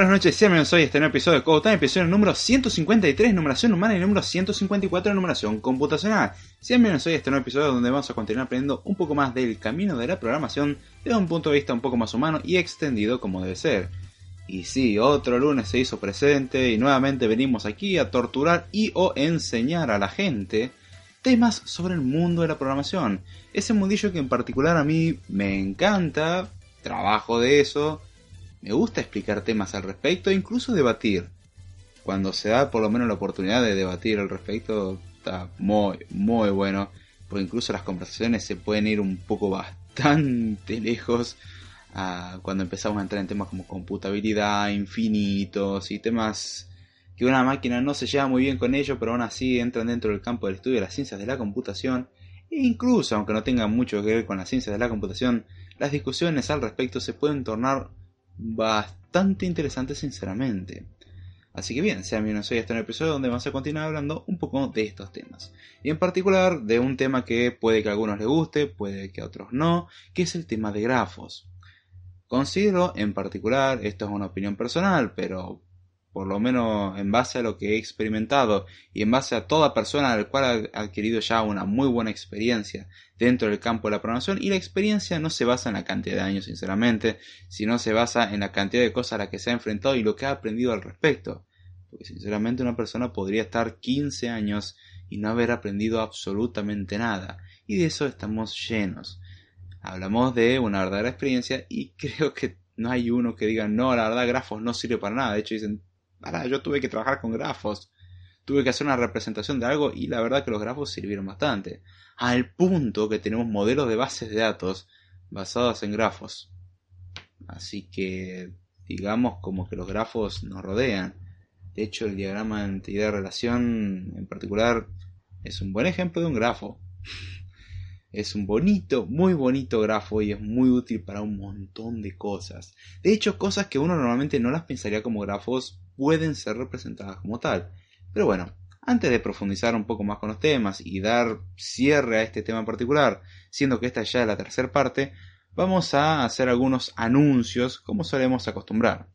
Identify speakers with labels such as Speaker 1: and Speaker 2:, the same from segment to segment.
Speaker 1: buenas noches, bienvenidos hoy a este nuevo episodio de Code Time, episodio número 153, numeración humana, y número 154, numeración computacional. Bienvenidos hoy a este nuevo episodio donde vamos a continuar aprendiendo un poco más del camino de la programación desde un punto de vista un poco más humano y extendido como debe ser. Y sí, otro lunes se hizo presente y nuevamente venimos aquí a torturar y o enseñar a la gente temas sobre el mundo de la programación. Ese mundillo que en particular a mí me encanta, trabajo de eso, me gusta explicar temas al respecto e incluso debatir. Cuando se da por lo menos la oportunidad de debatir al respecto, está muy, muy bueno. Porque incluso las conversaciones se pueden ir un poco bastante lejos cuando empezamos a entrar en temas como computabilidad, infinitos y temas que una máquina no se lleva muy bien con ellos, pero aún así entran dentro del campo del estudio de las ciencias de la computación. E incluso, aunque no tengan mucho que ver con las ciencias de la computación, las discusiones al respecto se pueden tornar bastante interesante sinceramente. Así que bien, sean bienvenidos hoy a este nuevo episodio donde vamos a continuar hablando un poco de estos temas. Y en particular de un tema que puede que a algunos les guste, puede que a otros no, que es el tema de grafos. Considero en particular, esto es una opinión personal, pero por lo menos en base a lo que he experimentado y en base a toda persona al cual ha adquirido ya una muy buena experiencia dentro del campo de la programación y la experiencia no se basa en la cantidad de años sinceramente, sino se basa en la cantidad de cosas a las que se ha enfrentado y lo que ha aprendido al respecto. Porque sinceramente una persona podría estar 15 años y no haber aprendido absolutamente nada y de eso estamos llenos. Hablamos de una verdadera experiencia y creo que no hay uno que diga no, la verdad grafos no sirve para nada. De hecho dicen yo tuve que trabajar con grafos, tuve que hacer una representación de algo y la verdad que los grafos sirvieron bastante. Al punto que tenemos modelos de bases de datos basados en grafos. Así que digamos como que los grafos nos rodean. De hecho, el diagrama de entidad-relación en particular es un buen ejemplo de un grafo. Es un bonito, muy bonito grafo y es muy útil para un montón de cosas. De hecho, cosas que uno normalmente no las pensaría como grafos pueden ser representadas como tal. Pero bueno, antes de profundizar un poco más con los temas y dar cierre a este tema en particular, siendo que esta ya es la tercera parte, vamos a hacer algunos anuncios como solemos acostumbrar.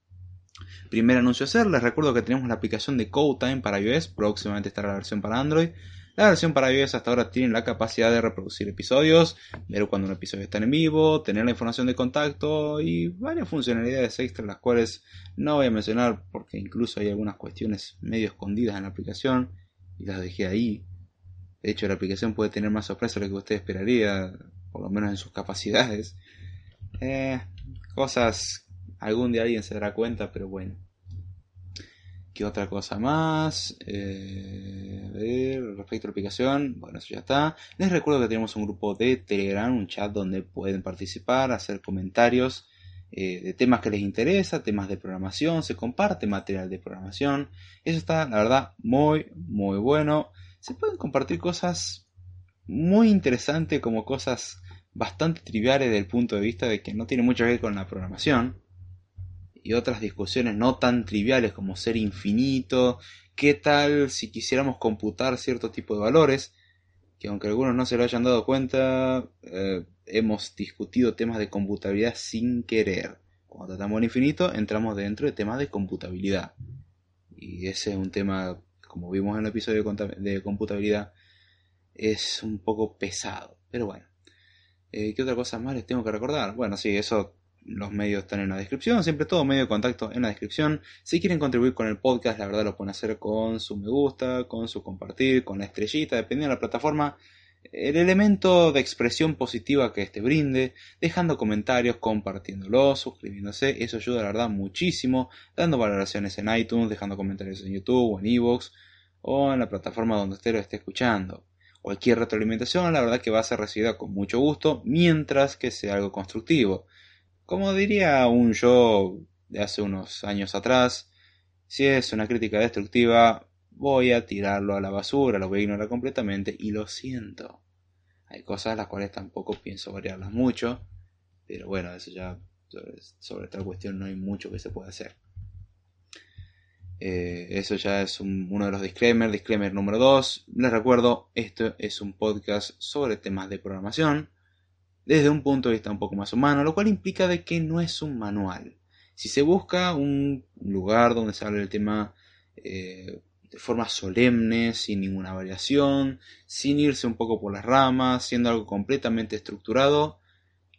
Speaker 1: Primer anuncio a hacer, les recuerdo que tenemos la aplicación de CodeTime para iOS, próximamente estará la versión para Android, la versión para iOS hasta ahora tiene la capacidad de reproducir episodios, ver cuando un episodio está en vivo, tener la información de contacto y varias funcionalidades extra las cuales no voy a mencionar porque incluso hay algunas cuestiones medio escondidas en la aplicación y las dejé ahí. De hecho, la aplicación puede tener más sorpresa de lo que usted esperaría, por lo menos en sus capacidades. Eh, cosas, algún día alguien se dará cuenta, pero bueno. ¿Qué otra cosa más? Eh, a ver, respecto a la aplicación, bueno, eso ya está. Les recuerdo que tenemos un grupo de Telegram, un chat donde pueden participar, hacer comentarios eh, de temas que les interesa, temas de programación, se comparte material de programación. Eso está, la verdad, muy, muy bueno. Se pueden compartir cosas muy interesantes como cosas bastante triviales desde el punto de vista de que no tiene mucho que ver con la programación y otras discusiones no tan triviales como ser infinito, qué tal si quisiéramos computar cierto tipo de valores, que aunque algunos no se lo hayan dado cuenta, eh, hemos discutido temas de computabilidad sin querer. Cuando tratamos de infinito, entramos dentro de temas de computabilidad. Y ese es un tema, como vimos en el episodio de computabilidad, es un poco pesado. Pero bueno. Eh, ¿Qué otra cosa más les tengo que recordar? Bueno, sí, eso los medios están en la descripción, siempre todo medio de contacto en la descripción. Si quieren contribuir con el podcast, la verdad lo pueden hacer con su me gusta, con su compartir, con la estrellita, dependiendo de la plataforma. El elemento de expresión positiva que este brinde, dejando comentarios, compartiéndolo, suscribiéndose, eso ayuda la verdad muchísimo, dando valoraciones en iTunes, dejando comentarios en YouTube o en Evox o en la plataforma donde usted lo esté escuchando. Cualquier retroalimentación, la verdad que va a ser recibida con mucho gusto, mientras que sea algo constructivo. Como diría un yo de hace unos años atrás, si es una crítica destructiva, voy a tirarlo a la basura, lo voy a ignorar completamente y lo siento. Hay cosas las cuales tampoco pienso variarlas mucho, pero bueno, eso ya sobre, tal cuestión no hay mucho que se pueda hacer. Eh, eso ya es uno de los disclaimers. Disclaimer número 2. Les recuerdo, esto es un podcast sobre temas de programación desde un punto de vista un poco más humano, lo cual implica de que no es un manual. Si se busca un lugar donde se hable del tema eh, de forma solemne, sin ninguna variación, sin irse un poco por las ramas, siendo algo completamente estructurado,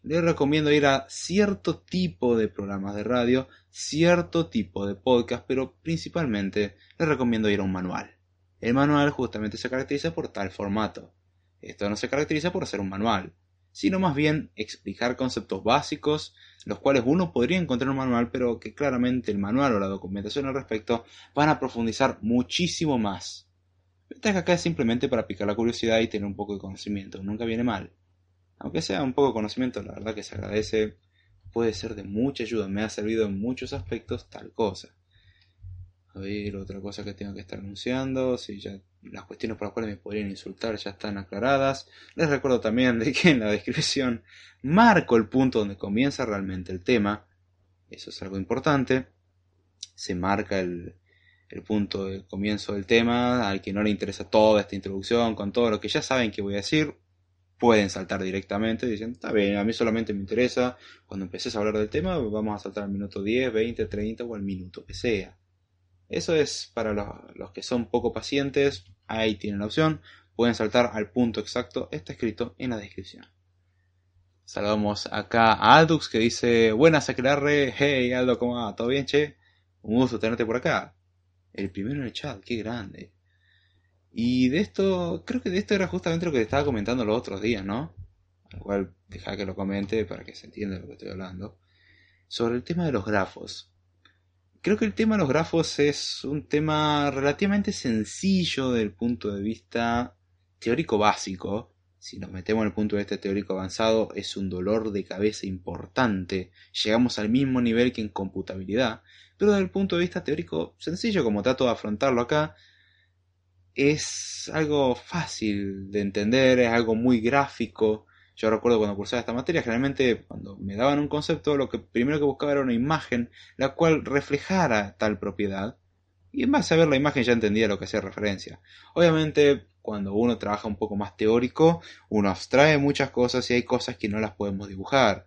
Speaker 1: les recomiendo ir a cierto tipo de programas de radio, cierto tipo de podcast, pero principalmente les recomiendo ir a un manual. El manual justamente se caracteriza por tal formato. Esto no se caracteriza por ser un manual, sino más bien explicar conceptos básicos, los cuales uno podría encontrar en un manual, pero que claramente el manual o la documentación al respecto van a profundizar muchísimo más. Mientras que acá es simplemente para picar la curiosidad y tener un poco de conocimiento, nunca viene mal. Aunque sea un poco de conocimiento, la verdad que se agradece, puede ser de mucha ayuda, me ha servido en muchos aspectos tal cosa. A ver, otra cosa que tengo que estar anunciando, si ya las cuestiones por las cuales me podrían insultar ya están aclaradas. Les recuerdo también de que en la descripción marco el punto donde comienza realmente el tema. Eso es algo importante. Se marca el, el punto de comienzo del tema. Al que no le interesa toda esta introducción con todo lo que ya saben que voy a decir, pueden saltar directamente dicen, está bien, a mí solamente me interesa, cuando empeces a hablar del tema, vamos a saltar al minuto 10, 20, 30 o al minuto que sea. Eso es para los, que son poco pacientes, ahí tienen la opción, pueden saltar al punto exacto, está escrito en la descripción. Saludamos acá a Aldux que dice, buenas Aquelarre, hey Aldo, ¿cómo va? ¿Todo bien, che? Un gusto tenerte por acá. El primero en el chat, qué grande. Y de esto, creo que de esto era justamente lo que te estaba comentando los otros días, ¿no? Al cual deja que lo comente para que se entienda lo que estoy hablando. Sobre el tema de los grafos. Creo que el tema de los grafos es un tema relativamente sencillo desde el punto de vista teórico básico. Si nos metemos en el punto de vista teórico avanzado, es un dolor de cabeza importante. Llegamos al mismo nivel que en computabilidad. Pero desde el punto de vista teórico sencillo, como trato de afrontarlo acá, es algo fácil de entender, es algo muy gráfico. Yo recuerdo cuando cursaba esta materia, generalmente cuando me daban un concepto, lo que primero que buscaba era una imagen la cual reflejara tal propiedad. Y en base a ver la imagen ya entendía lo que hacía referencia. Obviamente, cuando uno trabaja un poco más teórico, uno abstrae muchas cosas y hay cosas que no las podemos dibujar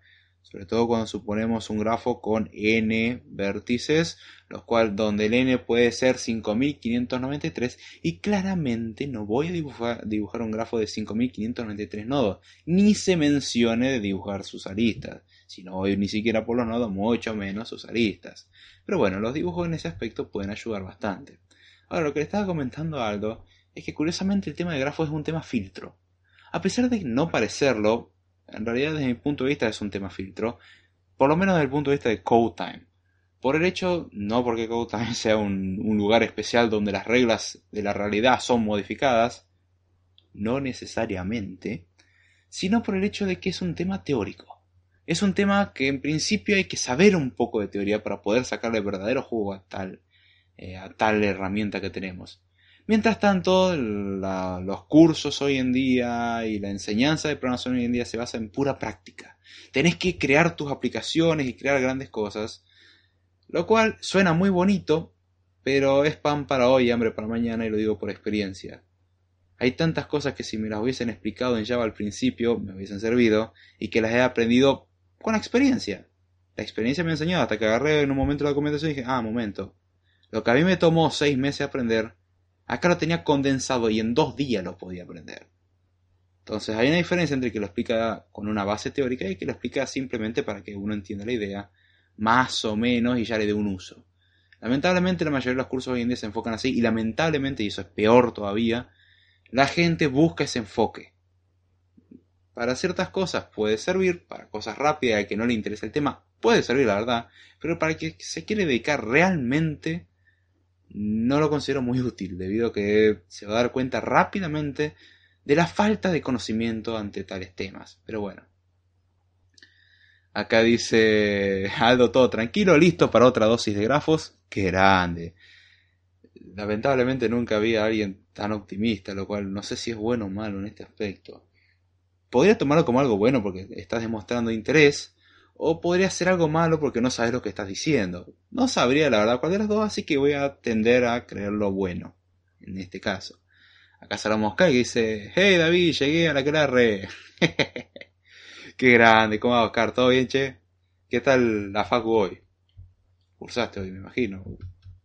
Speaker 1: sobre todo cuando suponemos un grafo con n vértices, los cual donde el n puede ser 5593 y claramente no voy a dibujar, dibujar un grafo de 5593 nodos, ni se mencione de dibujar sus aristas, si no voy ni siquiera por los nodos, mucho menos sus aristas. Pero bueno, los dibujos en ese aspecto pueden ayudar bastante. Ahora, lo que le estaba comentando Aldo es que curiosamente el tema de grafos es un tema filtro. A pesar de no parecerlo, en realidad desde mi punto de vista es un tema filtro, por lo menos desde el punto de vista de CodeTime. Por el hecho, no porque CodeTime sea un, lugar especial donde las reglas de la realidad son modificadas, no necesariamente, sino por el hecho de que es un tema teórico. Es un tema que en principio hay que saber un poco de teoría para poder sacarle verdadero jugo a tal, eh, a tal herramienta que tenemos. Mientras tanto, los cursos hoy en día y la enseñanza de programación hoy en día se basa en pura práctica. Tenés que crear tus aplicaciones y crear grandes cosas, lo cual suena muy bonito, pero es pan para hoy hambre para mañana y lo digo por experiencia. Hay tantas cosas que si me las hubiesen explicado en Java al principio me hubiesen servido y que las he aprendido con experiencia. La experiencia me ha enseñado hasta que agarré en un momento la documentación y dije, ah, momento. Lo que a mí me tomó seis meses aprender, Acá lo tenía condensado y en dos días lo podía aprender. Entonces hay una diferencia entre que lo explica con una base teórica y que lo explica simplemente para que uno entienda la idea, más o menos, y ya le dé un uso. Lamentablemente la mayoría de los cursos hoy en día se enfocan así y lamentablemente, y eso es peor todavía, la gente busca ese enfoque. Para ciertas cosas puede servir, para cosas rápidas que no le interesa el tema puede servir, la verdad, pero para que se quiere dedicar realmente no lo considero muy útil, debido a que se va a dar cuenta rápidamente de la falta de conocimiento ante tales temas. Pero bueno. Acá dice Aldo todo tranquilo, listo para otra dosis de grafos. Qué grande. Lamentablemente nunca había alguien tan optimista, lo cual no sé si es bueno o malo en este aspecto. Podría tomarlo como algo bueno porque estás demostrando interés, o podría ser algo malo porque no sabes lo que estás diciendo. No sabría la verdad cuál de las dos, así que voy a tender a creer lo bueno, en este caso. Acá salamos Kai que dice, hey David, llegué a la re. Qué grande, ¿cómo va Oscar? ¿Todo bien, che? ¿Qué tal la facu hoy? cursaste hoy, me imagino.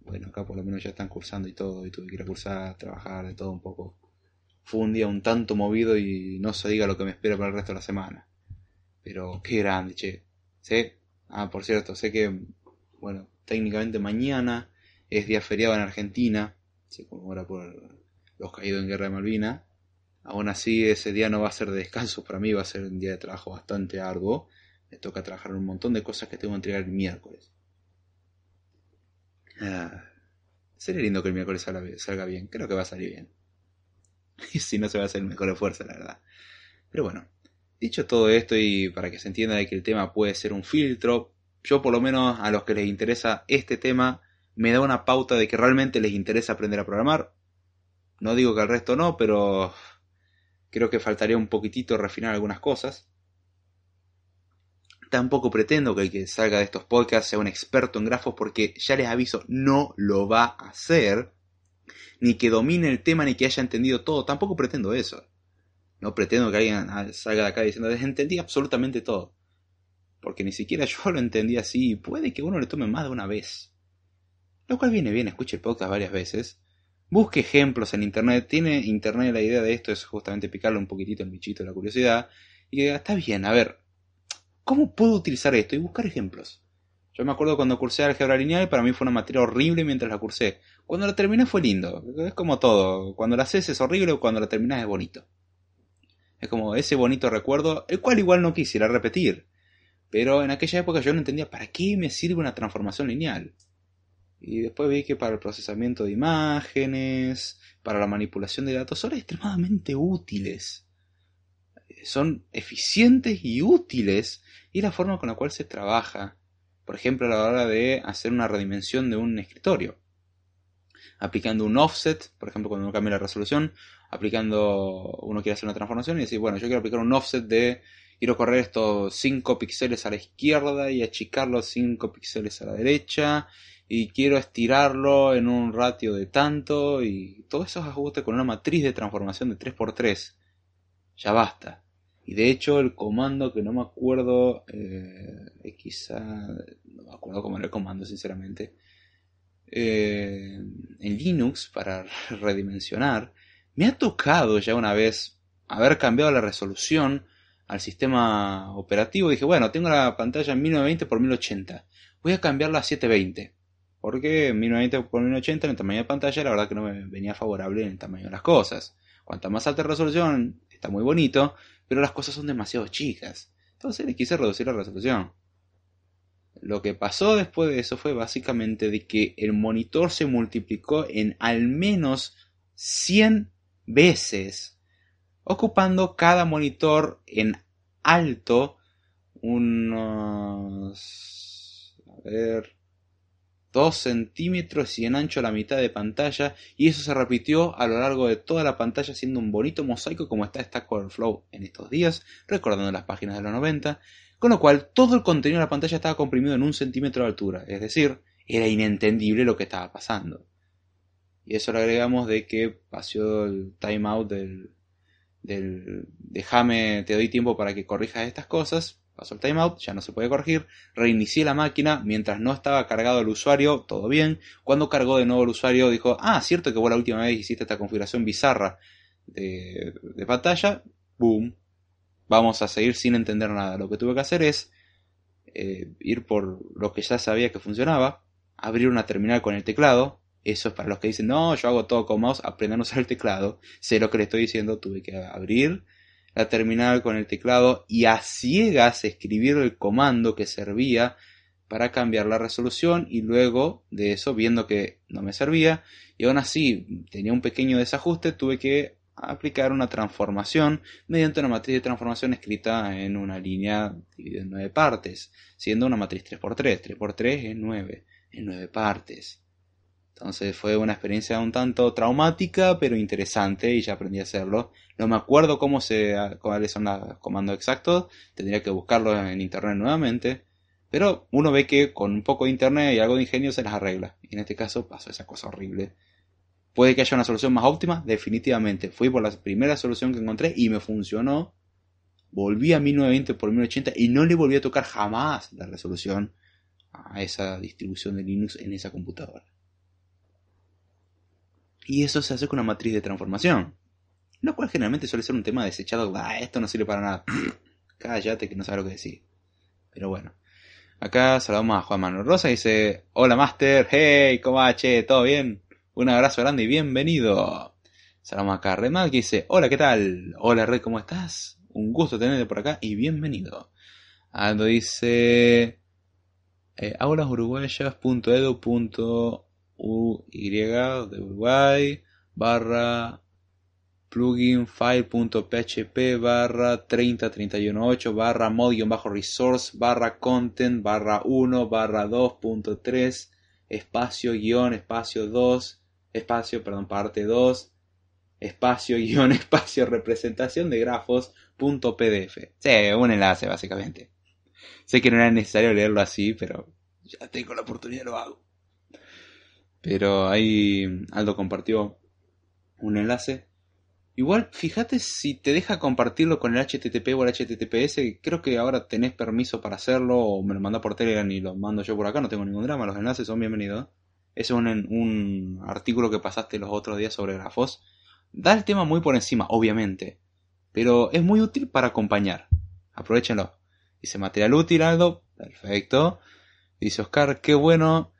Speaker 1: Bueno, acá por lo menos ya están cursando y todo, y tuve que ir a cursar, trabajar, de todo un poco. Fue un día un tanto movido y no se diga lo que me espera para el resto de la semana. Pero qué grande, che. Sé, ah, por cierto, sé que, bueno, técnicamente mañana es día feriado en Argentina, se conmemora por los caídos en Guerra de Malvinas. Aún así, ese día no va a ser de descanso para mí, va a ser un día de trabajo bastante arduo. Me toca trabajar un montón de cosas que tengo que entregar el miércoles. Ah, sería lindo que el miércoles salga, bien. Creo que va a salir bien. Y si no, se va a hacer el mejor esfuerzo, la verdad. Pero bueno, dicho todo esto y para que se entienda de que el tema puede ser un filtro, yo por lo menos a los que les interesa este tema, me da una pauta de que realmente les interesa aprender a programar. No digo que al resto no, pero creo que faltaría un poquitito refinar algunas cosas. Tampoco pretendo que el que salga de estos podcasts sea un experto en grafos porque ya les aviso, no lo va a hacer. Ni que domine el tema ni que haya entendido todo. Tampoco pretendo eso. No pretendo que alguien salga de acá diciendo, entendí absolutamente todo. Porque ni siquiera yo lo entendí así y puede que uno le tome más de una vez. Lo cual viene bien, escuche podcast varias veces. Busque ejemplos en internet. Tiene internet la idea de esto es justamente picarle un poquitito el bichito de la curiosidad. Y que está bien, a ver, ¿Cómo puedo utilizar esto? Y buscar ejemplos. Yo me acuerdo cuando cursé álgebra lineal, para mí fue una materia horrible mientras la cursé. Cuando la terminé fue lindo. Es como todo. Cuando la haces es horrible, cuando la terminas es bonito. Es como ese bonito recuerdo, el cual igual no quisiera repetir. Pero en aquella época yo no entendía para qué me sirve una transformación lineal. Y después vi que para el procesamiento de imágenes, para la manipulación de datos, son extremadamente útiles. Son eficientes y útiles y la forma con la cual se trabaja, por ejemplo a la hora de hacer una redimensión de un escritorio. Aplicando un offset, por ejemplo cuando uno cambia la resolución, aplicando, uno quiere hacer una transformación y decir, bueno, yo quiero aplicar un offset de, quiero correr estos 5 píxeles a la izquierda y achicar los 5 píxeles a la derecha y quiero estirarlo en un ratio de tanto y todos esos ajustes con una matriz de transformación de 3x3. Ya basta. Y de hecho el comando que no me acuerdo, eh, quizá, no me acuerdo cómo era el comando sinceramente, eh, en Linux para redimensionar, me ha tocado ya una vez haber cambiado la resolución al sistema operativo. Dije, bueno, tengo la pantalla en 1920 x 1080. Voy a cambiarla a 720. Porque 1920 x 1080 en el tamaño de pantalla la verdad que no me venía favorable en el tamaño de las cosas. Cuanta más alta resolución, está muy bonito, pero las cosas son demasiado chicas. Entonces le quise reducir la resolución. Lo que pasó después de eso fue básicamente de que el monitor se multiplicó en al menos 100 veces, ocupando cada monitor en alto unos... A ver... 2 centímetros y en ancho la mitad de pantalla y eso se repitió a lo largo de toda la pantalla siendo un bonito mosaico como está Stack Overflow en estos días, recordando las páginas de los 90, con lo cual todo el contenido de la pantalla estaba comprimido en un centímetro de altura, es decir, era inentendible lo que estaba pasando. Y eso le agregamos de que pasó el timeout del, del déjame, te doy tiempo para que corrijas estas cosas, pasó el timeout, ya no se puede corregir, reinicié la máquina, mientras no estaba cargado el usuario, todo bien, cuando cargó de nuevo el usuario dijo, ah, cierto que vos la última vez hiciste esta configuración bizarra de, pantalla, boom, vamos a seguir sin entender nada, lo que tuve que hacer es eh, ir por lo que ya sabía que funcionaba, abrir una terminal con el teclado, eso es para los que dicen, no, yo hago todo con mouse, aprendan a usar el teclado, sé lo que le estoy diciendo, tuve que abrir la terminal con el teclado y a ciegas escribir el comando que servía para cambiar la resolución y luego de eso viendo que no me servía y aún así tenía un pequeño desajuste tuve que aplicar una transformación mediante una matriz de transformación escrita en una línea dividida en nueve partes siendo una matriz 3x3 3x3 es 9 en nueve partes entonces fue una experiencia un tanto traumática, pero interesante y ya aprendí a hacerlo. No me acuerdo cómo se, cuáles son los comandos exactos, tendría que buscarlo en internet nuevamente. Pero uno ve que con un poco de internet y algo de ingenio se las arregla. Y en este caso pasó esa cosa horrible. ¿Puede que haya una solución más óptima? Definitivamente. Fui por la primera solución que encontré y me funcionó. Volví a 1920 por 1080 y no le volví a tocar jamás la resolución a esa distribución de Linux en esa computadora. Y eso se hace con una matriz de transformación. Lo cual generalmente suele ser un tema desechado. Ah, esto no sirve para nada. Cállate que no sabes lo que decir. Pero bueno. Acá saludamos a Juan Manuel Rosa y dice: Hola Master, hey, ¿cómo va? ¿Todo bien? Un abrazo grande y bienvenido. Saludamos acá a Red que dice: Hola, ¿qué tal? Hola Red, ¿cómo estás? Un gusto tenerte por acá y bienvenido. Aldo dice: eh, aulasuruguayas.edu.uy de Uruguay barra plugin file.php barra 30318 barra mod-resource barra content barra 1 barra 2.3 espacio guion espacio 2 espacio perdón parte 2 espacio guion espacio representación de grafos punto pdf sí, un enlace básicamente. Sé que no era necesario leerlo así pero ya tengo la oportunidad lo hago pero ahí Aldo compartió un enlace Igual, fíjate si te deja compartirlo con el HTTP o el HTTPS. Creo que ahora tenés permiso para hacerlo o me lo manda por Telegram y lo mando yo por acá. No tengo ningún drama. Los enlaces son bienvenidos. Ese es un, un artículo que pasaste los otros días sobre grafos. Da el tema muy por encima, obviamente. Pero es muy útil para acompañar. Aprovechenlo. Dice material útil, Aldo. Perfecto. Dice Oscar, qué bueno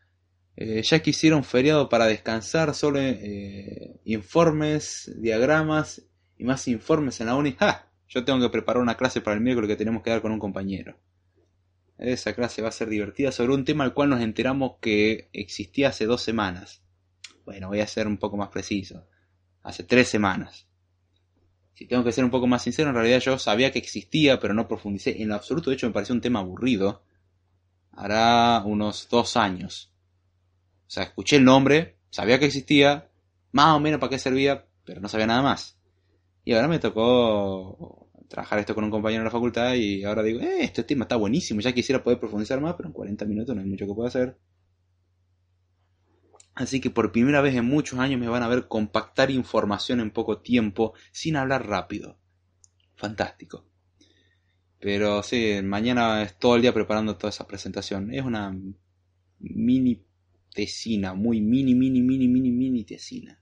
Speaker 1: eh, ya quisiera un feriado para descansar, solo eh, informes, diagramas y más informes en la uni. ¡Ja! Yo tengo que preparar una clase para el miércoles que tenemos que dar con un compañero. Esa clase va a ser divertida sobre un tema al cual nos enteramos que existía hace dos semanas. Bueno, voy a ser un poco más preciso. Hace tres semanas. Si tengo que ser un poco más sincero, en realidad yo sabía que existía, pero no profundicé en lo absoluto. De hecho, me pareció un tema aburrido. Hará unos dos años sea, escuché el nombre, sabía que existía, más o menos para qué servía, pero no sabía nada más. Y ahora me tocó trabajar esto con un compañero de la facultad y ahora digo, eh, este tema está buenísimo, ya quisiera poder profundizar más, pero en 40 minutos no hay mucho que pueda hacer. Así que por primera vez en muchos años me van a ver compactar información en poco tiempo sin hablar rápido. Fantástico. Pero sí, mañana es todo el día preparando toda esa presentación. Es una mini tesina, muy mini, mini, mini, mini, mini tesina.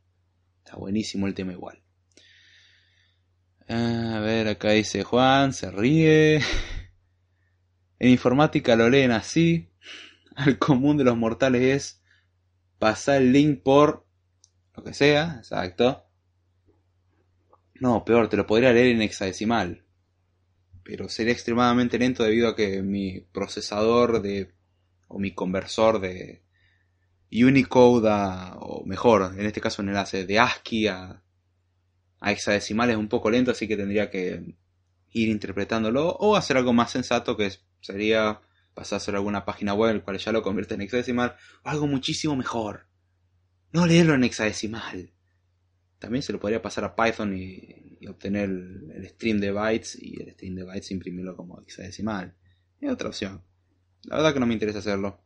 Speaker 1: Está buenísimo el tema igual. A ver, acá dice Juan, se ríe. En informática lo leen así. Al común de los mortales es pasar el link por lo que sea, exacto. No, peor, te lo podría leer en hexadecimal. Pero sería extremadamente lento debido a que mi procesador de o mi conversor de Unicode o mejor, en este caso un enlace de ASCII a, hexadecimal es un poco lento, así que tendría que ir interpretándolo o hacer algo más sensato que sería pasar a alguna página web el cual ya lo convierte en hexadecimal o algo muchísimo mejor. No leerlo en hexadecimal. También se lo podría pasar a Python y, obtener el, stream de bytes y el stream de bytes imprimirlo como hexadecimal. Es otra opción. La verdad que no me interesa hacerlo.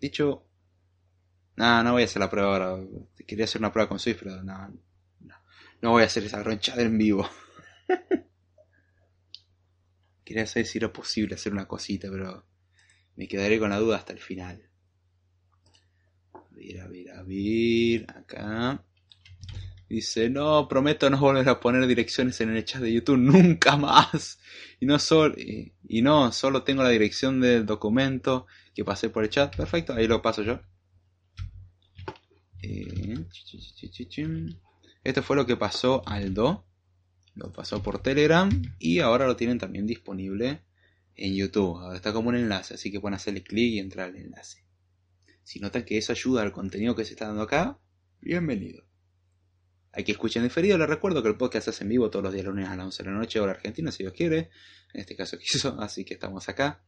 Speaker 1: Dicho no, no voy a hacer la prueba ahora. Quería hacer una prueba con Swift, pero no. No, voy a hacer esa ronchada en vivo. Quería saber si era posible hacer una cosita, pero me quedaré con la duda hasta el final. A ver, a ver, a ver. Acá. Dice, no, prometo no volver a poner direcciones en el chat de YouTube nunca más. Y no, solo, y, y no, solo tengo la dirección del documento que pasé por el chat. Perfecto, ahí lo paso yo. Eh, esto fue lo que pasó Aldo. Lo pasó por Telegram y ahora lo tienen también disponible en YouTube. Está como un enlace, así que pueden hacerle clic y entrar al enlace. Si notan que eso ayuda al contenido que se está dando acá, bienvenido. Hay que escuchar en diferido, les recuerdo que el podcast hace en vivo todos los días lunes a las 11 de la noche, hora argentina, si Dios quiere. En este caso quiso, así que estamos acá.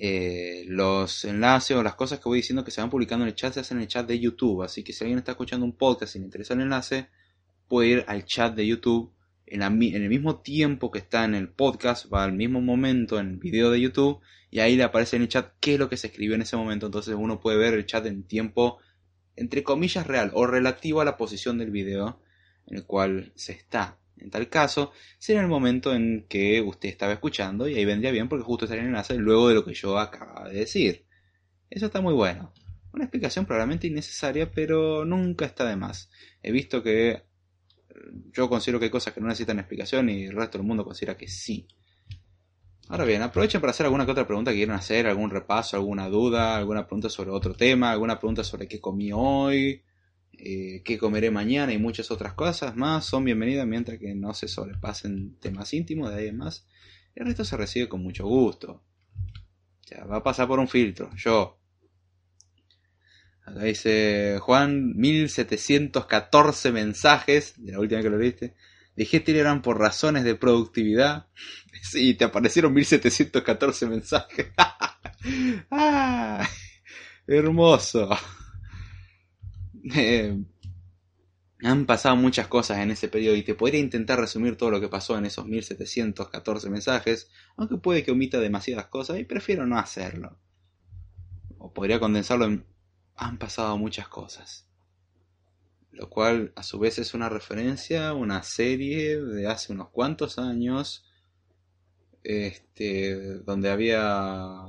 Speaker 1: Eh, los enlaces o las cosas que voy diciendo que se van publicando en el chat se hacen en el chat de YouTube. Así que si alguien está escuchando un podcast y le interesa el enlace, puede ir al chat de YouTube en, el mismo tiempo que está en el podcast, va al mismo momento en el video de YouTube y ahí le aparece en el chat qué es lo que se escribió en ese momento. Entonces uno puede ver el chat en tiempo, entre comillas, real o relativo a la posición del video en el cual se está. En tal caso, sería el momento en que usted estaba escuchando y ahí vendría bien porque justo estaría en el enlace luego de lo que yo acababa de decir. Eso está muy bueno. Una explicación probablemente innecesaria, pero nunca está de más. He visto que yo considero que hay cosas que no necesitan explicación y el resto del mundo considera que sí. Ahora bien, aprovechen para hacer alguna que otra pregunta que quieran hacer, algún repaso, alguna duda, alguna pregunta sobre otro tema, alguna pregunta sobre qué comí hoy, eh, qué comeré mañana y muchas otras cosas más. Son bienvenidas mientras que no se sobrepasen temas íntimos de ahí en más. El resto se recibe con mucho gusto. Ya va a pasar por un filtro. Yo. Acá dice Juan, 1714 mensajes de la última que lo viste. Dejé Telegram por razones de productividad. Sí, te aparecieron 1714 mensajes. ah, hermoso. Han pasado muchas cosas en ese periodo y te podría intentar resumir todo lo que pasó en esos 1714 mensajes, aunque puede que omita demasiadas cosas y prefiero no hacerlo. O podría condensarlo en han pasado muchas cosas lo cual a su vez es una referencia a una serie de hace unos cuantos años, este, donde había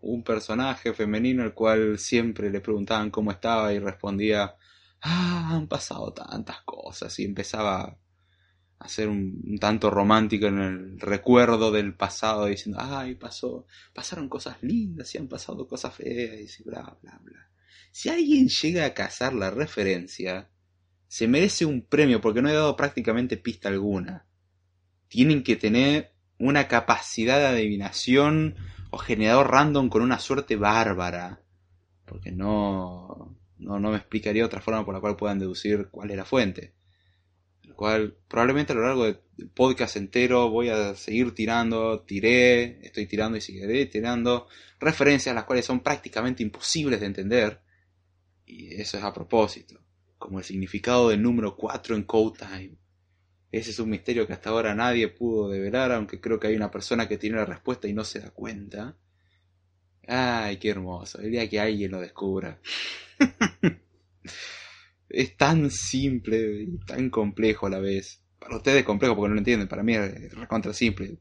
Speaker 1: un personaje femenino al cual siempre le preguntaban cómo estaba y respondía, ah, han pasado tantas cosas y empezaba a ser un, tanto romántico en el recuerdo del pasado diciendo, ay, pasó, pasaron cosas lindas y han pasado cosas feas y bla, bla, bla. Si alguien llega a cazar la referencia, se merece un premio porque no he dado prácticamente pista alguna. Tienen que tener una capacidad de adivinación o generador random con una suerte bárbara. Porque no, no, no me explicaría otra forma por la cual puedan deducir cuál es la fuente. Lo cual probablemente a lo largo del podcast entero voy a seguir tirando, tiré, estoy tirando y seguiré tirando referencias las cuales son prácticamente imposibles de entender. Y eso es a propósito como el significado del número 4 en Code Time. Ese es un misterio que hasta ahora nadie pudo develar, aunque creo que hay una persona que tiene la respuesta y no se da cuenta. Ay, qué hermoso. El día que alguien lo descubra. es tan simple y tan complejo a la vez. Para ustedes es complejo porque no lo entienden. Para mí es recontra simple.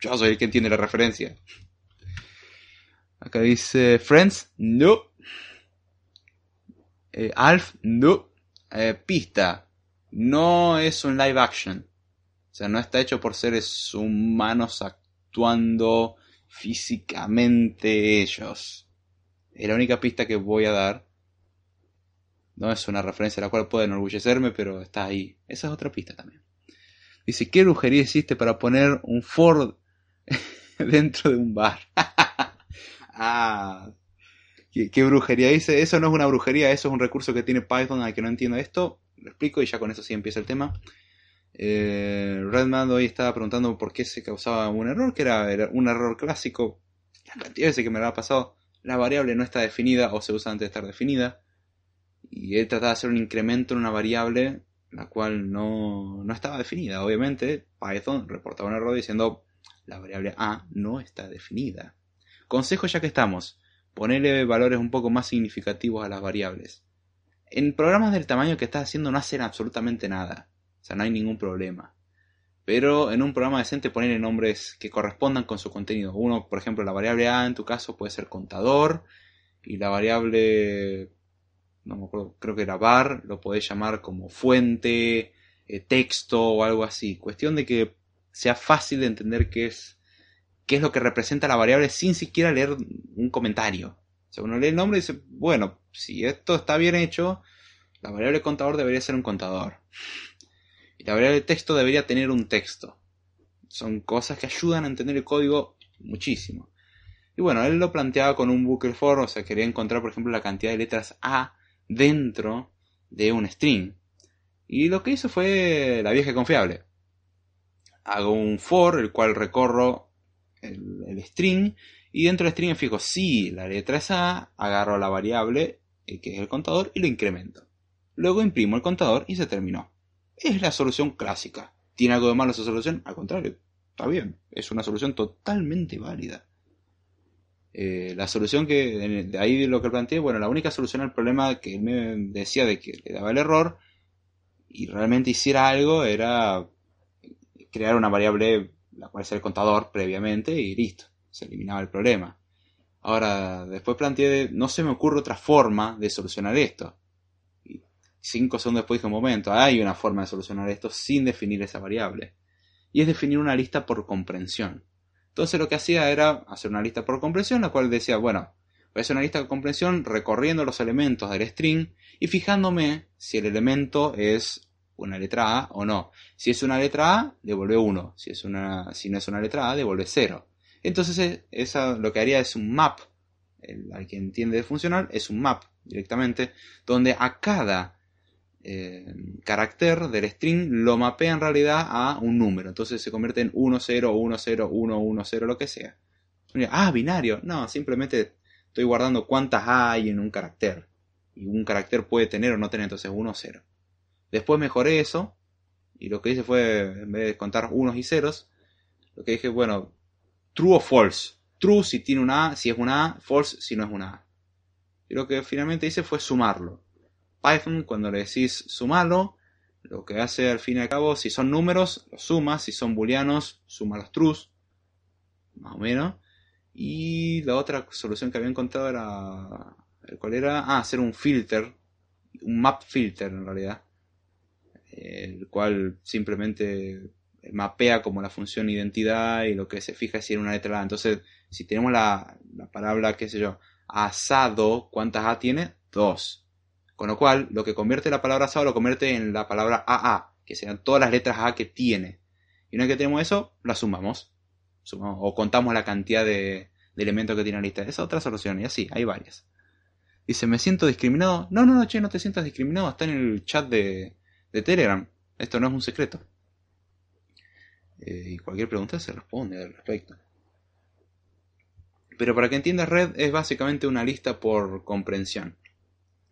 Speaker 1: Yo soy el que entiende la referencia. Acá dice Friends, no. Eh, Alf, no. Eh, pista, no es un live action. O sea, no está hecho por seres humanos actuando físicamente ellos. Es la única pista que voy a dar. No es una referencia a la cual puedo enorgullecerme, pero está ahí. Esa es otra pista también. Dice, ¿qué brujería hiciste para poner un Ford dentro de un bar? ah, ¿Qué, brujería dice? Eso no es una brujería, eso es un recurso que tiene Python al que no entiendo esto. Lo explico y ya con eso sí empieza el tema. Eh, hoy estaba preguntando por qué se causaba un error, que era, un error clásico. La cantidad de que me lo ha pasado, la variable no está definida o se usa antes de estar definida. Y él trataba de hacer un incremento en una variable la cual no, no estaba definida. Obviamente, Python reportaba un error diciendo la variable A no está definida. Consejo ya que estamos ponerle valores un poco más significativos a las variables. En programas del tamaño que estás haciendo no hacen absolutamente nada, o sea, no hay ningún problema. Pero en un programa decente ponerle nombres que correspondan con su contenido. Uno, por ejemplo, la variable A en tu caso puede ser contador y la variable, no me acuerdo, creo que era bar, lo podés llamar como fuente, eh, texto o algo así. Cuestión de que sea fácil de entender qué es qué es lo que representa la variable sin siquiera leer un comentario. O sea, uno lee el nombre y dice, bueno, si esto está bien hecho, la variable contador debería ser un contador. Y la variable texto debería tener un texto. Son cosas que ayudan a entender el código muchísimo. Y bueno, él lo planteaba con un bucle for, o sea, quería encontrar, por ejemplo, la cantidad de letras A dentro de un string. Y lo que hizo fue la vieja confiable. Hago un for, el cual recorro el, string y dentro del string fijo si la letra es A, agarro la variable que es el contador y lo incremento. Luego imprimo el contador y se terminó. Es la solución clásica. ¿Tiene algo de malo esa solución? Al contrario, está bien. Es una solución totalmente válida. Eh, la solución que, de ahí de lo que planteé, bueno, la única solución al problema que me decía de que le daba el error y realmente hiciera algo era crear una variable la cual es el contador previamente y listo, se eliminaba el problema. Ahora, después planteé, no se me ocurre otra forma de solucionar esto. Cinco segundos después dije, un momento, hay una forma de solucionar esto sin definir esa variable. Y es definir una lista por comprensión. Entonces lo que hacía era hacer una lista por comprensión, la cual decía, bueno, voy a hacer una lista de comprensión recorriendo los elementos del string y fijándome si el elemento es una letra A o no. Si es una letra A, devuelve 1. Si, si no es una letra A, devuelve 0. Entonces eh, lo que haría es un map. El, al que entiende de funcional es un map directamente, donde a cada eh, carácter del string lo mapea en realidad a un número. Entonces se convierte en 1, 0, 1, 0, 1, 1, 0, lo que sea. Ah, binario. No, simplemente estoy guardando cuántas hay en un carácter. Y un carácter puede tener o no tener, entonces 1, 0. Después mejoré eso. Y lo que hice fue, en vez de contar unos y ceros, lo que dije, bueno, true o false. True si tiene una A, si es una A, false si no es una A. Y lo que finalmente hice fue sumarlo. Python, cuando le decís sumarlo, lo que hace al fin y al cabo, si son números, los suma, si son booleanos, suma los trues, más o menos. Y la otra solución que había encontrado era, ¿cuál era? Ah, hacer un filter, un map filter en realidad, el cual simplemente mapea como la función identidad y lo que se fija es si en una letra A. Entonces, si tenemos la, la palabra, qué sé yo, asado, ¿cuántas A tiene? Dos. Con lo cual, lo que convierte la palabra asado lo convierte en la palabra AA, que sean todas las letras A que tiene. Y una vez que tenemos eso, la sumamos. sumamos o contamos la cantidad de, de elementos que tiene la lista. Esa es otra solución, y así, hay varias. Dice, ¿me siento discriminado? No, no, no, che, no te sientas discriminado. Está en el chat de, de Telegram. Esto no es un secreto. Eh, y cualquier pregunta se responde al respecto. Pero para que entiendas Red es básicamente una lista por comprensión.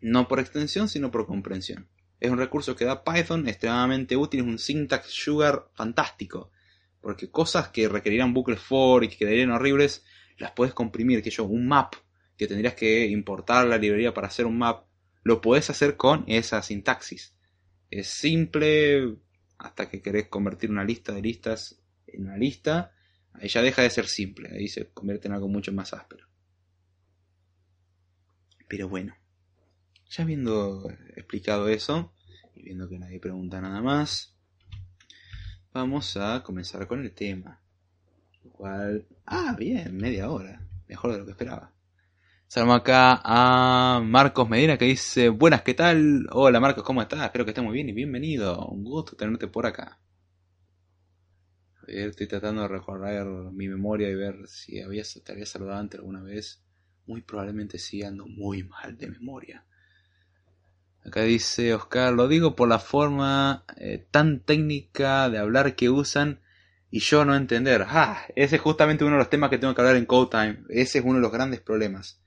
Speaker 1: No por extensión, sino por comprensión. Es un recurso que da Python extremadamente útil, es un syntax sugar fantástico. Porque cosas que requerirán bucles for y que quedarían horribles, las puedes comprimir. Que yo, un map, que tendrías que importar la librería para hacer un map, lo puedes hacer con esa sintaxis. Es simple, hasta que querés convertir una lista de listas en una lista, ahí ya deja de ser simple, ahí se convierte en algo mucho más áspero. Pero bueno, ya habiendo explicado eso, y viendo que nadie pregunta nada más, vamos a comenzar con el tema. Lo cual... Ah, bien, media hora. Mejor de lo que esperaba. Saludamos acá a Marcos Medina que dice, buenas, ¿qué tal? Hola Marcos, ¿cómo estás? Espero que estés muy bien y bienvenido. Un gusto tenerte por acá. Ver, estoy tratando de recordar mi memoria y ver si había, te había saludado antes alguna vez. Muy probablemente sí, ando muy mal de memoria. Acá dice Oscar, lo digo por la forma eh, tan técnica de hablar que usan y yo no entender. Ah, ese es justamente uno de los temas que tengo que hablar en Code Time. Ese es uno de los grandes problemas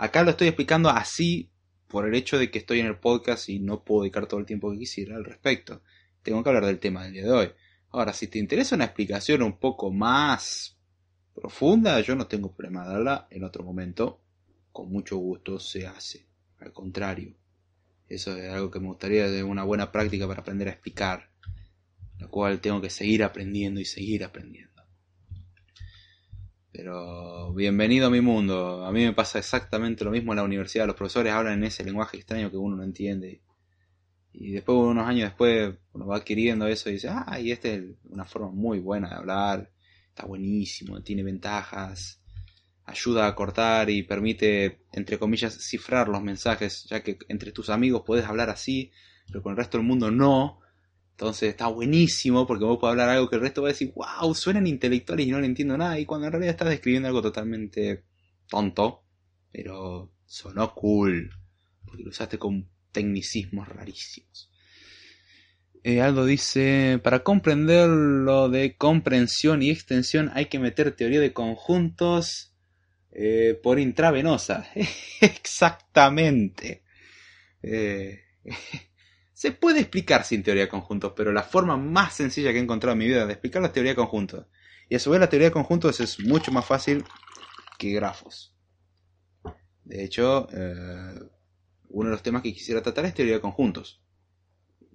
Speaker 1: Acá lo estoy explicando así por el hecho de que estoy en el podcast y no puedo dedicar todo el tiempo que quisiera al respecto. Tengo que hablar del tema del día de hoy. Ahora, si te interesa una explicación un poco más profunda, yo no tengo problema de darla en otro momento. Con mucho gusto se hace. Al contrario, eso es algo que me gustaría de una buena práctica para aprender a explicar. Lo cual tengo que seguir aprendiendo y seguir aprendiendo. Pero bienvenido a mi mundo. A mí me pasa exactamente lo mismo en la universidad. Los profesores hablan en ese lenguaje extraño que uno no entiende. Y después, unos años después, uno va adquiriendo eso y dice, ah, y esta es una forma muy buena de hablar. Está buenísimo, tiene ventajas. Ayuda a cortar y permite, entre comillas, cifrar los mensajes, ya que entre tus amigos puedes hablar así, pero con el resto del mundo no. Entonces está buenísimo porque vos podés hablar algo que el resto va a decir, wow, suenan intelectuales y no le entiendo nada. Y cuando en realidad estás describiendo algo totalmente tonto, pero sonó cool. Porque lo usaste con tecnicismos rarísimos. Eh, Aldo dice, para comprender lo de comprensión y extensión hay que meter teoría de conjuntos eh, por intravenosa. Exactamente. Eh, Se puede explicar sin teoría de conjuntos, pero la forma más sencilla que he encontrado en mi vida de explicar la teoría de conjuntos, y a su vez la teoría de conjuntos es mucho más fácil que grafos. De hecho, eh, uno de los temas que quisiera tratar es teoría de conjuntos.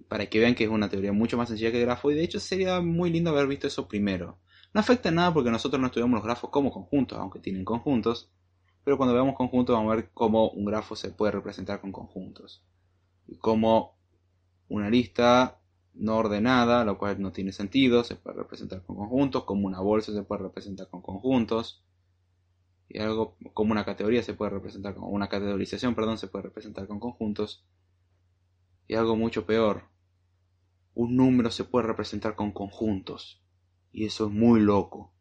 Speaker 1: Para que vean que es una teoría mucho más sencilla que grafo, y de hecho sería muy lindo haber visto eso primero. No afecta nada porque nosotros no estudiamos los grafos como conjuntos, aunque tienen conjuntos. pero cuando veamos conjuntos vamos a ver cómo un grafo se puede representar con conjuntos. Y cómo una lista no ordenada, lo cual no tiene sentido, se puede representar con conjuntos, como una bolsa se puede representar con conjuntos, y algo como una categoría se puede representar con una categorización, perdón, se puede representar con conjuntos, y algo mucho peor, un número se puede representar con conjuntos, y eso es muy loco.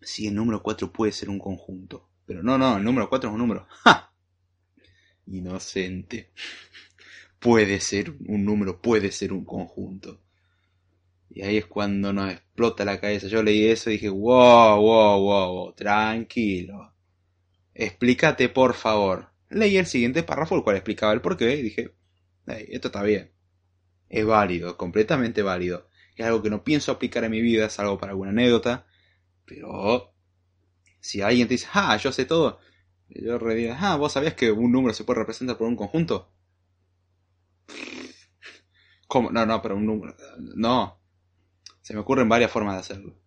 Speaker 1: Si el número 4 puede ser un conjunto, pero no, no, el número 4 es un número. ¡Ja! Inocente puede ser un número, puede ser un conjunto. Y ahí es cuando nos explota la cabeza. Yo leí eso y dije, wow, wow, wow, tranquilo. Explícate, por favor. Leí el siguiente párrafo, el cual explicaba el porqué, y dije, esto está bien. Es válido, completamente válido. Es algo que no pienso aplicar en mi vida, es algo para alguna anécdota. Pero si alguien te dice, ah, yo sé todo, yo digo, ah, ¿vos sabías que un número se puede representar por un conjunto? No, no, pero un número. No. Se me ocurren varias formas de hacerlo.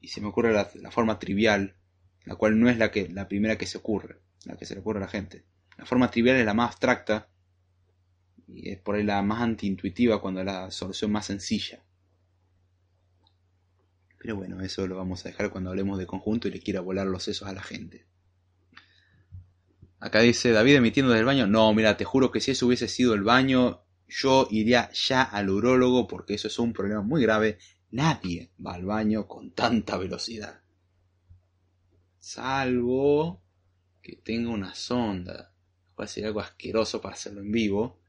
Speaker 1: Y se me ocurre la, forma trivial, la cual no es la, que, la primera que se ocurre, la que se le ocurre a la gente. La forma trivial es la más abstracta y es por ahí la más antiintuitiva cuando es la solución más sencilla. Pero bueno, eso lo vamos a dejar cuando hablemos de conjunto y le quiera volar los sesos a la gente. Acá dice David emitiendo del baño. No, mira, te juro que si eso hubiese sido el baño, yo iría ya al urólogo porque eso es un problema muy grave. Nadie va al baño con tanta velocidad. Salvo que tenga una sonda. Puede ser algo asqueroso para hacerlo en vivo.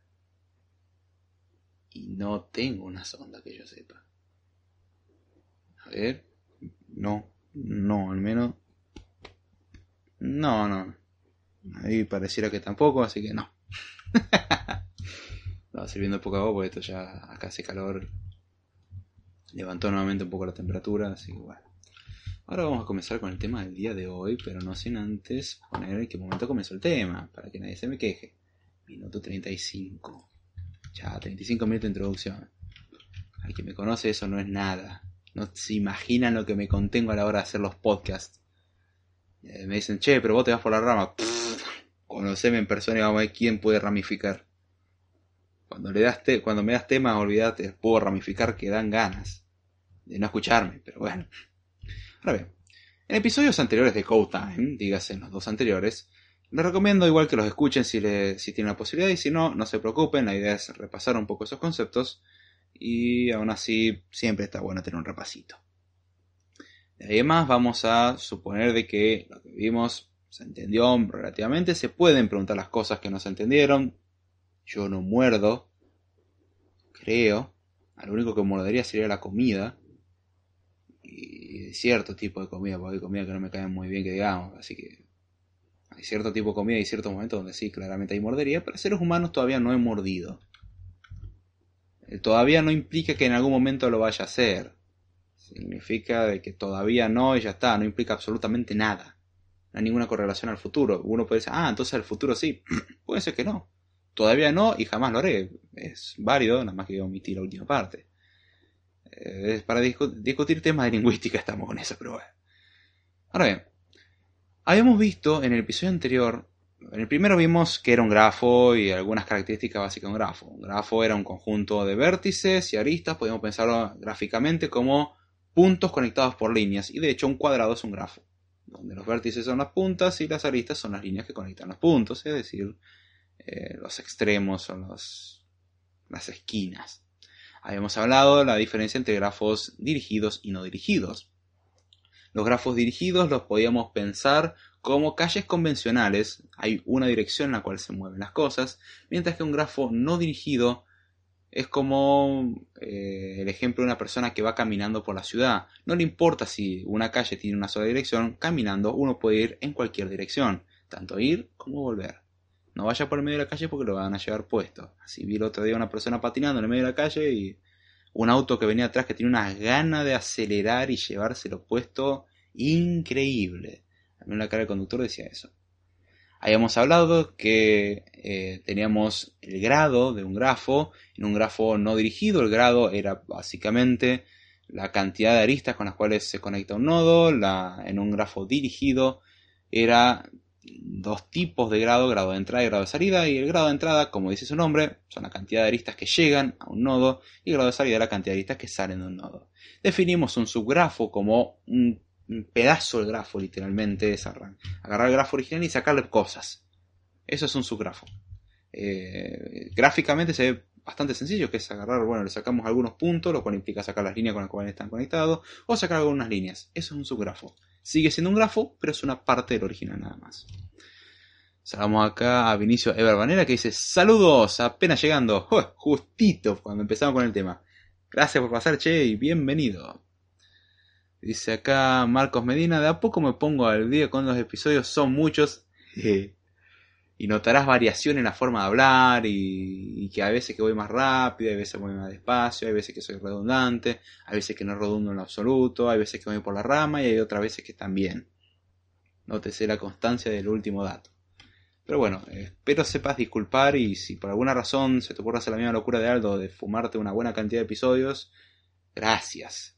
Speaker 1: Y no tengo una sonda que yo sepa. A ver. No. No, al menos. No, no. Ahí pareciera que tampoco, así que no. Estaba sirviendo poca agua porque esto ya acá hace calor. Levantó nuevamente un poco la temperatura, así que bueno. Ahora vamos a comenzar con el tema del día de hoy, pero no sin antes poner en qué momento comenzó el tema, para que nadie se me queje. Minuto 35. Ya, 35 minutos de introducción. Al que me conoce eso no es nada. No se imaginan lo que me contengo a la hora de hacer los podcasts. Eh, me dicen, che, pero vos te vas por la rama. conoceme en persona y vamos a ver quién puede ramificar. Cuando, le das cuando me das temas, olvídate, puedo ramificar que dan ganas de no escucharme, pero bueno. Ahora bien, en episodios anteriores de Code Time, dígase en los dos anteriores, les recomiendo igual que los escuchen si, le, si tienen la posibilidad y si no, no se preocupen, la idea es repasar un poco esos conceptos y aún así siempre está bueno tener un repasito. Además vamos a suponer de que lo que vimos se entendió relativamente, se pueden preguntar las cosas que no se entendieron. Yo no muerdo, creo. Lo único que mordería sería la comida. Y cierto tipo de comida, porque hay comida que no me cae muy bien que digamos, así que hay cierto tipo de comida y ciertos momentos donde sí, claramente hay mordería, pero seres humanos todavía no he mordido. Todavía no implica que en algún momento lo vaya a hacer. Significa de que todavía no y ya está, no implica absolutamente nada. No hay ninguna correlación al futuro. Uno puede decir, ah, entonces el futuro sí. puede ser que no. Todavía no y jamás lo haré. Es válido, nada más que omitir la última parte. Eh, es para discutir temas de lingüística estamos con eso, pero. Ahora bien, habíamos visto en el episodio anterior, en el primero vimos que era un grafo y algunas características básicas de un grafo. Un grafo era un conjunto de vértices y aristas, podemos pensarlo gráficamente como puntos conectados por líneas, y de hecho un cuadrado es un grafo, donde los vértices son las puntas y las aristas son las líneas que conectan los puntos, es decir, eh, los extremos los, las esquinas. Habíamos hablado de la diferencia entre grafos dirigidos y no dirigidos. Los grafos dirigidos los podíamos pensar como calles convencionales, hay una dirección en la cual se mueven las cosas, mientras que un grafo no dirigido es como eh, el ejemplo de una persona que va caminando por la ciudad. No le importa si una calle tiene una sola dirección, caminando uno puede ir en cualquier dirección, tanto ir como volver. No vaya por el medio de la calle porque lo van a llevar puesto. Así vi el otro día una persona patinando en el medio de la calle y un auto que venía atrás que tiene una gana de acelerar y llevárselo puesto increíble. A mí la cara del conductor decía eso. Habíamos hablado que eh, teníamos el grado de un grafo. En un grafo no dirigido, el grado era básicamente la cantidad de aristas con las cuales se conecta un nodo, en un grafo dirigido era dos tipos de grado, grado de entrada y grado de salida, y el grado de entrada, como dice su nombre, son la cantidad de aristas que llegan a un nodo, y el grado de salida la cantidad de aristas que salen de un nodo. Definimos un subgrafo como un, pedazo del grafo, literalmente, agarrar el grafo original y sacarle cosas. Eso es un subgrafo. Eh, gráficamente se ve bastante sencillo, que es agarrar, bueno, le sacamos algunos puntos, lo cual implica sacar las líneas con las cuales están conectados, o sacar algunas líneas. Eso es un subgrafo. Sigue siendo un grafo, pero es una parte del original nada más. Saludamos acá a Vinicio Everbanera que dice, saludos, apenas llegando, justito cuando empezamos con el tema. Gracias por pasar, che, y bienvenido. Dice acá Marcos Medina, de a poco me pongo al día con los episodios, son muchos. y notarás variación en la forma de hablar y, que hay veces que voy más rápido, hay veces que voy más despacio, hay veces que soy redundante, hay veces que no redundo en absoluto, hay veces que voy por la rama y hay otras veces que también. Nótese la constancia del último dato. Pero bueno, espero sepas disculpar y si por alguna razón se te ocurre hacer la misma locura de Aldo de fumarte una buena cantidad de episodios, gracias.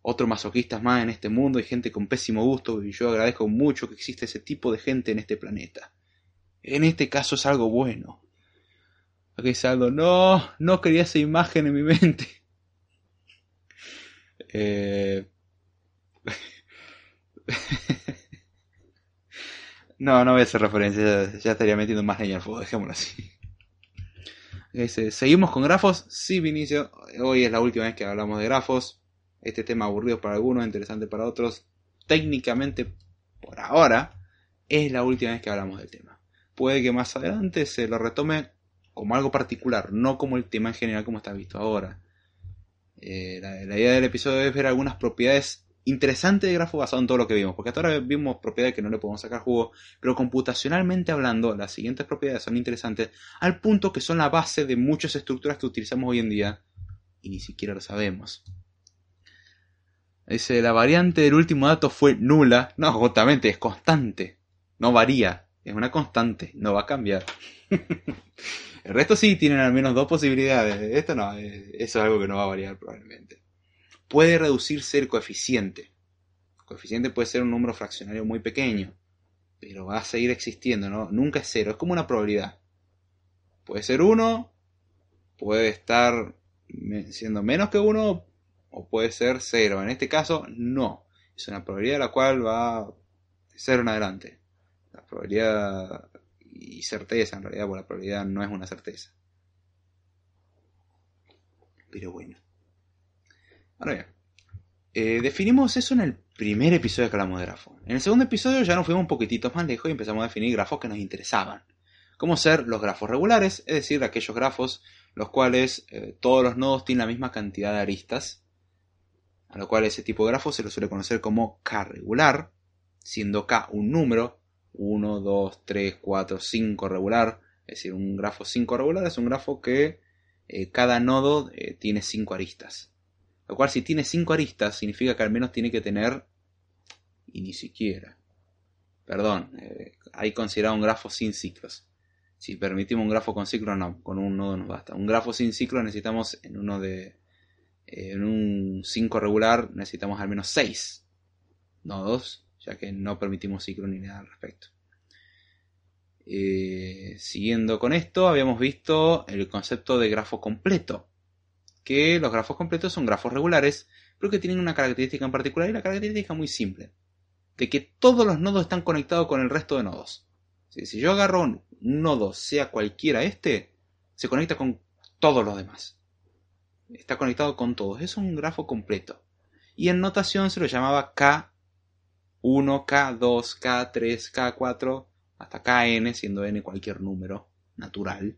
Speaker 1: Otro masoquista más en este mundo y gente con pésimo gusto y yo agradezco mucho que existe ese tipo de gente en este planeta. En este caso es algo bueno. Aquí es algo, no, no quería esa imagen en mi mente. Eh... no, no voy a hacer referencia, ya, estaría metiendo más leña al fuego, dejémoslo así. ¿Seguimos con grafos? Sí, Vinicio. Hoy es la última vez que hablamos de grafos. Este tema aburrido para algunos, interesante para otros. Técnicamente, por ahora, es la última vez que hablamos del tema puede que más adelante se lo retome como algo particular, no como el tema en general como está visto ahora. Eh, la, idea del episodio es ver algunas propiedades interesantes de grafo basado en todo lo que vimos, porque hasta ahora vimos propiedades que no le podemos sacar jugo, pero computacionalmente hablando, las siguientes propiedades son interesantes al punto que son la base de muchas estructuras que utilizamos hoy en día y ni siquiera lo sabemos. Dice, la variante del último dato fue nula. No, justamente, es constante. No varía. Es una constante, no va a cambiar. el resto sí tienen al menos dos posibilidades. Esto no, eh, eso es algo que no va a variar probablemente. Puede reducirse el coeficiente. El coeficiente puede ser un número fraccionario muy pequeño, pero va a seguir existiendo, ¿no? Nunca es cero, es como una probabilidad. Puede ser uno, puede estar siendo menos que uno, o puede ser cero. En este caso, no. Es una probabilidad la cual va de cero en adelante la probabilidad y certeza, en realidad, porque la probabilidad no es una certeza. Pero bueno. Ahora bien, eh, definimos eso en el primer episodio que hablamos de grafos. En el segundo episodio ya nos fuimos un poquitito más lejos y empezamos a definir grafos que nos interesaban. Como ser los grafos regulares, es decir, aquellos grafos los cuales eh, todos los nodos tienen la misma cantidad de aristas, a lo cual ese tipo de grafo se lo suele conocer como K regular, siendo K un número 1, 2, 3, 4, 5 regular. Es decir, un grafo 5 regular es un grafo que eh, cada nodo eh, tiene 5 aristas. Lo cual si tiene 5 aristas significa que al menos tiene que tener... Y ni siquiera. Perdón, eh, hay considerado un grafo sin ciclos. Si permitimos un grafo con ciclos, no, con un nodo nos basta. Un grafo sin ciclos necesitamos en uno de... En un 5 regular necesitamos al menos 6 nodos ya que no permitimos ciclo ni nada al respecto. Eh, siguiendo con esto, habíamos visto el concepto de grafo completo, que los grafos completos son grafos regulares, pero que tienen una característica en particular y la característica muy simple, de que todos los nodos están conectados con el resto de nodos. Si yo agarro un nodo, sea cualquiera este, se conecta con todos los demás. Está conectado con todos. Es un grafo completo. Y en notación se lo llamaba K 1, K2, K3, K4, hasta Kn, siendo n cualquier número natural.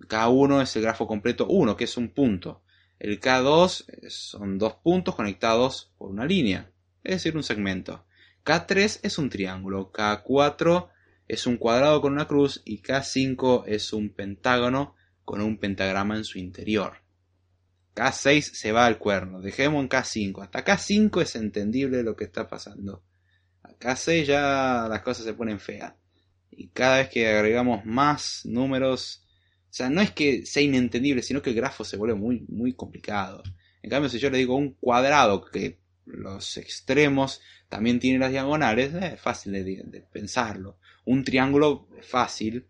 Speaker 1: K1 es el grafo completo 1, que es un punto. El K2 son dos puntos conectados por una línea, es decir, un segmento. K3 es un triángulo, K4 es un cuadrado con una cruz y K5 es un pentágono con un pentagrama en su interior. K6 se va al cuerno, dejemos en K5. Hasta K5 es entendible lo que está pasando. A K6 ya las cosas se ponen feas. Y cada vez que agregamos más números, o sea, no es que sea inentendible, sino que el grafo se vuelve muy, muy complicado. En cambio, si yo le digo un cuadrado que los extremos también tienen las diagonales, es fácil de, pensarlo. Un triángulo es fácil,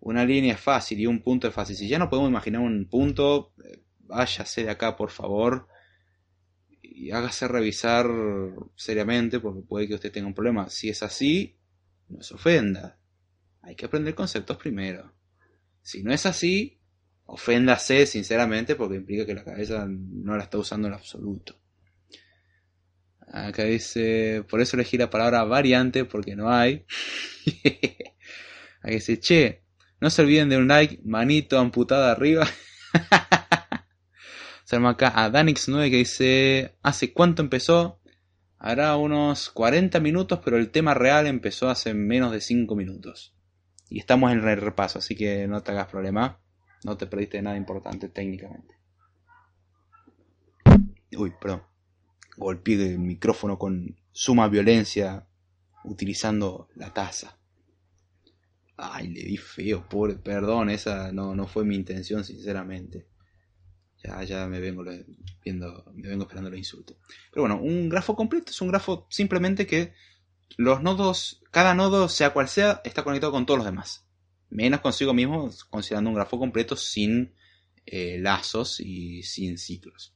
Speaker 1: una línea es fácil y un punto es fácil. Si ya no podemos imaginar un punto, eh, váyase de acá, por favor, y hágase revisar seriamente, porque puede que usted tenga un problema. Si es así, no se ofenda. Hay que aprender conceptos primero. Si no es así, oféndase sinceramente porque implica que la cabeza no la está usando en absoluto. Acá dice, por eso elegí la palabra variante porque no hay. Aquí dice, che, no se olviden de un like, manito amputada arriba. Salma acá a Danix9 que dice, ¿hace cuánto empezó? Hará unos 40 minutos, pero el tema real empezó hace menos de 5 minutos. Y estamos en el repaso, así que no te hagas problema. No te perdiste nada importante técnicamente. Uy, perdón. Golpeé el micrófono con suma violencia utilizando la taza. Ay, le di feo, pobre. Perdón, esa no, no fue mi intención, sinceramente. Ya, ya me vengo viendo, me vengo esperando los insultos. Pero bueno, un grafo completo es un grafo simplemente que los nodos, cada nodo, sea cual sea, está conectado con todos los demás menos consigo mismo, considerando un grafo completo sin eh, lazos y sin ciclos.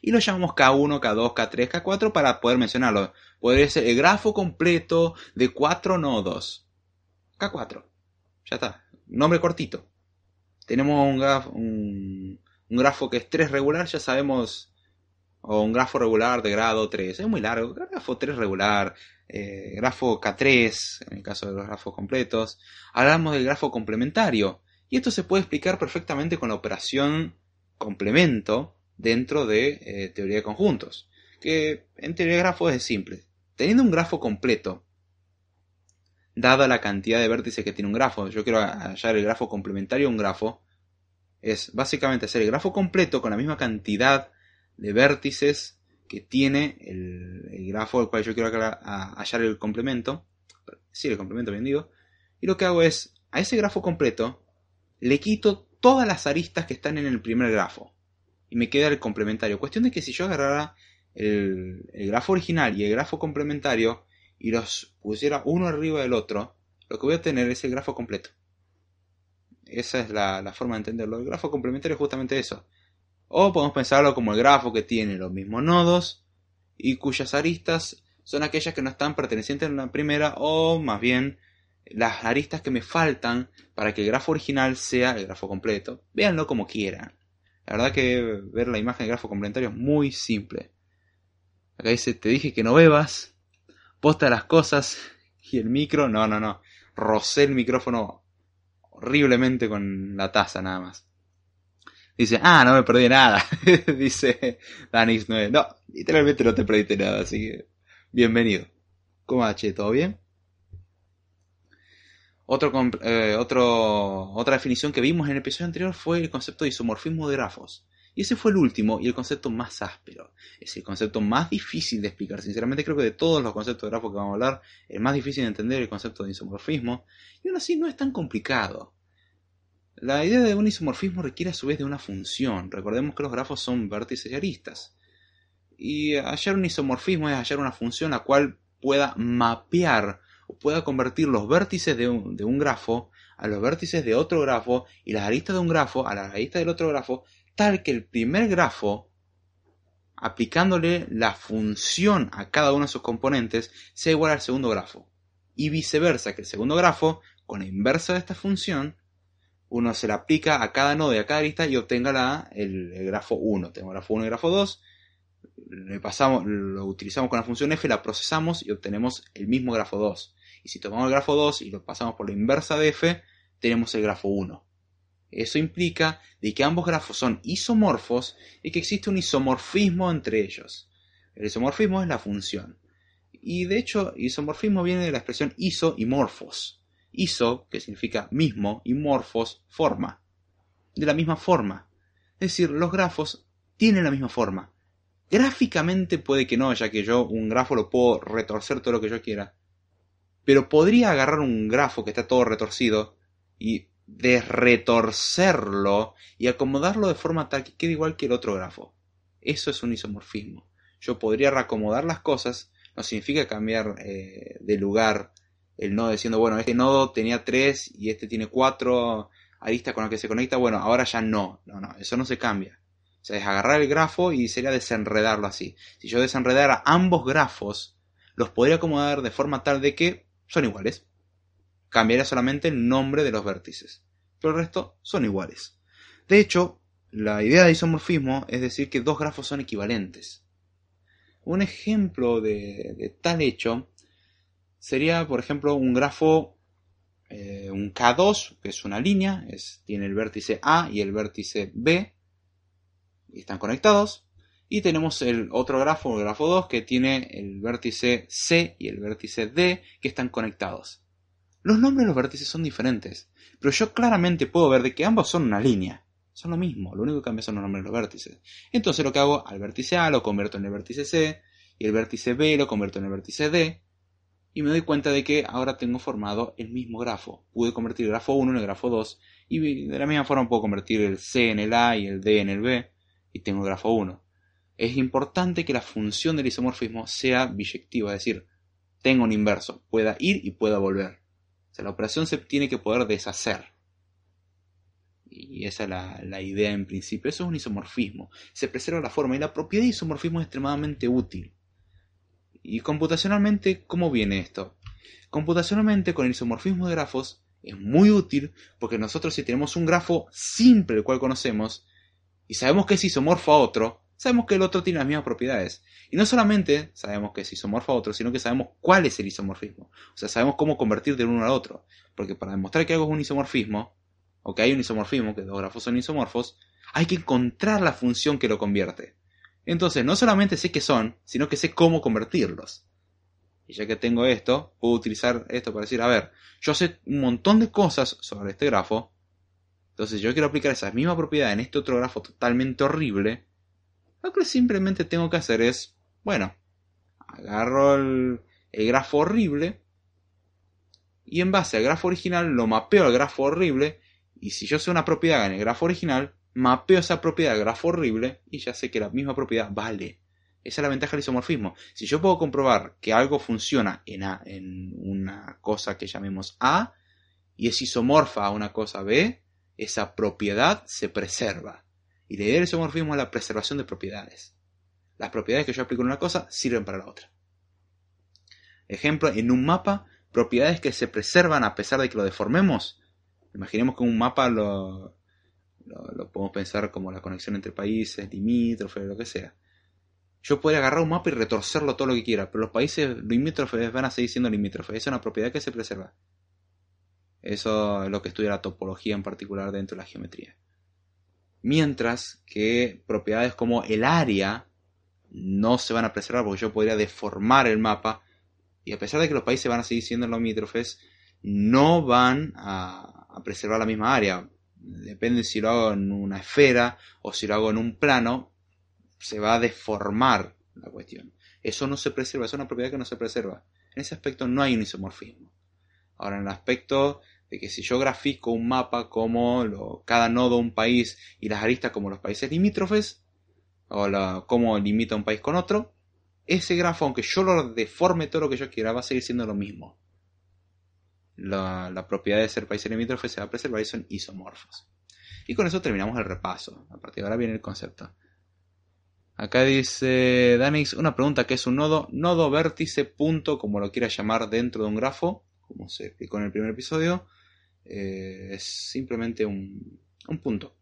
Speaker 1: Y lo llamamos K1, K2, K3, K4 para poder mencionarlo. Podría ser el grafo completo de cuatro nodos. K4. Ya está. Nombre cortito. Tenemos un grafo, un, grafo que es 3 regular, ya sabemos. O un grafo regular de grado 3. Es muy largo. Grafo 3 regular. Eh, grafo K3, en el caso de los grafos completos. Hablamos del grafo complementario. Y esto se puede explicar perfectamente con la operación complemento dentro de eh, teoría de conjuntos. Que en teoría de grafos es simple. Teniendo un grafo completo, dada la cantidad de vértices que tiene un grafo, yo quiero hallar el grafo complementario a un grafo, es básicamente hacer el grafo completo con la misma cantidad de vértices que tiene el, grafo al cual yo quiero hallar el complemento. Sí, el complemento bien digo. Y lo que hago es, a ese grafo completo, le quito todas las aristas que están en el primer grafo. Y me queda el complementario. Cuestión de que si yo agarrara el, grafo original y el grafo complementario y los pusiera uno arriba del otro, lo que voy a tener es el grafo completo. Esa es la, forma de entenderlo. El grafo complementario es justamente eso. O podemos pensarlo como el grafo que tiene los mismos nodos y cuyas aristas son aquellas que no están pertenecientes a la primera o más bien las aristas que me faltan para que el grafo original sea el grafo completo. Véanlo como quieran. La verdad que ver la imagen del grafo complementario es muy simple. Acá dice, te dije que no bebas, posta las cosas y el micro, no, no, no. Rocé el micrófono horriblemente con la taza nada más. Dice, ah, no me perdí nada. Dice Danix 9. No, literalmente no te perdiste nada, así que bienvenido. ¿Cómo va, che? ¿Todo bien? Otro, eh, otro, otra definición que vimos en el episodio anterior fue el concepto de isomorfismo de grafos. Y ese fue el último y el concepto más áspero. Es el concepto más difícil de explicar. Sinceramente creo que de todos los conceptos de grafos que vamos a hablar, el más difícil de entender es el concepto de isomorfismo. Y aún así no es tan complicado. La idea de un isomorfismo requiere a su vez de una función. Recordemos que los grafos son vértices y aristas. Y hallar un isomorfismo es hallar una función la cual pueda mapear o pueda convertir los vértices de un, grafo a los vértices de otro grafo y las aristas de un grafo a las aristas del otro grafo, tal que el primer grafo, aplicándole la función a cada uno de sus componentes, sea igual al segundo grafo. Y viceversa, que el segundo grafo, con la inversa de esta función, uno se la aplica a cada nodo y a cada arista y obtenga el, grafo 1. Tengo grafo 1 y grafo 2. Le pasamos, lo utilizamos con la función f, la procesamos y obtenemos el mismo grafo 2. Y si tomamos el grafo 2 y lo pasamos por la inversa de f, tenemos el grafo 1. Eso implica de que ambos grafos son isomorfos y que existe un isomorfismo entre ellos. El isomorfismo es la función. Y de hecho, isomorfismo viene de la expresión iso y morfos iso, que significa mismo, y morfos, forma. De la misma forma. Es decir, los grafos tienen la misma forma. Gráficamente puede que no, ya que yo un grafo lo puedo retorcer todo lo que yo quiera. Pero podría agarrar un grafo que está todo retorcido y desretorcerlo y acomodarlo de forma tal que quede igual que el otro grafo. Eso es un isomorfismo. Yo podría reacomodar las cosas, no significa cambiar eh, de lugar el nodo diciendo, bueno, este nodo tenía 3 y este tiene 4 aristas con las que se conecta, bueno, ahora ya no. No, no, eso no se cambia. O sea, agarrar el grafo y sería desenredarlo así. Si yo desenredara ambos grafos, los podría acomodar de forma tal de que son iguales. Cambiaría solamente el nombre de los vértices. Pero el resto son iguales. De hecho, la idea de isomorfismo es decir que dos grafos son equivalentes. Un ejemplo de, tal hecho sería, por ejemplo, un grafo, eh, un K2, que es una línea, es, tiene el vértice A y el vértice B, y están conectados. Y tenemos el otro grafo, el grafo 2, que tiene el vértice C y el vértice D, que están conectados. Los nombres de los vértices son diferentes, pero yo claramente puedo ver de que ambos son una línea. Son lo mismo, lo único que cambia son los nombres de los vértices. Entonces lo que hago, al vértice A lo convierto en el vértice C, y el vértice B lo convierto en el vértice D, y me doy cuenta de que ahora tengo formado el mismo grafo. Pude convertir el grafo 1 en el grafo 2, y de la misma forma puedo convertir el C en el A y el D en el B, y tengo el grafo 1. Es importante que la función del isomorfismo sea biyectiva, es decir, tenga un inverso, pueda ir y pueda volver. O sea, la operación se tiene que poder deshacer. Y esa es la, idea en principio. Eso es un isomorfismo. Se preserva la forma y la propiedad de isomorfismo es extremadamente útil. Y computacionalmente, ¿cómo viene esto? Computacionalmente, con el isomorfismo de grafos, es muy útil porque nosotros si tenemos un grafo simple, el cual conocemos, y sabemos que es isomorfo a otro, sabemos que el otro tiene las mismas propiedades. Y no solamente sabemos que es isomorfo a otro, sino que sabemos cuál es el isomorfismo. O sea, sabemos cómo convertir de uno al otro. Porque para demostrar que algo es un isomorfismo, o que hay un isomorfismo, que dos grafos son isomorfos, hay que encontrar la función que lo convierte. Entonces, no solamente sé qué son, sino que sé cómo convertirlos. Y ya que tengo esto, puedo utilizar esto para decir, a ver, yo sé un montón de cosas sobre este grafo, entonces yo quiero aplicar esa misma propiedad en este otro grafo totalmente horrible, lo que simplemente tengo que hacer es, bueno, agarro el, grafo horrible y en base al grafo original lo mapeo al grafo horrible y si yo sé una propiedad en el grafo original, mapeo esa propiedad al grafo horrible y ya sé que la misma propiedad vale. Esa es la ventaja del isomorfismo. Si yo puedo comprobar que algo funciona en, en una cosa que llamemos A y es isomorfa a una cosa B, esa propiedad se preserva. Y la idea del isomorfismo es la preservación de propiedades. Las propiedades que yo aplico en una cosa sirven para la otra. Ejemplo, en un mapa, propiedades que se preservan a pesar de que lo deformemos Imaginemos que un mapa lo, lo, podemos pensar como la conexión entre países, limítrofes, lo que sea. Yo podría agarrar un mapa y retorcerlo todo lo que quiera, pero los países limítrofes van a seguir siendo limítrofes. Esa es una propiedad que se preserva. Eso es lo que estudia la topología en particular dentro de la geometría. Mientras que propiedades como el área no se van a preservar porque yo podría deformar el mapa y a pesar de que los países van a seguir siendo limítrofes, no van a, preservar la misma área. Depende si lo hago en una esfera o si lo hago en un plano, se va a deformar la cuestión. Eso no se preserva, es una propiedad que no se preserva. En ese aspecto no hay un isomorfismo. Ahora, en el aspecto de que si yo grafico un mapa como cada nodo un país y las aristas como los países limítrofes, o la, cómo limita un país con otro, ese grafo, aunque yo lo deforme todo lo que yo quiera, va a seguir siendo lo mismo la, propiedad de ser países limítrofes se va a preservar y son isomorfos. Y con eso terminamos el repaso. A partir de ahora viene el concepto. Acá dice Danix una pregunta que es un nodo, nodo vértice punto, como lo quieras llamar dentro de un grafo, como se explicó en el primer episodio, eh, es simplemente un, punto.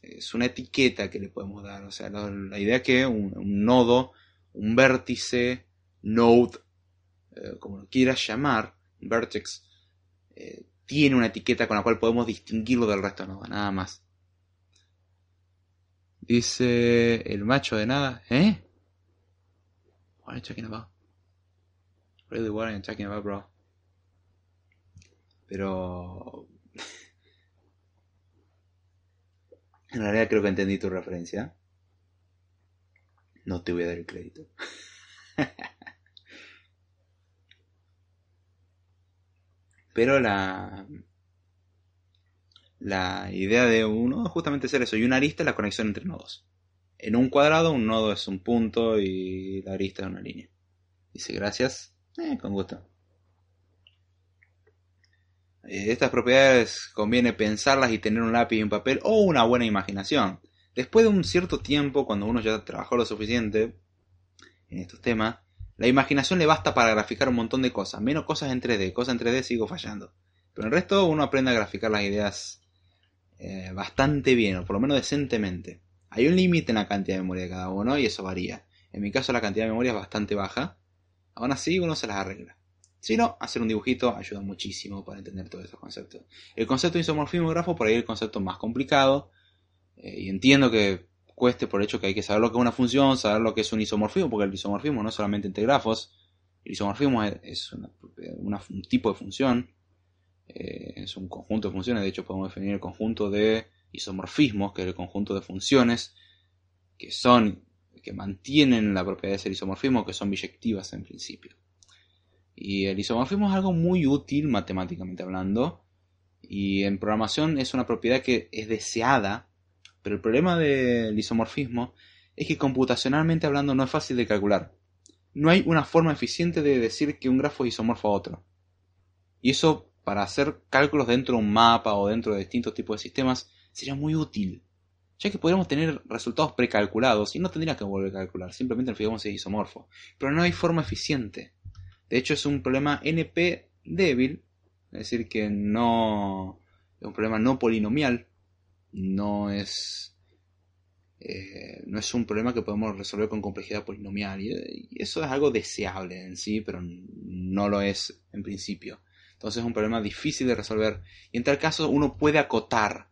Speaker 1: Es una etiqueta que le podemos dar. O sea, la, idea es que un, nodo, un vértice, node, eh, como lo quieras llamar, vertex eh, tiene una etiqueta con la cual podemos distinguirlo del resto, no, nada más. Dice el macho de nada, ¿eh? What are you talking about? Really, what are you talking about, bro? Pero... en realidad creo que entendí tu referencia. No te voy a dar el crédito. Pero la, la idea de uno es justamente ser eso, y una arista es la conexión entre nodos. En un cuadrado, un nodo es un punto y la arista es una línea. Dice, gracias. Eh, con gusto. Eh, estas propiedades conviene pensarlas y tener un lápiz y un papel o una buena imaginación. Después de un cierto tiempo, cuando uno ya trabajó lo suficiente en estos temas, la imaginación le basta para graficar un montón de cosas, menos cosas en 3D, cosas en 3D sigo fallando. Pero el resto uno aprende a graficar las ideas eh, bastante bien, o por lo menos decentemente. Hay un límite en la cantidad de memoria de cada uno y eso varía. En mi caso la cantidad de memoria es bastante baja. Aún así uno se las arregla. Si no, hacer un dibujito ayuda muchísimo para entender todos esos conceptos. El concepto de isomorfismo grafo por ahí es el concepto más complicado. Eh, y entiendo que cueste por el hecho que hay que saber lo que es una función, saber lo que es un isomorfismo, porque el isomorfismo no es solamente entre grafos. El isomorfismo es, un tipo de función. Eh, es un conjunto de funciones. De hecho, podemos definir el conjunto de isomorfismos, que es el conjunto de funciones que son que mantienen la propiedad de ser isomorfismo, que son biyectivas en principio. Y el isomorfismo es algo muy útil matemáticamente hablando. Y en programación es una propiedad que es deseada. Pero el problema del isomorfismo es que computacionalmente hablando no es fácil de calcular. No hay una forma eficiente de decir que un grafo es isomorfo a otro. Y eso para hacer cálculos dentro de un mapa o dentro de distintos tipos de sistemas sería muy útil. Ya que podríamos tener resultados precalculados y no tendría que volver a calcular, simplemente nos fijamos si es isomorfo. Pero no hay forma eficiente. De hecho, es un problema NP débil, es decir, que no es un problema no polinomial, no es eh, no es un problema que podemos resolver con complejidad polinomial y, eso es algo deseable en sí, pero no lo es en principio. Entonces es un problema difícil de resolver y en tal caso uno puede acotar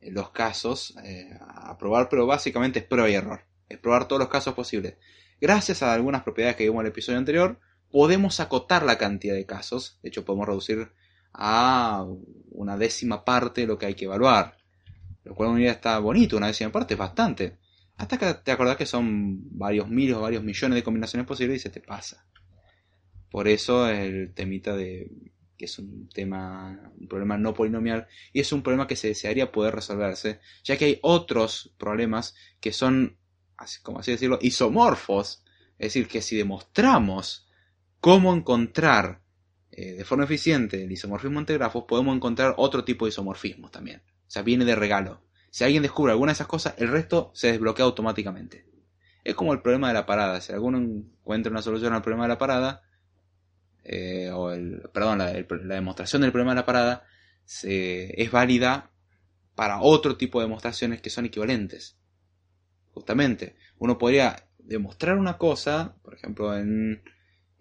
Speaker 1: los casos eh, a probar, pero básicamente es prueba y error, es probar todos los casos posibles. Gracias a algunas propiedades que vimos en el episodio anterior, podemos acotar la cantidad de casos. De hecho, podemos reducir a una décima parte lo que hay que evaluar. Lo cual unidad está bonito, una décima parte es bastante. Hasta que te acordás que son varios miles o varios millones de combinaciones posibles y se te pasa. Por eso el temita de que es un tema, un problema no polinomial y es un problema que se desearía poder resolverse, ya que hay otros problemas que son, como así decirlo, isomorfos, es decir, que si demostramos cómo encontrar eh, de forma eficiente el isomorfismo entre grafos, podemos encontrar otro tipo de isomorfismos también. O sea, viene de regalo. Si alguien descubre alguna de esas cosas, el resto se desbloquea automáticamente. Es como el problema de la parada. Si alguno encuentra una solución al problema de la parada, eh, o el, perdón, la, demostración del problema de la parada, es válida para otro tipo de demostraciones que son equivalentes. Justamente, uno podría demostrar una cosa, por ejemplo, en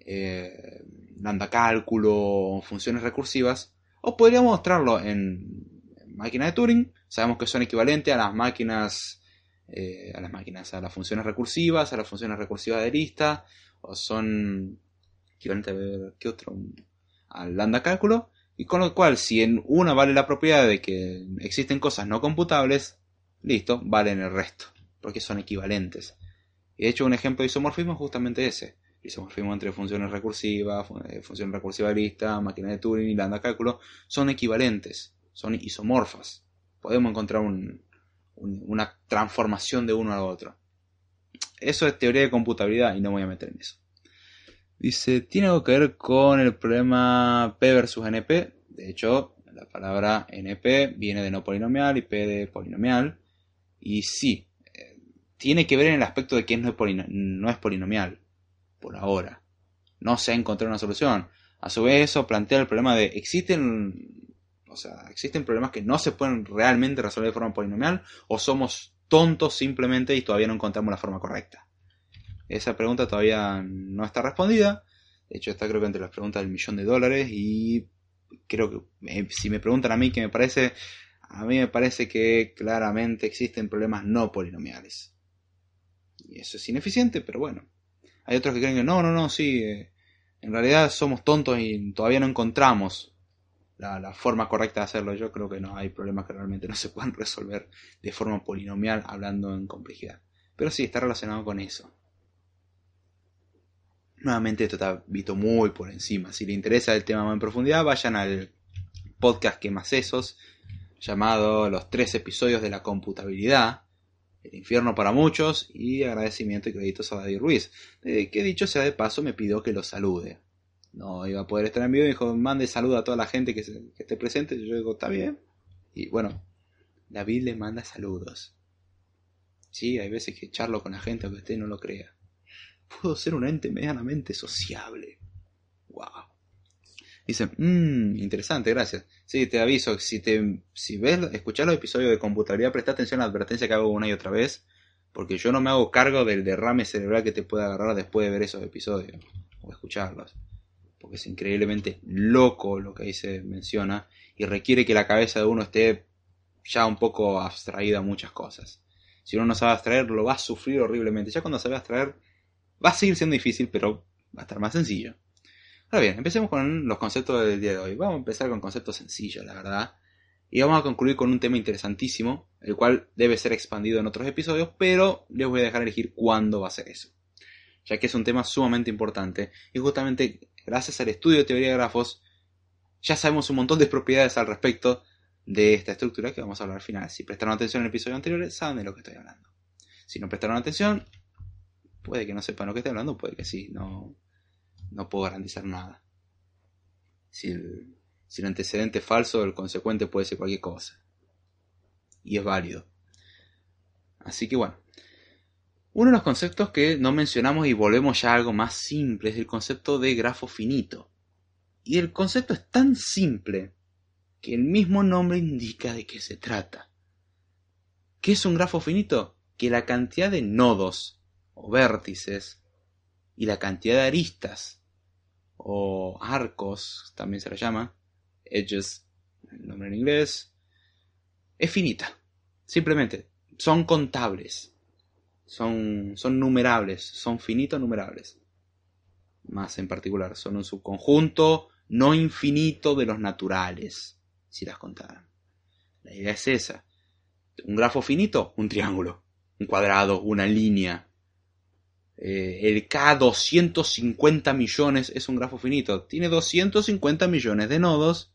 Speaker 1: eh, lambda cálculo, funciones recursivas, o podríamos mostrarlo en, máquinas de Turing, sabemos que son equivalentes a las máquinas, eh, a las máquinas, a las funciones recursivas, a las funciones recursivas de lista, o son equivalentes a ver, ¿qué otro? Al lambda cálculo, y con lo cual, si en una vale la propiedad de que existen cosas no computables, listo, valen el resto, porque son equivalentes. Y de hecho, un ejemplo de isomorfismo es justamente ese isomorfismo entre funciones recursivas, eh, función recursiva lista, máquina de Turing y lambda cálculo, son equivalentes, son isomorfas. Podemos encontrar una transformación de uno al otro. Eso es teoría de computabilidad y no voy a meter en eso. Dice, tiene algo que ver con el problema P versus NP. De hecho, la palabra NP viene de no polinomial y P de polinomial. Y sí, eh, tiene que ver en el aspecto de que no es polinomial por ahora. No se ha encontrado una solución. A su vez, eso plantea el problema de existen, o sea, existen problemas que no se pueden realmente resolver de forma polinomial o somos tontos simplemente y todavía no encontramos la forma correcta. Esa pregunta todavía no está respondida. De hecho, está creo que entre las preguntas del millón de dólares y creo que eh, si me preguntan a mí que me parece, a mí me parece que claramente existen problemas no polinomiales. Y eso es ineficiente, pero bueno, hay otros que creen que no, no, no, sí, eh, en realidad somos tontos y todavía no encontramos la, forma correcta de hacerlo. Yo creo que no hay problemas que realmente no se puedan resolver de forma polinomial hablando en complejidad. Pero sí, está relacionado con eso. Nuevamente esto está visto muy por encima. Si le interesa el tema más en profundidad, vayan al podcast que más esos, llamado Los tres episodios de la computabilidad, el infierno para muchos y agradecimiento y créditos a David Ruiz, que dicho sea de paso me pidió que lo salude. No iba a poder estar en vivo y dijo, mande saludo a toda la gente que, que esté presente. Yo digo, está bien. Y bueno, David le manda saludos. Sí, hay veces que charlo con la gente aunque usted no lo crea. Puedo ser un ente medianamente sociable. Wow. Dice, mmm, interesante, gracias. Sí, te aviso, si te si ves, los episodios de computabilidad, presta atención a la advertencia que hago una y otra vez, porque yo no me hago cargo del derrame cerebral que te puede agarrar después de ver esos episodios o escucharlos. Porque es increíblemente loco lo que ahí se menciona y requiere que la cabeza de uno esté ya un poco abstraída a muchas cosas. Si uno no sabe abstraer, lo va a sufrir horriblemente. Ya cuando sabe abstraer, va a seguir siendo difícil, pero va a estar más sencillo. Ahora bien, empecemos con los conceptos del día de hoy. Vamos a empezar con conceptos sencillos, la verdad. Y vamos a concluir con un tema interesantísimo, el cual debe ser expandido en otros episodios, pero les voy a dejar elegir cuándo va a ser eso. Ya que es un tema sumamente importante. Y justamente gracias al estudio de teoría de grafos, ya sabemos un montón de propiedades al respecto de esta estructura que vamos a hablar al final. Si prestaron atención en el episodio anterior, saben de lo que estoy hablando. Si no prestaron atención, puede que no sepan lo que estoy hablando, puede que sí. No, no puedo garantizar nada. Si el, antecedente es falso, el consecuente puede ser cualquier cosa. Y es válido. Así que bueno. Uno de los conceptos que no mencionamos y volvemos ya a algo más simple es el concepto de grafo finito. Y el concepto es tan simple que el mismo nombre indica de qué se trata. ¿Qué es un grafo finito? Que la cantidad de nodos o vértices y la cantidad de aristas o arcos, también se le llama, edges, el nombre en inglés, es finita. Simplemente, son contables, son, son numerables, son finitos numerables. Más en particular, son un subconjunto no infinito de los naturales, si las contaran. La idea es esa. Un grafo finito, un triángulo, un cuadrado, una línea, eh, el K250 millones es un grafo finito. Tiene 250 millones de nodos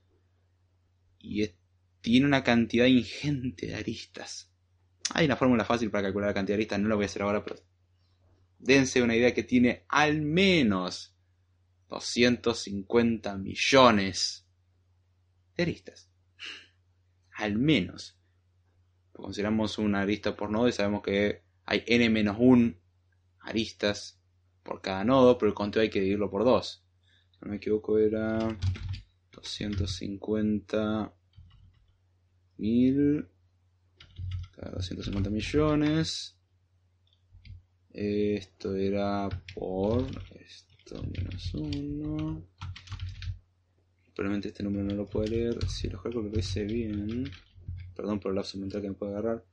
Speaker 1: y tiene una cantidad ingente de aristas. Hay una fórmula fácil para calcular la cantidad de aristas, no la voy a hacer ahora, pero dense una idea que tiene al menos 250 millones de aristas. Al menos. Consideramos una arista por nodo y sabemos que hay n-1 aristas por cada nodo, pero el conteo hay que dividirlo por 2. Si no me equivoco era 250 mil, 250 millones. Esto era por esto menos 1. Probablemente este número no lo puedo leer. Si lo calculo lo hice bien. Perdón por el lapso mental que me puede agarrar.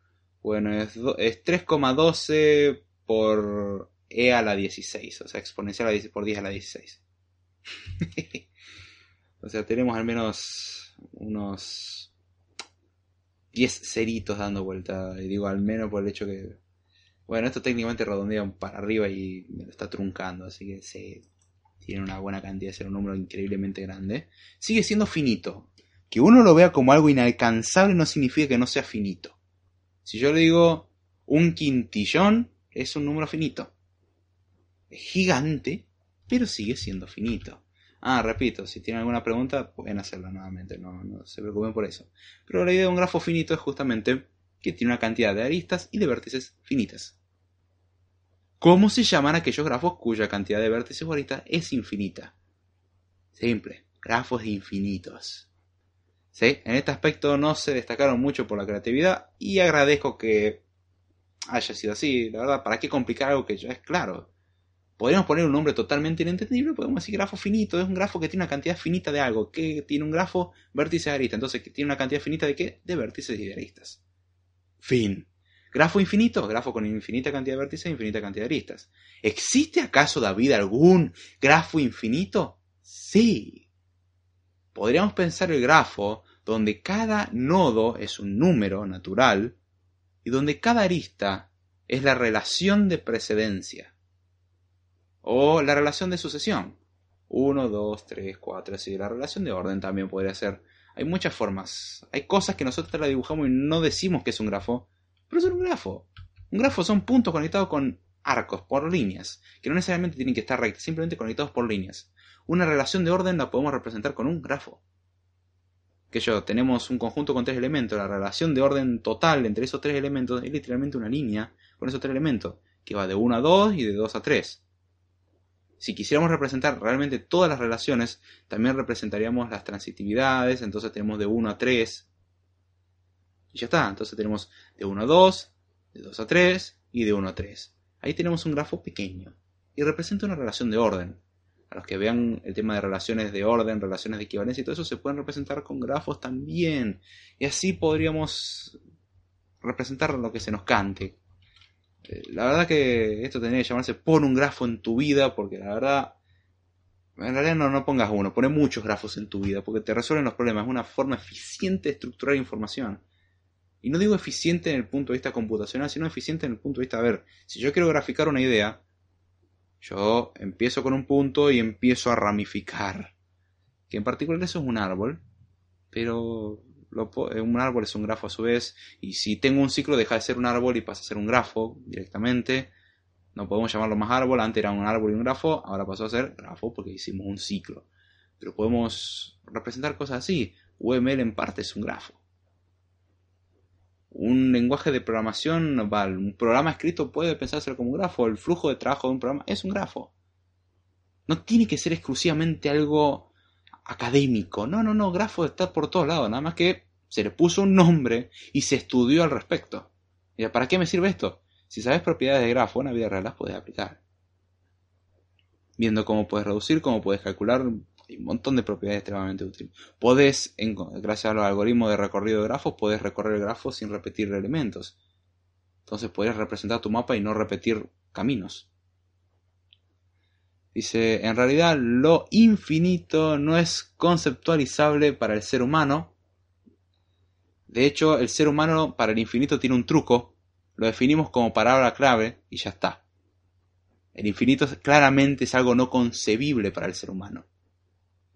Speaker 1: Bueno, es, es 3,12 por e a la 16, o sea, exponencial por 10 a la 16. o sea, tenemos al menos unos 10 ceritos dando vuelta. Y digo al menos por el hecho que... Bueno, esto técnicamente redondea para arriba y me lo está truncando, así que se tiene una buena cantidad ser un número increíblemente grande. Sigue siendo finito. Que uno lo vea como algo inalcanzable no significa que no sea finito. Si yo le digo un quintillón, es un número finito. Es gigante, pero sigue siendo finito. Ah, repito, si tienen alguna pregunta, pueden hacerla nuevamente, no, no se preocupen por eso. Pero la idea de un grafo finito es justamente que tiene una cantidad de aristas y de vértices finitas. ¿Cómo se llaman aquellos grafos cuya cantidad de vértices o aristas es infinita? Simple, grafos infinitos. ¿Sí? En este aspecto no se destacaron mucho por la creatividad y agradezco que haya sido así. La verdad, ¿para qué complicar algo que ya es claro? Podríamos poner un nombre totalmente inentendible, podemos decir grafo finito, es un grafo que tiene una cantidad finita de algo, que tiene un grafo vértice arista, entonces que tiene una cantidad finita de qué? De vértices y de aristas. Fin. Grafo infinito, grafo con infinita cantidad de vértices e infinita cantidad de aristas. ¿Existe acaso, David, algún grafo infinito? Sí. Podríamos pensar el grafo donde cada nodo es un número natural y donde cada arista es la relación de precedencia o la relación de sucesión. 1, 2, 3, 4, así. La relación de orden también podría ser. Hay muchas formas. Hay cosas que nosotros la dibujamos y no decimos que es un grafo, pero es un grafo. Un grafo son puntos conectados con arcos, por líneas, que no necesariamente tienen que estar rectos, simplemente conectados por líneas. Una relación de orden la podemos representar con un grafo. Que yo, tenemos un conjunto con tres elementos, la relación de orden total entre esos tres elementos es literalmente una línea con esos tres elementos, que va de 1 a 2 y de 2 a 3. Si quisiéramos representar realmente todas las relaciones, también representaríamos las transitividades, entonces tenemos de 1 a 3. Y ya está, entonces tenemos de 1 a 2, de 2 a 3 y de 1 a 3. Ahí tenemos un grafo pequeño y representa una relación de orden. A los que vean el tema de relaciones de orden, relaciones de equivalencia y todo eso, se pueden representar con grafos también. Y así podríamos representar lo que se nos cante. Eh, la verdad que esto tendría que llamarse pon un grafo en tu vida, porque la verdad, en realidad no, no pongas uno, pone muchos grafos en tu vida, porque te resuelven los problemas. Es una forma eficiente de estructurar información. Y no digo eficiente en el punto de vista computacional, sino eficiente en el punto de vista, a ver, si yo quiero graficar una idea, yo empiezo con un punto y empiezo a ramificar. Que en particular eso es un árbol, pero eh, un árbol es un grafo a su vez, y si tengo un ciclo deja de ser un árbol y pasa a ser un grafo directamente. No podemos llamarlo más árbol, antes era un árbol y un grafo, ahora pasó a ser grafo porque hicimos un ciclo. Pero podemos representar cosas así. UML en parte es un grafo un lenguaje de programación, un programa escrito puede pensarse como un grafo, el flujo de trabajo de un programa es un grafo. No tiene que ser exclusivamente algo académico, no, no, no, grafo está por todos lados, nada más que se le puso un nombre y se estudió al respecto. ¿para qué me sirve esto? Si sabes propiedades de grafo, en la vida real las puedes aplicar. Viendo cómo puedes reducir, cómo puedes calcular, un montón de propiedades extremadamente útiles. Podés, gracias a los algoritmos de recorrido de grafos, podés recorrer el grafo sin repetir elementos. Entonces podés representar tu mapa y no repetir caminos. Dice, en realidad lo infinito no es conceptualizable para el ser humano. De hecho, el ser humano para el infinito tiene un truco. Lo definimos como palabra clave y ya está. El infinito claramente es algo no concebible para el ser humano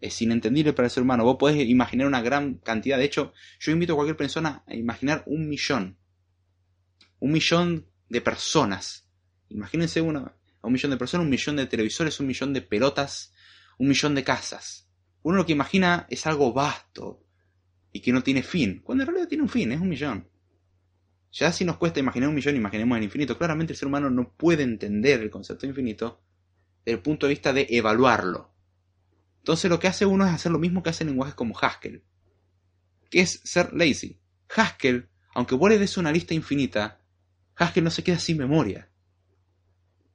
Speaker 1: es inentendible para el ser humano. Vos podés imaginar una gran cantidad. De hecho, yo invito a cualquier persona a imaginar un millón. Un millón de personas. Imagínense una, un millón de personas, un millón de televisores, un millón de pelotas, un millón de casas. Uno lo que imagina es algo vasto y que no tiene fin. Cuando en realidad tiene un fin, es un millón. Ya si nos cuesta imaginar un millón, imaginemos el infinito. Claramente el ser humano no puede entender el concepto infinito desde el punto de vista de evaluarlo. Entonces lo que hace uno es hacer lo mismo que hacen lenguajes como Haskell, que es ser lazy. Haskell, aunque vos le una lista infinita, Haskell no se queda sin memoria.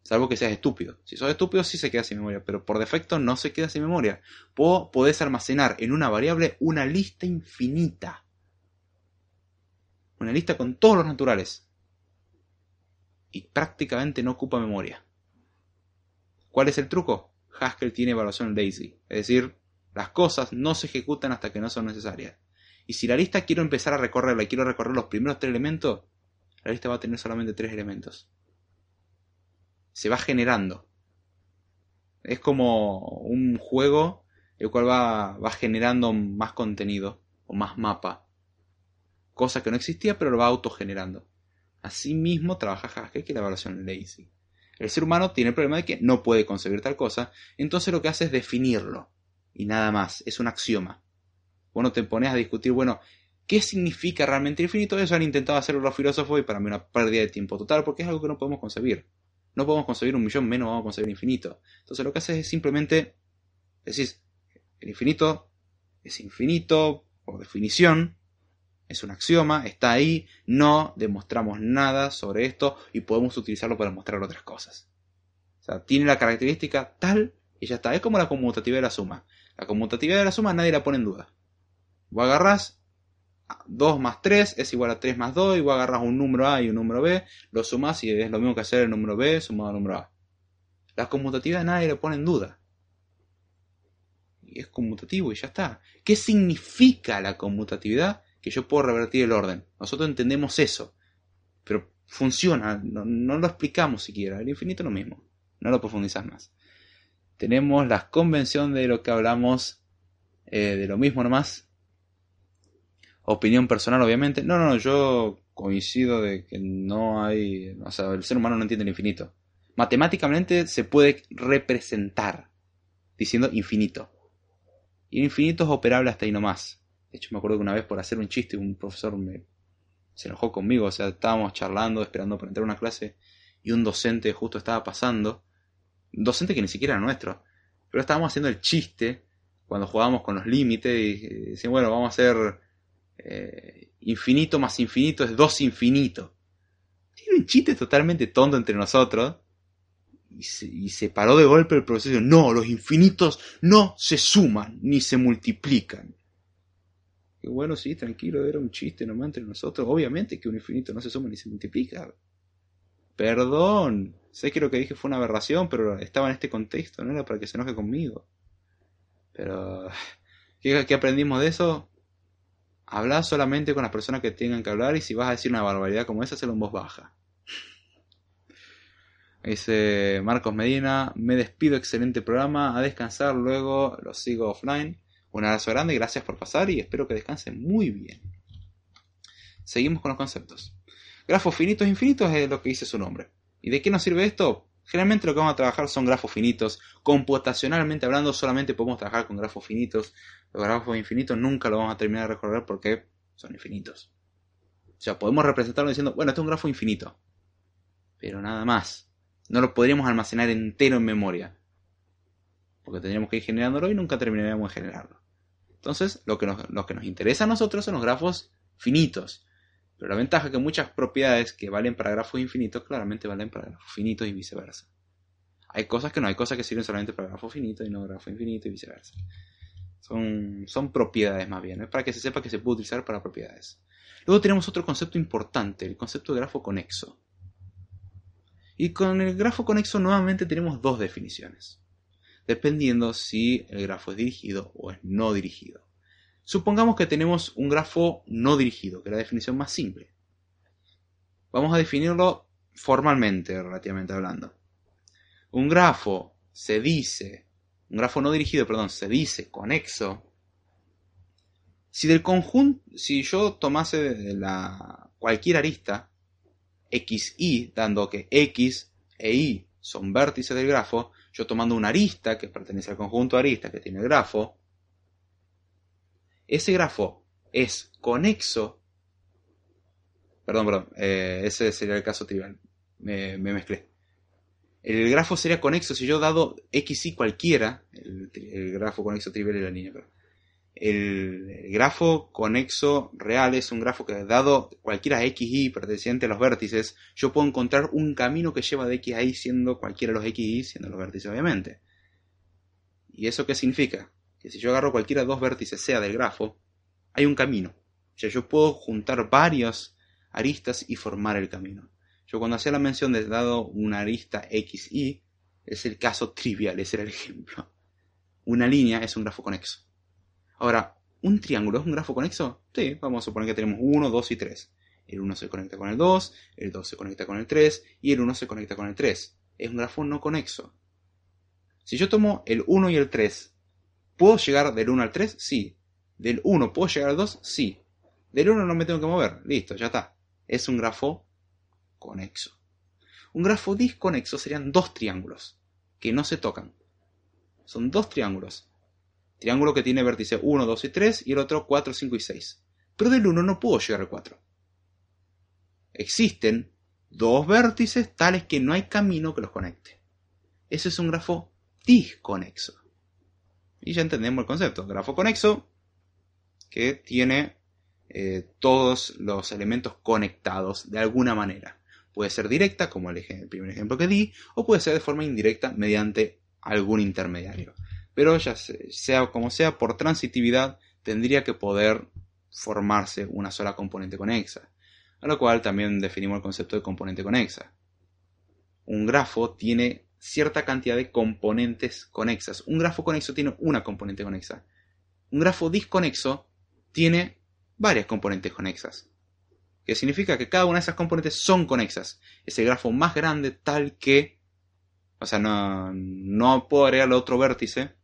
Speaker 1: Salvo que seas estúpido. Si sos estúpido sí se queda sin memoria, pero por defecto no se queda sin memoria. Vos podés almacenar en una variable una lista infinita. Una lista con todos los naturales. Y prácticamente no ocupa memoria. ¿Cuál es el truco? Haskell tiene evaluación lazy, es decir, las cosas no se ejecutan hasta que no son necesarias. Y si la lista quiero empezar a recorrerla y quiero recorrer los primeros tres elementos, la lista va a tener solamente tres elementos. Se va generando. Es como un juego el cual va, va generando más contenido o más mapa. Cosa que no existía pero lo va autogenerando. Así mismo trabaja Haskell que la evaluación lazy. El ser humano tiene el problema de que no puede concebir tal cosa, entonces lo que hace es definirlo. Y nada más, es un axioma. Bueno, te pones a discutir, bueno, ¿qué significa realmente infinito? Eso han intentado hacerlo los filósofos y para mí una pérdida de tiempo total, porque es algo que no podemos concebir. No podemos concebir un millón, menos vamos a concebir infinito. Entonces lo que haces es simplemente decir, el infinito es infinito por definición, es un axioma, está ahí, no demostramos nada sobre esto y podemos utilizarlo para mostrar otras cosas. O sea, tiene la característica tal y ya está. Es como la conmutatividad de la suma. La conmutatividad de la suma nadie la pone en duda. Vos agarrás 2 más 3 es igual a 3 más 2 y vos agarrás un número A y un número B, lo sumás y es lo mismo que hacer el número B sumado al número A. La conmutatividad nadie la pone en duda. Y es conmutativo y ya está. ¿Qué significa la conmutatividad? Que yo puedo revertir el orden. Nosotros entendemos eso, pero funciona, no, lo explicamos siquiera. El infinito es lo mismo, no lo profundizas más. Tenemos la convención de lo que hablamos, eh, de lo mismo nomás. Opinión personal, obviamente. No, no, yo coincido de que no hay, o sea, el ser humano no entiende el infinito. Matemáticamente se puede representar diciendo infinito. Y el infinito es operable hasta ahí nomás. De hecho, me acuerdo que una vez por hacer un chiste, un profesor me, se enojó conmigo. O sea, estábamos charlando, esperando para entrar a una clase, y un docente justo estaba pasando. Docente que ni siquiera era nuestro. Pero estábamos haciendo el chiste cuando jugábamos con los límites y decían, bueno, vamos a hacer eh, infinito más infinito es dos infinitos. Tiene un chiste totalmente tonto entre nosotros. Y se, y se paró de golpe el profesor no, los infinitos no se suman ni se multiplican. Que bueno, sí, tranquilo, era un chiste nomás entre nosotros. Obviamente que un infinito no se suma ni se multiplica. Perdón, sé que lo que dije fue una aberración, pero estaba en este contexto, no era para que se enoje conmigo. Pero, ¿qué, qué aprendimos de eso? Habla solamente con las personas que tengan que hablar y si vas a decir una barbaridad como esa, hazlo en voz baja. Dice Marcos Medina, me despido, excelente programa, a descansar, luego lo sigo offline. Un abrazo grande, gracias por pasar y espero que descansen muy bien. Seguimos con los conceptos. Grafos finitos e infinitos es lo que dice su nombre. ¿Y de qué nos sirve esto? Generalmente lo que vamos a trabajar son grafos finitos. Computacionalmente hablando, solamente podemos trabajar con grafos finitos. Los grafos infinitos nunca lo vamos a terminar de recorrer porque son infinitos. O sea, podemos representarlo diciendo, bueno, este es un grafo infinito. Pero nada más. No lo podríamos almacenar entero en memoria. Porque tendríamos que ir generándolo y nunca terminaríamos de generarlo. Entonces, lo que, nos, lo que nos interesa a nosotros son los grafos finitos. Pero la ventaja es que muchas propiedades que valen para grafos infinitos claramente valen para grafos finitos y viceversa. Hay cosas que no, hay cosas que sirven solamente para grafos finitos y no grafos infinitos y viceversa. Son, son propiedades más bien, es para que se sepa que se puede utilizar para propiedades. Luego tenemos otro concepto importante, el concepto de grafo conexo. Y con el grafo conexo nuevamente tenemos dos definiciones, dependiendo si el grafo es dirigido o es no dirigido. Supongamos que tenemos un grafo no dirigido, que es la definición más simple. Vamos a definirlo formalmente, relativamente hablando. Un grafo se dice un grafo no dirigido, perdón, se dice conexo, si del conjunto, si yo tomase la cualquier arista x y, dando que x e y son vértices del grafo, yo tomando una arista que pertenece al conjunto arista que tiene el grafo, ese grafo es conexo, perdón, perdón, eh, ese sería el caso trivial, me mezclé. El grafo sería conexo si yo dado x y cualquiera, el, grafo conexo trivial y la línea, pero el, grafo conexo real es un grafo que dado cualquiera x y perteneciente a los vértices, yo puedo encontrar un camino que lleva de x a y siendo cualquiera de los x y siendo los vértices obviamente. ¿Y eso qué significa? Que si yo agarro cualquiera de dos vértices sea del grafo, hay un camino. O sea, yo puedo juntar varias aristas y formar el camino. Yo cuando hacía la mención de dado una arista XY, es el caso trivial, ese era el ejemplo. Una línea es un grafo conexo. Ahora, ¿un triángulo es un grafo conexo? Sí, vamos a suponer que tenemos 1, 2 y 3. El 1 se conecta con el 2, el 2 se conecta con el 3 y el 1 se conecta con el 3. Es un grafo no conexo. Si yo tomo el 1 y el 3, ¿puedo llegar del 1 al 3? Sí. ¿Del 1 puedo llegar al 2? Sí. Del 1 no me tengo que mover. Listo, ya está. Es un grafo conexo. Un grafo disconexo serían dos triángulos que no se tocan. Son dos triángulos. Triángulo que tiene vértice 1, 2 y 3 y el otro 4, 5 y 6. Pero del 1 no puedo llegar al 4. Existen dos vértices tales que no hay camino que los conecte. Ese es un grafo disconexo. Y ya entendemos el concepto. Grafo conexo que tiene eh, todos los elementos conectados de alguna manera. Puede ser directa, como el, primer ejemplo que di, o puede ser de forma indirecta mediante algún intermediario. Pero ya sea como sea, por transitividad tendría que poder formarse una sola componente conexa, a lo cual también definimos el concepto de componente conexa. Un grafo tiene cierta cantidad de componentes conexas. Un grafo conexo tiene una componente conexa. Un grafo disconexo tiene varias componentes conexas que significa que cada una de esas componentes son conexas. Es el grafo más grande tal que, o sea, no, no puedo agregarle otro vértice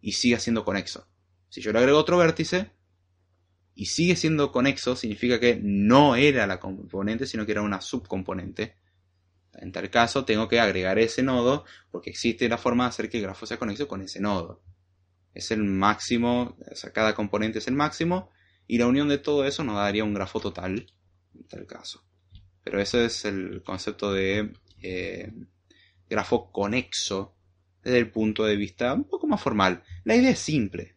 Speaker 1: y siga siendo conexo. Si yo le agrego otro vértice y sigue siendo conexo, significa que no era la componente, sino que era una subcomponente. En tal caso, tengo que agregar ese nodo porque existe la forma de hacer que el grafo sea conexo con ese nodo. Es el máximo, o sea, cada componente es el máximo y la unión de todo eso nos daría un grafo total, en tal caso. Pero ese es el concepto de eh, grafo conexo desde el punto de vista un poco más formal. La idea es simple.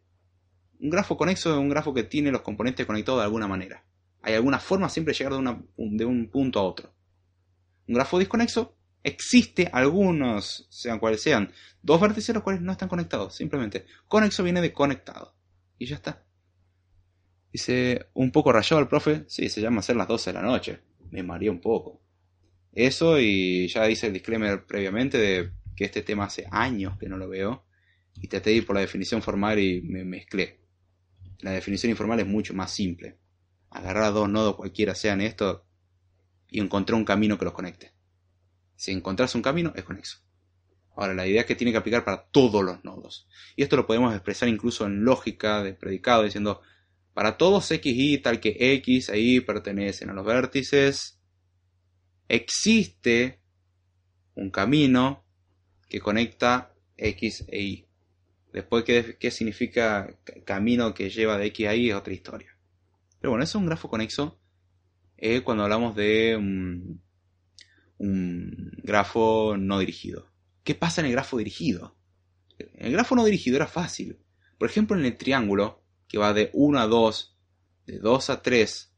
Speaker 1: Un grafo conexo es un grafo que tiene los componentes conectados de alguna manera. Hay alguna forma siempre de llegar de, un punto a otro. Un grafo desconexo existe algunos, sean cuales sean, dos vértices los cuales no están conectados, simplemente. Conexo viene de conectado. Y ya está. Dice, un poco rayado el profe. Sí, se llama hacer las 12 de la noche. Me mareé un poco. Eso y ya dice el disclaimer previamente de que este tema hace años que no lo veo. Y traté de ir por la definición formal y me mezclé. La definición informal es mucho más simple. Agarrar dos nodos cualquiera sean esto y encontrar un camino que los conecte. Si encontrás un camino, es conexo. Ahora, la idea es que tiene que aplicar para todos los nodos. Y esto lo podemos expresar incluso en lógica de predicado, diciendo, para todos x, y tal que x e y pertenecen a los vértices, existe un camino que conecta x e y. Después, ¿qué, significa camino que lleva de X a Y? Es otra historia. Pero bueno, eso es un grafo conexo cuando hablamos de un, grafo no dirigido. ¿Qué pasa en el grafo dirigido? En el grafo no dirigido era fácil. Por ejemplo, en el triángulo, que va de 1 a 2, de 2 a 3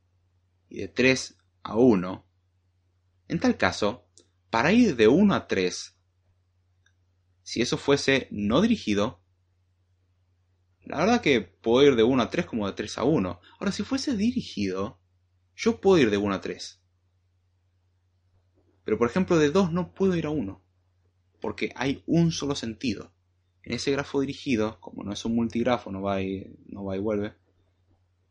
Speaker 1: y de 3 a 1, en tal caso, para ir de 1 a 3, si eso fuese no dirigido, la verdad que puedo ir de 1 a 3 como de 3 a 1. Ahora, si fuese dirigido, yo puedo ir de 1 a 3. Pero por ejemplo, de 2 no puedo ir a 1. Porque hay un solo sentido. En ese grafo dirigido, como no es un multigrafo, no va y, no va y vuelve,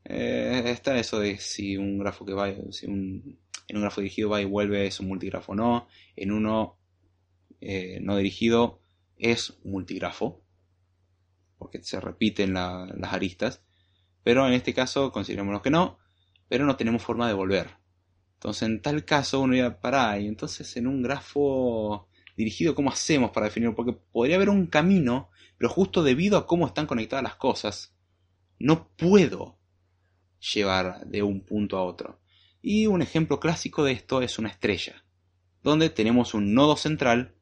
Speaker 1: eh, está eso de si un grafo que va, si un, en un grafo dirigido va y vuelve es un multigrafo o no. En uno eh, no dirigido es multigrafo porque se repiten las aristas, pero en este caso consideremos que no, pero no tenemos forma de volver. Entonces en tal caso uno iba para y entonces en un grafo dirigido, ¿cómo hacemos para definirlo? Porque podría haber un camino, pero justo debido a cómo están conectadas las cosas, no puedo llevar de un punto a otro. Y un ejemplo clásico de esto es una estrella, donde tenemos un nodo central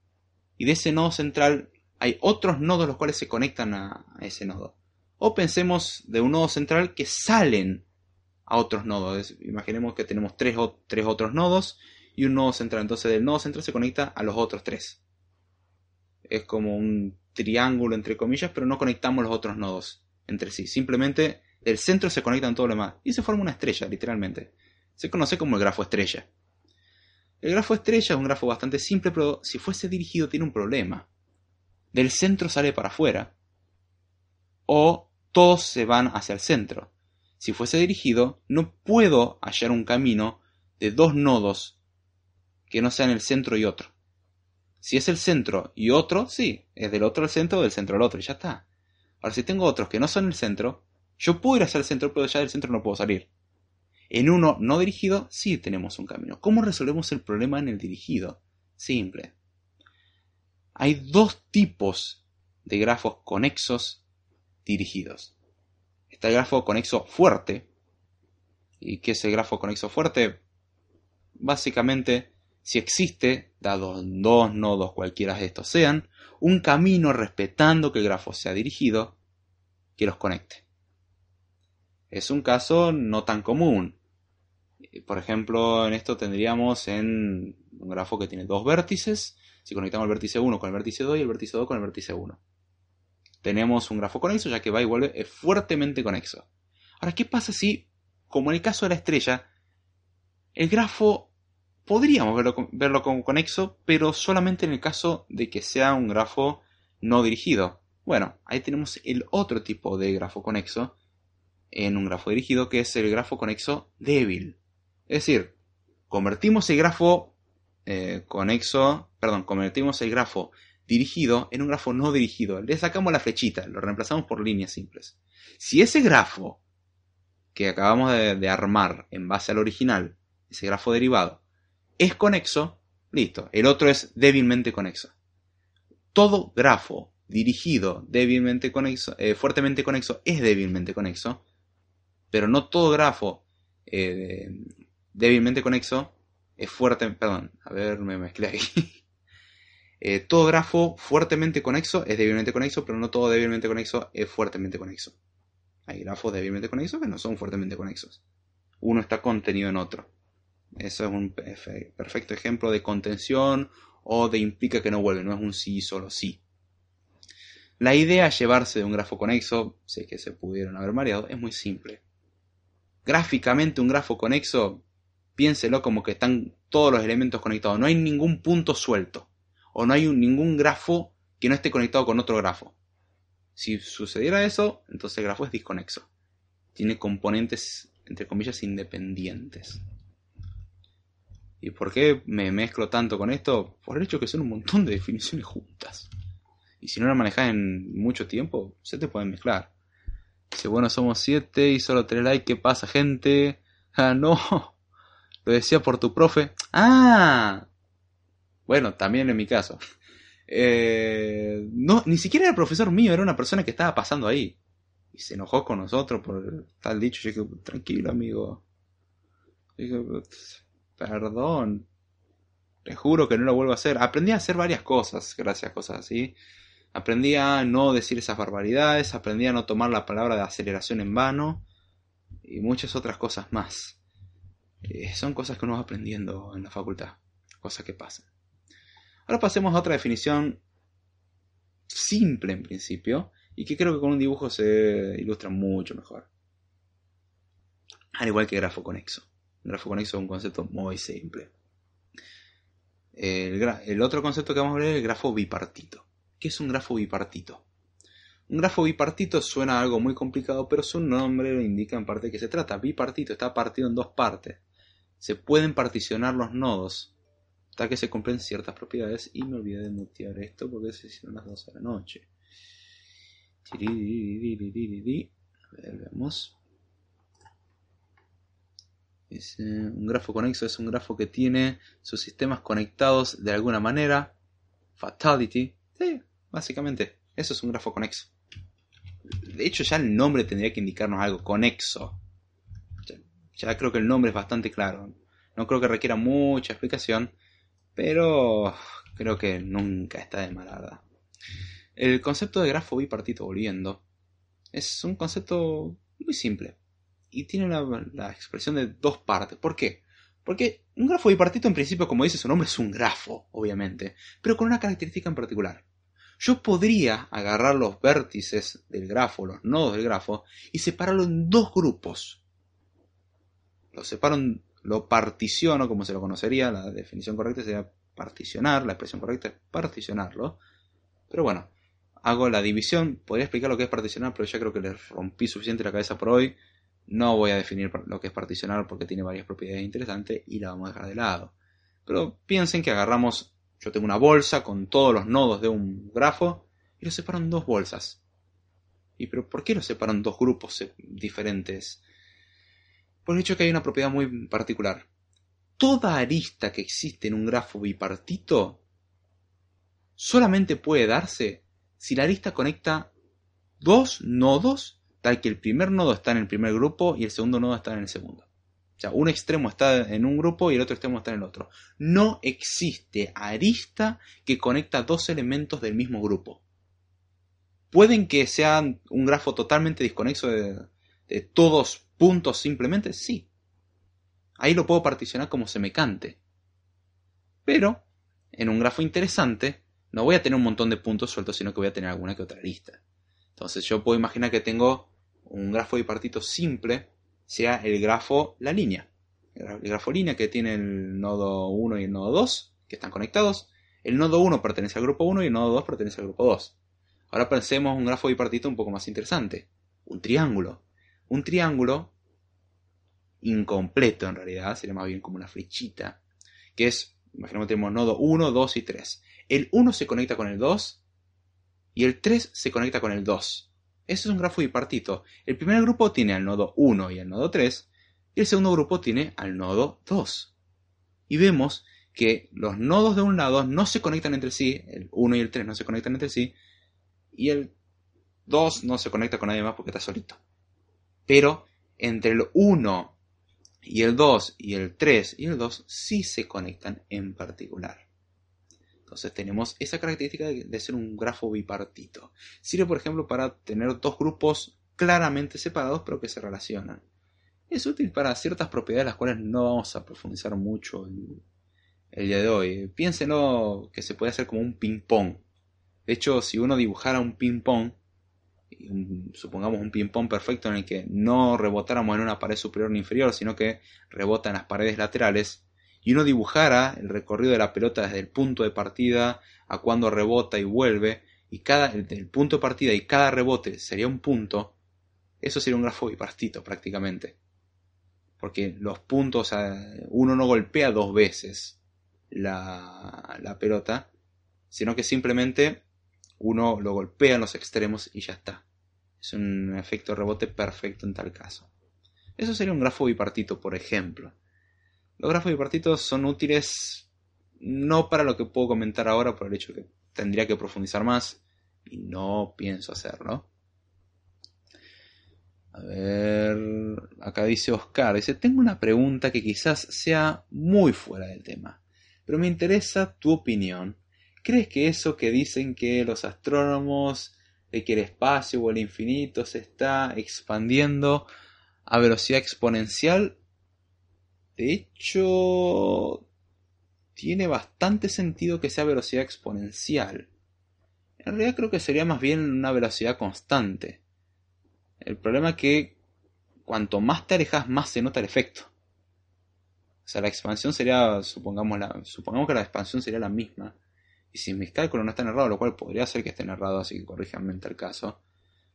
Speaker 1: y de ese nodo central hay otros nodos los cuales se conectan a, ese nodo. O pensemos de un nodo central que salen a otros nodos. Imaginemos que tenemos tres, tres otros nodos y un nodo central. Entonces del nodo central se conecta a los otros tres. Es como un triángulo entre comillas, pero no conectamos los otros nodos entre sí. Simplemente del centro se conectan todo lo demás. Y se forma una estrella, literalmente. Se conoce como el grafo estrella. El grafo estrella es un grafo bastante simple, pero si fuese dirigido tiene un problema del centro sale para afuera, o todos se van hacia el centro. Si fuese dirigido, no puedo hallar un camino de dos nodos que no sean el centro y otro. Si es el centro y otro, sí, es del otro al centro o del centro al otro, y ya está. Ahora, si tengo otros que no son el centro, yo puedo ir hacia el centro, pero ya del centro no puedo salir. En uno no dirigido, sí tenemos un camino. ¿Cómo resolvemos el problema en el dirigido? Simple. Hay dos tipos de grafos conexos dirigidos. Está el grafo conexo fuerte. ¿Y qué es el grafo conexo fuerte? Básicamente, si existe, dado dos nodos cualquiera de estos sean, un camino respetando que el grafo sea dirigido que los conecte. Es un caso no tan común. Por ejemplo, en esto tendríamos en un grafo que tiene dos vértices si conectamos el vértice 1 con el vértice 2 y el vértice 2 con el vértice 1. Tenemos un grafo conexo, ya que va y vuelve, es fuertemente conexo. Ahora, ¿qué pasa si, como en el caso de la estrella, el grafo podríamos verlo, verlo como conexo, pero solamente en el caso de que sea un grafo no dirigido? Bueno, ahí tenemos el otro tipo de grafo conexo en un grafo dirigido, que es el grafo conexo débil. Es decir, convertimos el grafo eh, conexo, perdón, convertimos el grafo dirigido en un grafo no dirigido. Le sacamos la flechita, lo reemplazamos por líneas simples. Si ese grafo que acabamos de, armar en base al original, ese grafo derivado, es conexo, listo. El otro es débilmente conexo. Todo grafo dirigido débilmente conexo, eh, fuertemente conexo es débilmente conexo, pero no todo grafo eh, débilmente conexo es fuerte, perdón, a ver, me mezclé aquí. Eh, todo grafo fuertemente conexo es débilmente conexo, pero no todo débilmente conexo es fuertemente conexo. Hay grafos débilmente conexos que no son fuertemente conexos. Uno está contenido en otro. Eso es un perfecto ejemplo de contención o de implica que no vuelve, no es un sí solo sí. La idea de llevarse de un grafo conexo, sé que se pudieron haber mareado, es muy simple. Gráficamente un grafo conexo, piénselo como que están todos los elementos conectados, no hay ningún punto suelto o no hay ningún grafo que no esté conectado con otro grafo. Si sucediera eso, entonces el grafo es disconexo. Tiene componentes, entre comillas, independientes. ¿Y por qué me mezclo tanto con esto? Por el hecho que son un montón de definiciones juntas. Y si no las manejas en mucho tiempo, se te pueden mezclar. Dice, bueno, somos siete y solo tres likes. ¿Qué pasa, gente? Ah, no. Lo decía por tu profe. Ah, bueno, también en mi caso. Eh, no, ni siquiera era el profesor mío, era una persona que estaba pasando ahí. Y se enojó con nosotros por tal dicho. Yo dije, tranquilo, amigo. Perdón. Te juro que no lo vuelvo a hacer. Aprendí a hacer varias cosas gracias a cosas así. Aprendí a no decir esas barbaridades. Aprendí a no tomar la palabra de aceleración en vano. Y muchas otras cosas más. Eh, son cosas que uno va aprendiendo en la facultad. Cosas que pasan. Ahora pasemos a otra definición simple en principio y que creo que con un dibujo se ilustra mucho mejor. Al igual que grafo conexo. grafo conexo es un concepto muy simple. El, otro concepto que vamos a ver es el grafo bipartito. ¿Qué es un grafo bipartito? Un grafo bipartito suena algo muy complicado, pero su nombre lo indica en parte de qué se trata. Bipartito está partido en dos partes. Se pueden particionar los nodos hasta que se cumplen ciertas propiedades y me olvidé de mutear esto porque se hicieron las 12 de la noche. A ver, veamos. un grafo conexo es un grafo que tiene sus sistemas conectados de alguna manera. Fatality. Sí, básicamente. Eso es un grafo conexo. De hecho, ya el nombre tendría que indicarnos algo. Conexo. Ya creo que el nombre es bastante claro. No creo que requiera mucha explicación pero creo que nunca está de malada. El concepto de grafo bipartito volviendo es un concepto muy simple y tiene la, expresión de dos partes. ¿Por qué? Porque un grafo bipartito en principio, como dice su nombre, es un grafo, obviamente, pero con una característica en particular. Yo podría agarrar los vértices del grafo, los nodos del grafo, y separarlo en dos grupos. Lo separo en lo particiono, como se lo conocería, la definición correcta sería particionar, la expresión correcta es particionarlo. Pero bueno, hago la división, podría explicar lo que es particionar, pero ya creo que les rompí suficiente la cabeza por hoy. No voy a definir lo que es particionar porque tiene varias propiedades interesantes y la vamos a dejar de lado. Pero piensen que agarramos, yo tengo una bolsa con todos los nodos de un grafo y los separo en dos bolsas. ¿Y pero por qué los separo en dos grupos diferentes? Por el hecho que hay una propiedad muy particular. Toda arista que existe en un grafo bipartito solamente puede darse si la arista conecta dos nodos, tal que el primer nodo está en el primer grupo y el segundo nodo está en el segundo. O sea, un extremo está en un grupo y el otro extremo está en el otro. No existe arista que conecta dos elementos del mismo grupo. Pueden que sean un grafo totalmente desconexo de, de todos puntos simplemente, sí. Ahí lo puedo particionar como se me cante. Pero, en un grafo interesante, no voy a tener un montón de puntos sueltos, sino que voy a tener alguna que otra lista. Entonces yo puedo imaginar que tengo un grafo bipartito simple, sea el grafo, la línea. El grafo línea que tiene el nodo 1 y el nodo 2, que están conectados. El nodo 1 pertenece al grupo 1 y el nodo 2 pertenece al grupo 2. Ahora pensemos un grafo bipartito un poco más interesante. Un triángulo. Un triángulo incompleto en realidad, sería más bien como una flechita, que es, imaginemos que tenemos nodo 1, 2 y 3. El 1 se conecta con el 2 y el 3 se conecta con el 2. Eso es un grafo bipartito. El primer grupo tiene al nodo 1 y al nodo 3, y el segundo grupo tiene al nodo 2. Y vemos que los nodos de un lado no se conectan entre sí, el 1 y el 3 no se conectan entre sí, y el 2 no se conecta con nadie más porque está solito. Pero entre el 1 y el 2 y el 3 y el 2 sí se conectan en particular. Entonces tenemos esa característica de ser un grafo bipartito. Sirve, por ejemplo, para tener dos grupos claramente separados pero que se relacionan. Es útil para ciertas propiedades las cuales no vamos a profundizar mucho el, el día de hoy. Piénsenlo que se puede hacer como un ping-pong. De hecho, si uno dibujara un ping-pong, supongamos un ping-pong perfecto en el que no rebotáramos en una pared superior ni inferior, sino que rebota en las paredes laterales, y uno dibujara el recorrido de la pelota desde el punto de partida a cuando rebota y vuelve, y cada el, punto de partida y cada rebote sería un punto, eso sería un grafo bipartito prácticamente. Porque los puntos, uno no golpea dos veces la, la pelota, sino que simplemente uno lo golpea en los extremos y ya está. Es un efecto rebote perfecto en tal caso. Eso sería un grafo bipartito, por ejemplo. Los grafos bipartitos son útiles no para lo que puedo comentar ahora por el hecho que tendría que profundizar más y no pienso hacerlo. A ver, acá dice Oscar, dice, tengo una pregunta que quizás sea muy fuera del tema, pero me interesa tu opinión. ¿Crees que eso que dicen que los astrónomos de que el espacio o el infinito se está expandiendo a velocidad exponencial de hecho, tiene bastante sentido que sea velocidad exponencial. En realidad creo que sería más bien una velocidad constante. El problema es que cuanto más te alejas, más se nota el efecto. O sea, la expansión sería, supongamos, la, supongamos que la expansión sería la misma. Y si mis cálculos no están errados, lo cual podría ser que estén errados, así que corríjanme en tal caso.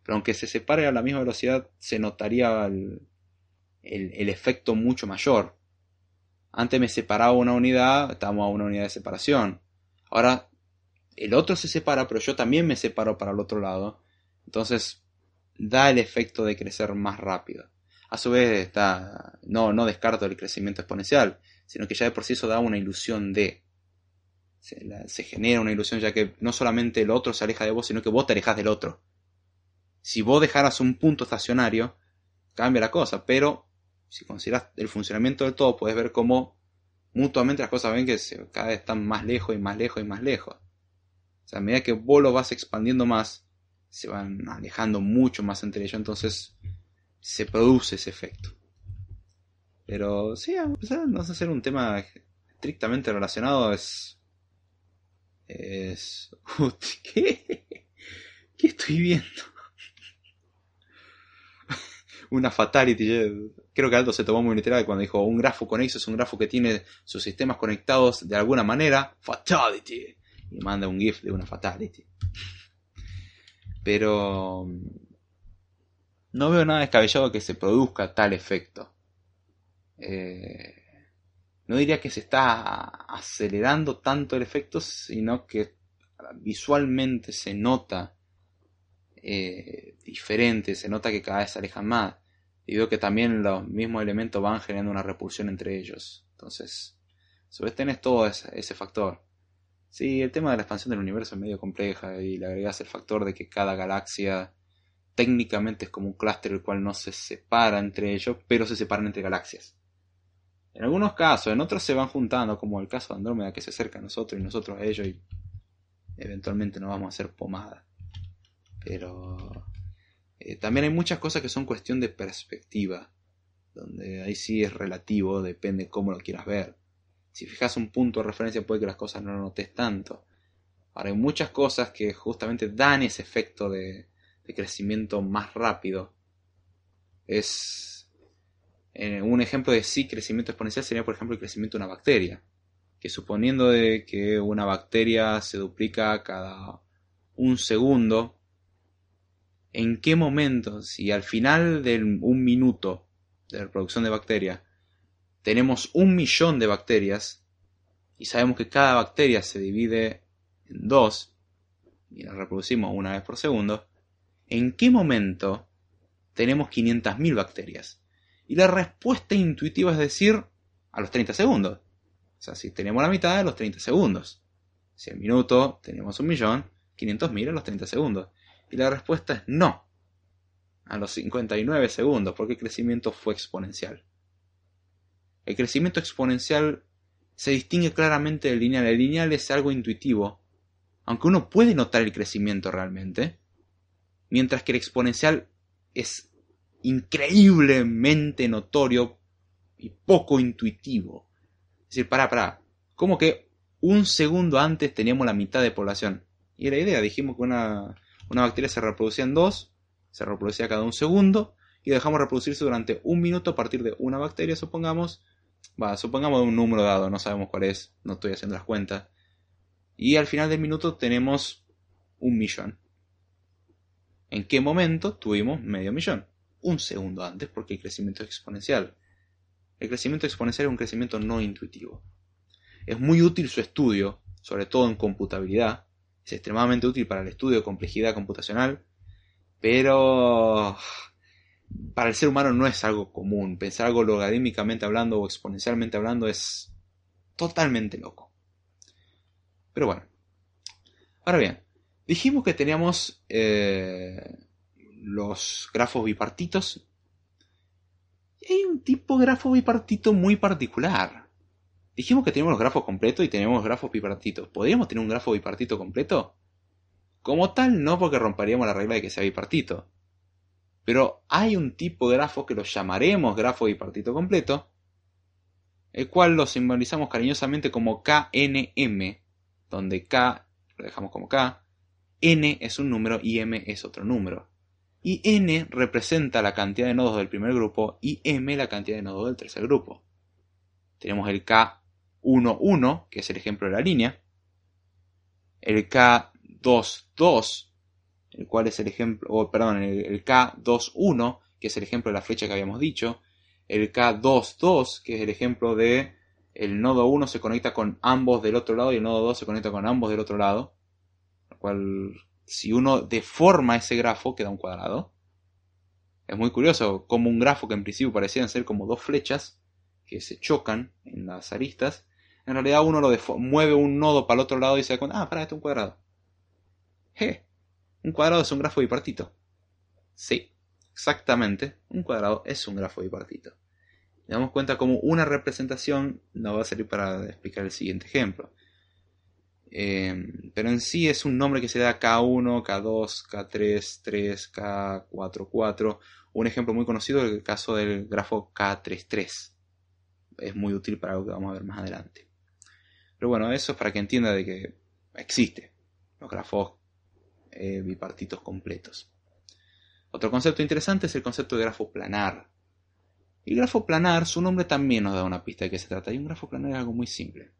Speaker 1: Pero aunque se separe a la misma velocidad, se notaría el efecto mucho mayor. Antes me separaba una unidad, estamos a una unidad de separación. Ahora el otro se separa, pero yo también me separo para el otro lado. Entonces da el efecto de crecer más rápido. A su vez está, no, no descarto el crecimiento exponencial, sino que ya de por sí eso da una ilusión de. Se, genera una ilusión ya que no solamente el otro se aleja de vos, sino que vos te alejas del otro. Si vos dejaras un punto estacionario, cambia la cosa, pero si consideras el funcionamiento del todo, puedes ver cómo mutuamente las cosas ven que cada vez están más lejos y más lejos y más lejos. O sea, a medida que vos lo vas expandiendo más, se van alejando mucho más entre ellos, entonces se produce ese efecto. Pero sí, a pesar no ser un tema estrictamente relacionado, es. Es. ¿Qué? ¿Qué estoy viendo? Una fatality creo que Aldo se tomó muy literal cuando dijo un grafo conexo es un grafo que tiene sus sistemas conectados de alguna manera. Fatality. Y manda un GIF de una fatality. Pero no veo nada descabellado que se produzca tal efecto. Eh, no diría que se está acelerando tanto el efecto, sino que visualmente se nota eh, diferente, se nota que cada vez se alejan más y veo que también los mismos elementos van generando una repulsión entre ellos. Entonces, sobre tenés todo ese, factor. Sí, el tema de la expansión del universo es medio compleja y le agregas el factor de que cada galaxia técnicamente es como un clúster el cual no se separa entre ellos, pero se separan entre galaxias. En algunos casos, en otros se van juntando, como el caso de Andrómeda que se acerca a nosotros y nosotros a ellos y eventualmente nos vamos a hacer pomada. Pero eh, también hay muchas cosas que son cuestión de perspectiva, donde ahí sí es relativo, depende cómo lo quieras ver. Si fijas un punto de referencia puede que las cosas no lo notes tanto. Ahora hay muchas cosas que justamente dan ese efecto de, crecimiento más rápido. Es eh, un ejemplo de sí crecimiento exponencial sería por ejemplo el crecimiento de una bacteria. Que suponiendo de que una bacteria se duplica cada un segundo, en qué momento, si al final de un minuto de reproducción de bacterias tenemos un millón de bacterias y sabemos que cada bacteria se divide en dos y la reproducimos una vez por segundo, ¿en qué momento tenemos 500.000 bacterias? Y la respuesta intuitiva es decir, a los 30 segundos. O sea, si tenemos la mitad, a los 30 segundos. Si al minuto tenemos un millón, 500.000 a los 30 segundos. Y la respuesta es no. A los 59 segundos, porque el crecimiento fue exponencial. El crecimiento exponencial se distingue claramente del lineal. El lineal es algo intuitivo, aunque uno puede notar el crecimiento realmente, mientras que el exponencial es increíblemente notorio y poco intuitivo. Es decir, para, para, como que un segundo antes teníamos la mitad de población. Y era idea, dijimos que una, una bacteria se reproducía en dos, se reproducía cada un segundo, y dejamos reproducirse durante un minuto a partir de una bacteria, supongamos. Va, supongamos un número dado, no sabemos cuál es, no estoy haciendo las cuentas. Y al final del minuto tenemos un millón. ¿En qué momento tuvimos medio millón? Un segundo antes, porque el crecimiento es exponencial. El crecimiento exponencial es un crecimiento no intuitivo. Es muy útil su estudio, sobre todo en computabilidad. Es extremadamente útil para el estudio de complejidad computacional, pero para el ser humano no es algo común. Pensar algo logarítmicamente hablando o exponencialmente hablando es totalmente loco. Pero bueno. Ahora bien, dijimos que teníamos eh, los grafos bipartitos. Y hay un tipo de grafo bipartito muy particular. Dijimos que tenemos los grafos completos y tenemos grafos bipartitos. ¿Podríamos tener un grafo bipartito completo? Como tal, no porque romperíamos la regla de que sea bipartito. Pero hay un tipo de grafo que lo llamaremos grafo bipartito completo, el cual lo simbolizamos cariñosamente como KNM, donde K lo dejamos como K, N es un número y M es otro número. Y N representa la cantidad de nodos del primer grupo y M la cantidad de nodos del tercer grupo. Tenemos el K 1, 1, que es el ejemplo de la línea, el K2, 2, el cual es el ejemplo, o perdón, el, K2, 1, que es el ejemplo de la flecha que habíamos dicho, el K2, 2, que es el ejemplo de el nodo 1 se conecta con ambos del otro lado y el nodo 2 se conecta con ambos del otro lado, lo cual si uno deforma ese grafo queda un cuadrado. Es muy curioso como un grafo que en principio parecían ser como dos flechas que se chocan en las aristas, en realidad uno lo mueve un nodo para el otro lado y se da cuenta, ah, para, esto es un cuadrado. Je, un cuadrado es un grafo bipartito. Sí, exactamente, un cuadrado es un grafo bipartito. Damos cuenta como una representación nos va a servir para explicar el siguiente ejemplo. Eh, pero en sí es un nombre que se da K1, K2, K3, 3, K4, 4. Un ejemplo muy conocido es el caso del grafo K33. Es muy útil para algo que vamos a ver más adelante. Pero bueno, eso es para que entienda de que existe los grafos eh, bipartitos completos. Otro concepto interesante es el concepto de grafo planar. El grafo planar, su nombre también nos da una pista de qué se trata. Y un grafo planar es algo muy simple.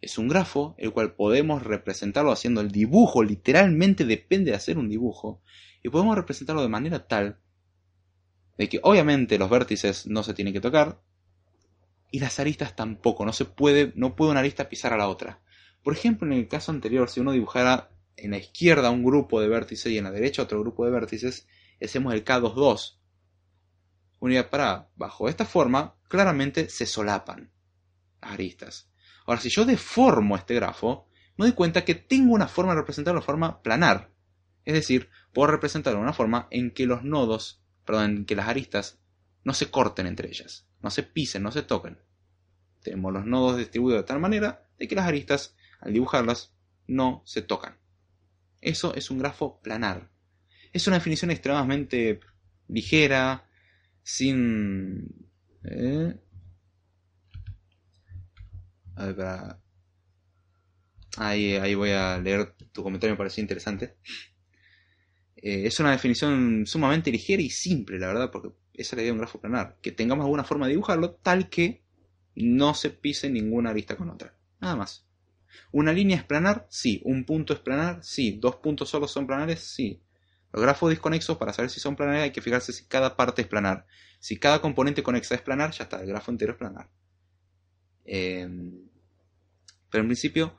Speaker 1: Es un grafo el cual podemos representarlo haciendo el dibujo, literalmente depende de hacer un dibujo, y podemos representarlo de manera tal de que obviamente los vértices no se tienen que tocar, y las aristas tampoco, no se puede, no puede una arista pisar a la otra. Por ejemplo, en el caso anterior, si uno dibujara en la izquierda un grupo de vértices y en la derecha otro grupo de vértices, hacemos el K22. Unidad para bajo esta forma, claramente se solapan las aristas. Ahora, si yo deformo este grafo, me doy cuenta que tengo una forma de representarlo de forma planar. Es decir, puedo representarlo de una forma en que los nodos, perdón, en que las aristas no se corten entre ellas no se pisen, no se toquen. Tenemos los nodos distribuidos de tal manera de que las aristas, al dibujarlas, no se tocan. Eso es un grafo planar. Es una definición extremadamente ligera, sin... ¿eh? A ver, para... Ahí, ahí voy a leer tu comentario, me pareció interesante. Eh, es una definición sumamente ligera y simple, la verdad, porque esa es la idea de un grafo planar, que tengamos alguna forma de dibujarlo tal que no se pise ninguna arista con otra. Nada más. ¿Una línea es planar? Sí. ¿Un punto es planar? Sí. ¿Dos puntos solos son planares? Sí. Los grafos disconexos, para saber si son planares, hay que fijarse si cada parte es planar. Si cada componente conexa es planar, ya está, el grafo entero es planar. Em, pero en principio,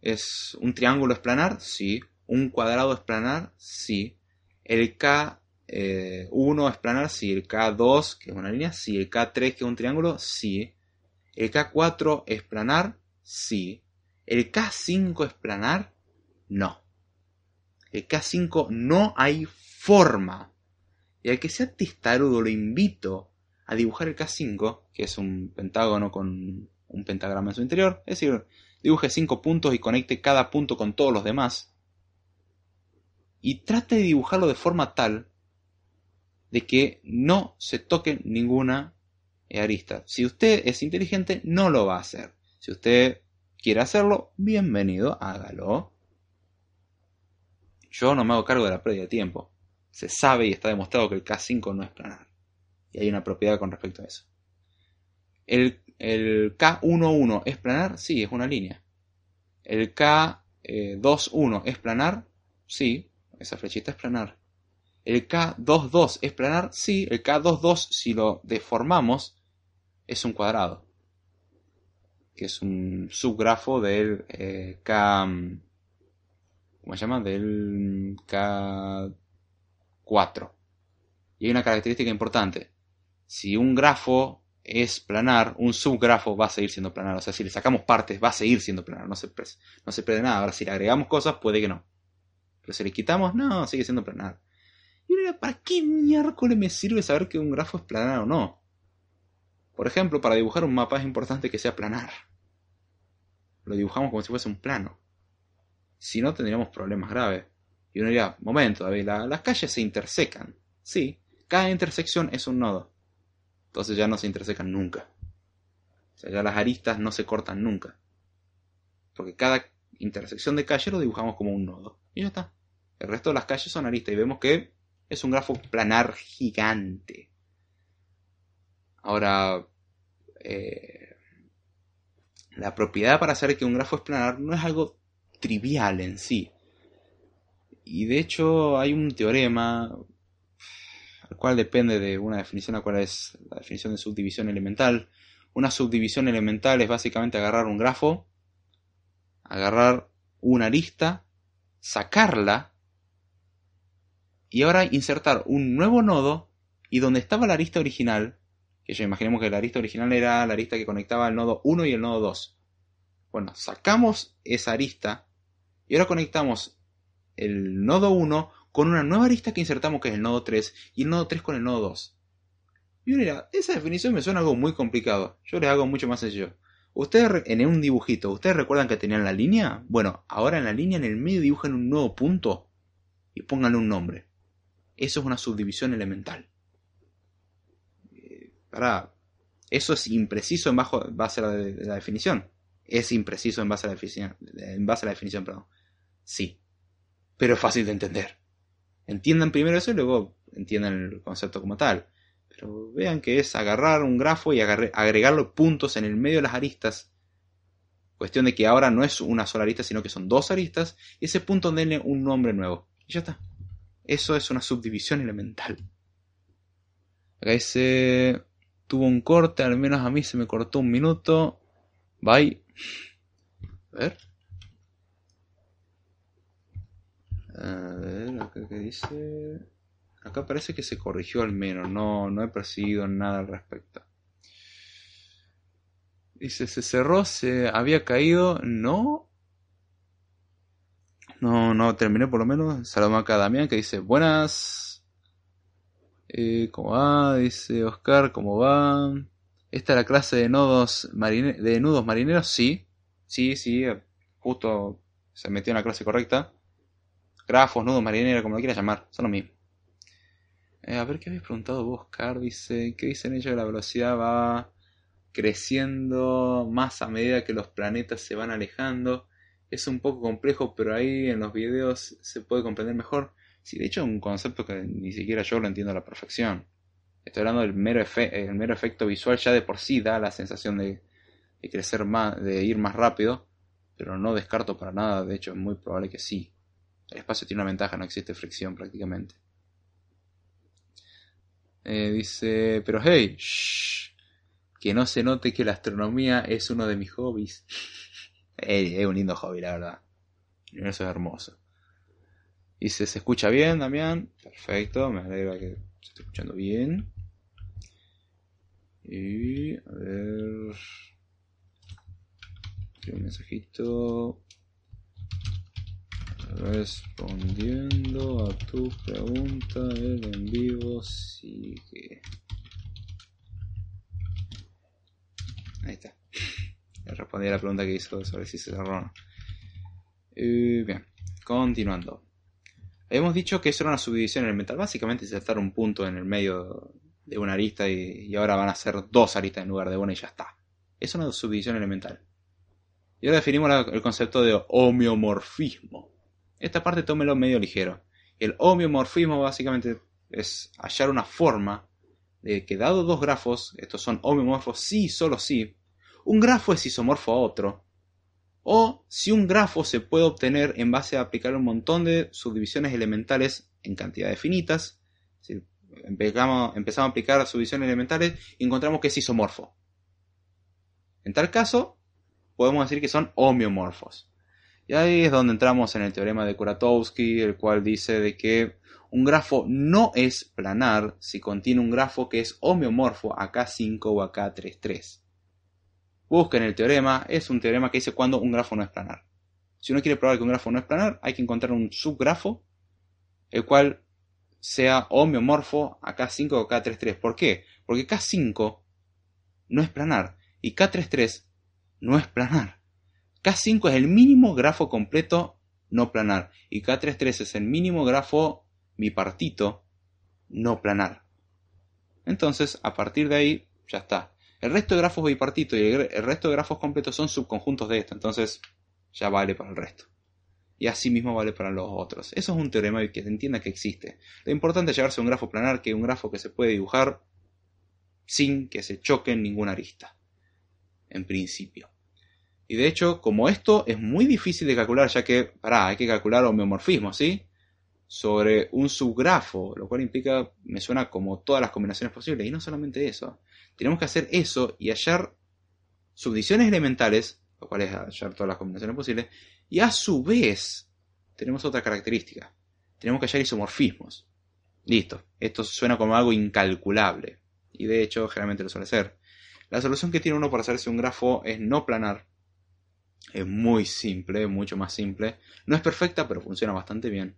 Speaker 1: ¿es un triángulo es planar? Sí. ¿Un cuadrado es planar? Sí. El K1 eh, es planar, sí. El K2, que es una línea, sí. El K3, que es un triángulo, sí. El K4 es planar, sí. El K5 es planar, no. El K5 no hay forma. Y al que sea testarudo lo invito a dibujar el K5, que es un pentágono con un pentagrama en su interior. Es decir, dibuje 5 puntos y conecte cada punto con todos los demás. Y trate de dibujarlo de forma tal de que no se toque ninguna arista. Si usted es inteligente, no lo va a hacer. Si usted quiere hacerlo, bienvenido, hágalo. Yo no me hago cargo de la pérdida de tiempo. Se sabe y está demostrado que el K5 no es planar. Y hay una propiedad con respecto a eso. El, K11 es planar, sí, es una línea. El K21 es planar, sí, esa flechita es planar. El K22 es planar, sí, el K22 si lo deformamos es un cuadrado. Que es un subgrafo del eh, K... ¿Cómo se llama? Del K4. Y hay una característica importante. Si un grafo es planar, un subgrafo va a seguir siendo planar. O sea, si le sacamos partes, va a seguir siendo planar. No se, no se pierde nada. Ahora, si le agregamos cosas, puede que no. Pero si le quitamos, no, sigue siendo planar. Y ahora, ¿para qué miércoles me sirve saber que un grafo es planar o no? Por ejemplo, para dibujar un mapa es importante que sea planar. Lo dibujamos como si fuese un plano. Si no, tendríamos problemas graves. Y uno diría, momento, David, las calles se intersecan. Sí, cada intersección es un nodo. Entonces ya no se intersecan nunca. O sea, ya las aristas no se cortan nunca. Porque cada intersección de calle lo dibujamos como un nodo. Y ya está. El resto de las calles son aristas. Y vemos que es un grafo planar gigante. Ahora, eh, la propiedad para saber que un grafo es planar no es algo trivial en sí. Y de hecho hay un teorema, al cual depende de una definición, a cual es la definición de subdivisión elemental. Una subdivisión elemental es básicamente agarrar un grafo, agarrar una arista, sacarla y ahora insertar un nuevo nodo y donde estaba la arista original, que ya imaginemos que la arista original era la arista que conectaba el nodo 1 y el nodo 2. Bueno, sacamos esa arista y ahora conectamos el nodo 1 con una nueva arista que insertamos que es el nodo 3 y el nodo 3 con el nodo 2. Y mira, esa definición me suena algo muy complicado. Yo les hago mucho más sencillo. Ustedes en un dibujito, ¿ustedes recuerdan que tenían la línea? Bueno, ahora en la línea en el medio dibujan un nuevo punto y pónganle un nombre. Eso es una subdivisión elemental. Eh, para, eso es impreciso en base a la, la, definición. Es impreciso en base a la definición. En base a la definición, perdón. Sí. Pero es fácil de entender. Entiendan primero eso y luego entiendan el concepto como tal. Pero vean que es agarrar un grafo y agregarle puntos en el medio de las aristas. Cuestión de que ahora no es una sola arista, sino que son dos aristas. Y ese punto denle un nombre nuevo. Y ya está. Eso es una subdivisión elemental. Acá dice, tuvo un corte, al menos a mí se me cortó un minuto. Bye. A ver. A ver, acá que dice... Acá parece que se corrigió al menos, no, no he percibido nada al respecto. Dice, se cerró, se había caído, no, no, no terminé por lo menos. Saludos acá a Damián que dice, buenas. Eh, ¿Cómo va? Dice Oscar, ¿cómo va? ¿Esta es la clase de nodos de nudos marineros? Sí, sí, sí, justo se metió en la clase correcta. Grafos, nudos marineros, como lo quieras llamar, son lo mismo. Eh, a ver qué habéis preguntado vos, Oscar. Dice, ¿qué dicen ellos? La velocidad va creciendo más a medida que los planetas se van alejando es un poco complejo, pero ahí en los videos se puede comprender mejor. Sí, de hecho es un concepto que ni siquiera yo lo entiendo a la perfección. Estoy hablando del mero, el mero efecto visual ya de por sí da la sensación de, de crecer más, de ir más rápido, pero no descarto para nada, de hecho es muy probable que sí. El espacio tiene una ventaja, no existe fricción prácticamente. Eh, dice, pero hey, que no se note que la astronomía es uno de mis hobbies. Es, un lindo hobby, la verdad. Eso es hermoso. Se, se escucha bien, Damián. Perfecto, me alegra que se esté escuchando bien. Y a ver. Un mensajito. Respondiendo a tu pregunta, el en vivo sigue. Ahí está. Respondí a la pregunta que hizo sobre si se cerró no. bien, continuando. Habíamos dicho que eso era una subdivisión elemental. Básicamente saltar un punto en el medio de una arista y, ahora van a ser dos aristas en lugar de una y ya está. Es una subdivisión elemental. Y ahora definimos el concepto de homeomorfismo. Esta parte tómelo medio ligero. El homeomorfismo básicamente es hallar una forma de que dado dos grafos, estos son homeomorfos sí solo sí, un grafo es isomorfo a otro, o si un grafo se puede obtener en base a aplicar un montón de subdivisiones elementales en cantidades finitas, empezamos, empezamos a aplicar subdivisiones elementales y encontramos que es isomorfo. En tal caso, podemos decir que son homeomorfos. Y ahí es donde entramos en el teorema de Kuratowski, el cual dice de que un grafo no es planar si contiene un grafo que es homeomorfo a K5 o a K33. Busquen el teorema, es un teorema que dice cuando un grafo no es planar. Si uno quiere probar que un grafo no es planar, hay que encontrar un subgrafo, el cual sea homeomorfo a K5 o K33. ¿Por qué? Porque K5 no es planar y K33 no es planar. K5 es el mínimo grafo completo no planar y K33 es el mínimo grafo bipartito no planar. Entonces, a partir de ahí, ya está. El resto de grafos bipartitos y el resto de grafos completos son subconjuntos de esto, entonces ya vale para el resto. Y así mismo vale para los otros. Eso es un teorema que se entienda que existe. Lo importante es llevarse a un grafo planar que es un grafo que se puede dibujar sin que se choque en ninguna arista. En principio. Y de hecho, como esto es muy difícil de calcular, ya que, pará, hay que calcular homeomorfismo, ¿sí? Sobre un subgrafo, lo cual implica, me suena como todas las combinaciones posibles. Y no solamente eso. Tenemos que hacer eso y hallar subdivisiones elementales, lo cual es hallar todas las combinaciones posibles, y a su vez tenemos otra característica. Tenemos que hallar isomorfismos. Listo. Esto suena como algo incalculable. Y de hecho, generalmente lo suele ser. La solución que tiene uno para hacerse un grafo es no planar es muy simple, mucho más simple. No es perfecta, pero funciona bastante bien.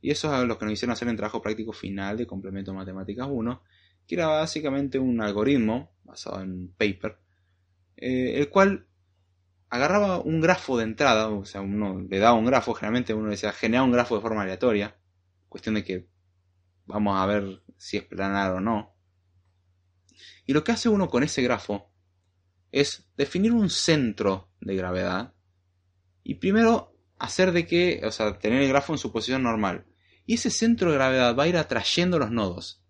Speaker 1: Y eso es lo que nos hicieron hacer en trabajo práctico final de Complemento Matemáticas 1, que era básicamente un algoritmo basado en paper, eh, el cual agarraba un grafo de entrada, o sea, uno le daba un grafo, generalmente uno decía genera un grafo de forma aleatoria, cuestión de que vamos a ver si es planar o no. Y lo que hace uno con ese grafo es definir un centro de gravedad y primero hacer de que, o sea, tener el grafo en su posición normal. Y ese centro de gravedad va a ir atrayendo los nodos.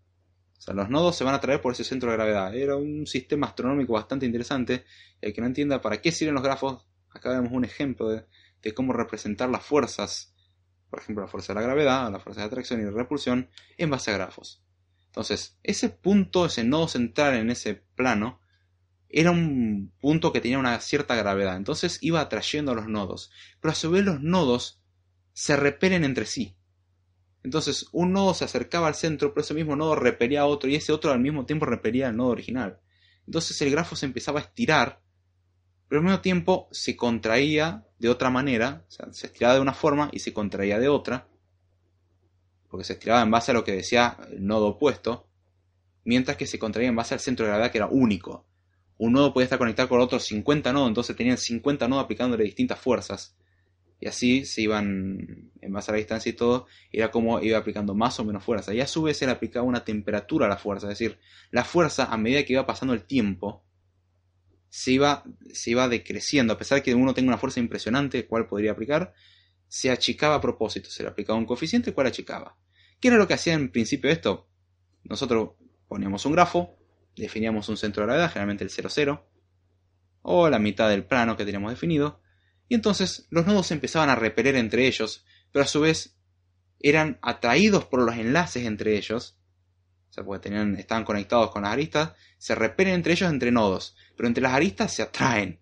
Speaker 1: O sea, los nodos se van a atraer por ese centro de gravedad. Era un sistema astronómico bastante interesante. El que no entienda para qué sirven los grafos, acá vemos un ejemplo de, de cómo representar las fuerzas. Por ejemplo, la fuerza de la gravedad, la fuerza de atracción y de repulsión en base a grafos. Entonces, ese punto, ese nodo central en ese plano, era un punto que tenía una cierta gravedad, entonces iba atrayendo a los nodos, pero a su vez los nodos se repelen entre sí. Entonces un nodo se acercaba al centro, pero ese mismo nodo repelía a otro y ese otro al mismo tiempo repelía al nodo original. Entonces el grafo se empezaba a estirar, pero al mismo tiempo se contraía de otra manera, o sea, se estiraba de una forma y se contraía de otra, porque se estiraba en base a lo que decía el nodo opuesto, mientras que se contraía en base al centro de gravedad que era único un nodo podía estar conectado con otros 50 nodos, entonces tenían 50 nodos aplicándole distintas fuerzas. Y así se iban, en base a la distancia y todo, era como iba aplicando más o menos fuerza. Y a su vez se le aplicaba una temperatura a la fuerza, es decir, la fuerza a medida que iba pasando el tiempo, se iba, se iba decreciendo, a pesar de que uno tenga una fuerza impresionante, cuál podría aplicar, se achicaba a propósito, se le aplicaba un coeficiente, cuál achicaba. ¿Qué era lo que hacía en principio esto? Nosotros poníamos un grafo, definíamos un centro de gravedad, generalmente el 0,0, o la mitad del plano que teníamos definido, y entonces los nodos empezaban a repeler entre ellos, pero a su vez eran atraídos por los enlaces entre ellos, o sea, porque tenían, estaban conectados con las aristas, se repelen entre ellos entre nodos, pero entre las aristas se atraen.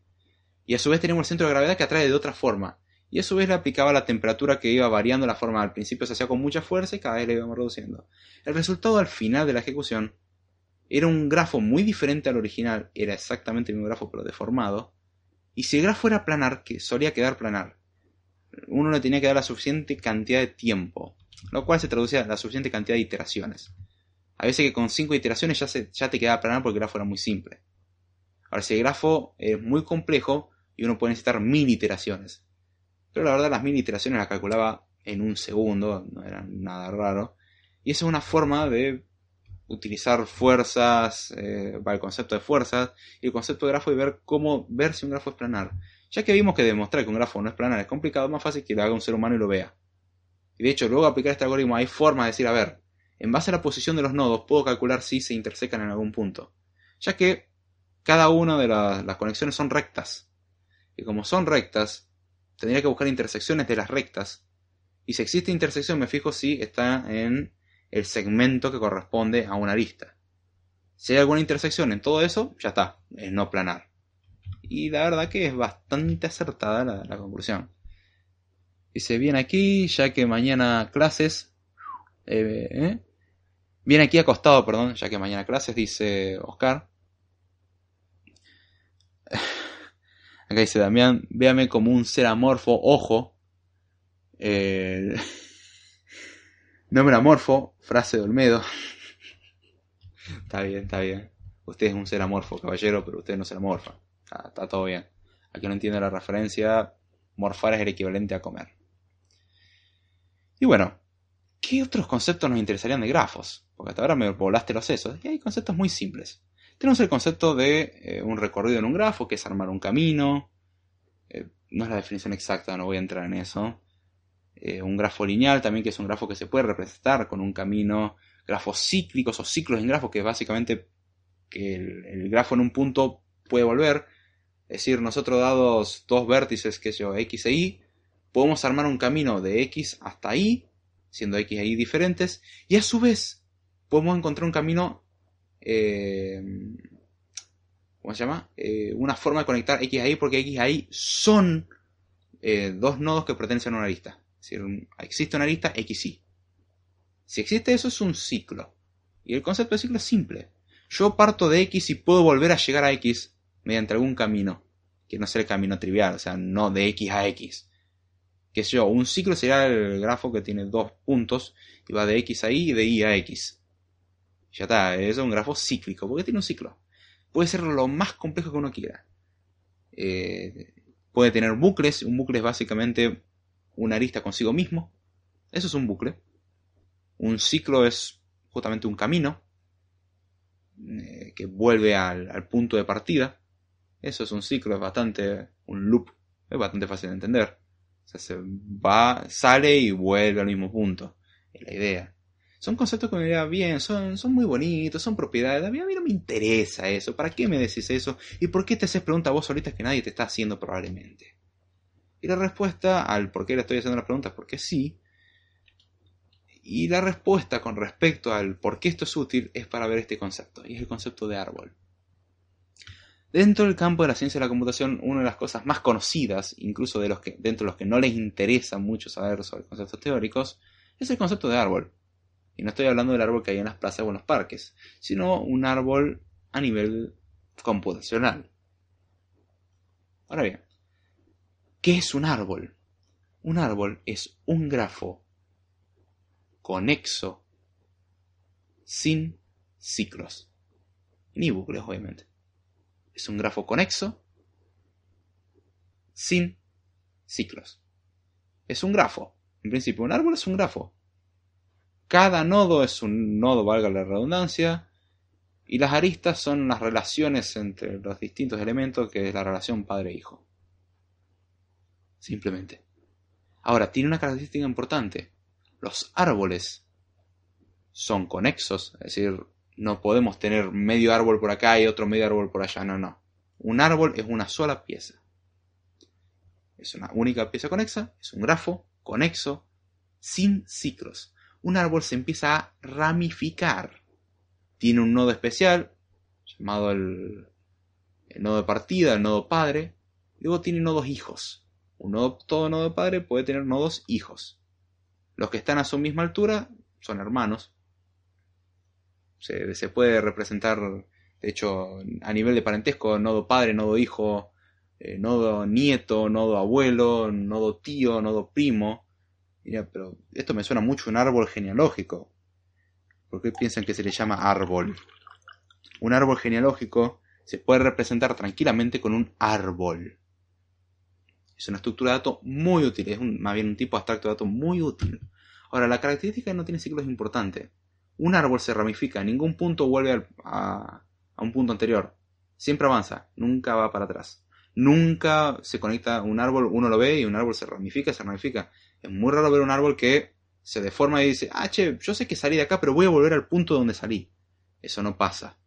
Speaker 1: Y a su vez tenemos el centro de gravedad que atrae de otra forma. y a su vez le aplicaba la temperatura que iba variando la forma. Al principio se hacía con mucha fuerza y cada vez le íbamos reduciendo. El resultado al final de la ejecución era un grafo muy diferente al original, era exactamente el mismo grafo pero deformado, y si el grafo era planar, que solía quedar planar, uno le tenía que dar la suficiente cantidad de tiempo, lo cual se traducía a la suficiente cantidad de iteraciones. A veces que con 5 iteraciones ya, se, ya te quedaba planar porque el grafo era muy simple. Ahora, si el grafo es muy complejo y uno puede necesitar mil iteraciones, pero la verdad las mil iteraciones las calculaba en un segundo, no era nada raro, y esa es una forma de utilizar fuerzas, eh, para el concepto de fuerzas y el concepto de grafo y ver cómo ver si un grafo es planar. Ya que vimos que demostrar que un grafo no es planar es complicado, más fácil que lo haga un ser humano y lo vea. Y de hecho, luego de aplicar este algoritmo hay formas de decir, a ver, en base a la posición de los nodos puedo calcular si se intersecan en algún punto. Ya que cada una de las conexiones son rectas. Y como son rectas, tendría que buscar intersecciones de las rectas. Y si existe intersección me fijo si está en el segmento que corresponde a una arista. Si hay alguna intersección en todo eso, ya está, es no planar. Y la verdad que es bastante acertada la, conclusión. Dice, bien aquí, ya que mañana clases... Eh, ¿eh? Viene aquí acostado, perdón, ya que mañana clases, dice Oscar. Acá dice Damián, véame como un ser amorfo, ojo. Eh... Nombre amorfo, frase de Olmedo. está bien, está bien. Usted es un ser amorfo, caballero, pero usted no se amorfa. Está, todo bien. Aquí no entiende la referencia, morfar es el equivalente a comer. Y bueno, ¿qué otros conceptos nos interesarían de grafos? Porque hasta ahora me volaste los sesos. Y hay conceptos muy simples. Tenemos el concepto de eh, un recorrido en un grafo, que es armar un camino. Eh, no es la definición exacta, no voy a entrar en eso. Eh, un grafo lineal también, que es un grafo que se puede representar con un camino, grafos cíclicos o ciclos en grafo, que básicamente que el, grafo en un punto puede volver. Es decir, nosotros dados dos vértices, que yo, x e y, podemos armar un camino de x hasta y, siendo x e y diferentes, y a su vez podemos encontrar un camino, eh, ¿cómo se llama? Eh, una forma de conectar x a y, porque x a y son dos nodos que pertenecen a una lista. Si existe una lista XY. Si existe eso es un ciclo. Y el concepto de ciclo es simple. Yo parto de X y puedo volver a llegar a X mediante algún camino. Que no sea el camino trivial, o sea, no de X a X. Que yo, un ciclo sería el grafo que tiene dos puntos y va de X a Y y de Y a X. Ya está, es un grafo cíclico, porque tiene un ciclo. Puede ser lo más complejo que uno quiera. Eh, puede tener bucles, un bucle es básicamente una arista consigo mismo. Eso es un bucle. Un ciclo es justamente un camino eh, que vuelve al, punto de partida. Eso es un ciclo, es bastante un loop, es bastante fácil de entender. O sea, se va, sale y vuelve al mismo punto. Es la idea. Son conceptos que me diría bien, son, son muy bonitos, son propiedades. A mí, a mí no me interesa eso. ¿Para qué me decís eso? ¿Y por qué te haces preguntas vos solita que nadie te está haciendo probablemente? Y la respuesta al por qué le estoy haciendo las preguntas, porque sí. Y la respuesta con respecto al por qué esto es útil es para ver este concepto, y es el concepto de árbol. Dentro del campo de la ciencia de la computación, una de las cosas más conocidas, incluso de los que, dentro de los que no les interesa mucho saber sobre conceptos teóricos, es el concepto de árbol. Y no estoy hablando del árbol que hay en las plazas o en los parques, sino un árbol a nivel computacional. Ahora bien, ¿Qué es un árbol? Un árbol es un grafo conexo sin ciclos. Ni bucles, obviamente. Es un grafo conexo sin ciclos. Es un grafo. En principio, un árbol es un grafo. Cada nodo es un nodo, valga la redundancia, y las aristas son las relaciones entre los distintos elementos, que es la relación padre-hijo simplemente. Ahora, tiene una característica importante. Los árboles son conexos, es decir, no podemos tener medio árbol por acá y otro medio árbol por allá, no, no. Un árbol es una sola pieza. Es una única pieza conexa, es un grafo conexo, sin ciclos. Un árbol se empieza a ramificar. Tiene un nodo especial, llamado el, nodo de partida, el nodo padre, luego tiene nodos hijos Un nodo, todo nodo padre puede tener nodos hijos. Los que están a su misma altura son hermanos. Se, se puede representar, de hecho, a nivel de parentesco, nodo padre, nodo hijo, eh, nodo nieto, nodo abuelo, nodo tío, nodo primo. Mira, pero esto me suena mucho a un árbol genealógico. ¿Por qué piensan que se le llama árbol? Un árbol genealógico se puede representar tranquilamente con un árbol. Es una estructura de datos muy útil, es más bien un tipo abstracto de datos muy útil. Ahora, la característica no tiene ciclo es importante. Un árbol se ramifica, ningún punto vuelve a, a un punto anterior. Siempre avanza, nunca va para atrás. Nunca se conecta un árbol, uno lo ve y un árbol se ramifica, se ramifica. Es muy raro ver un árbol que se deforma y dice, ah, che, yo sé que salí de acá, pero voy a volver al punto donde salí. Eso no pasa.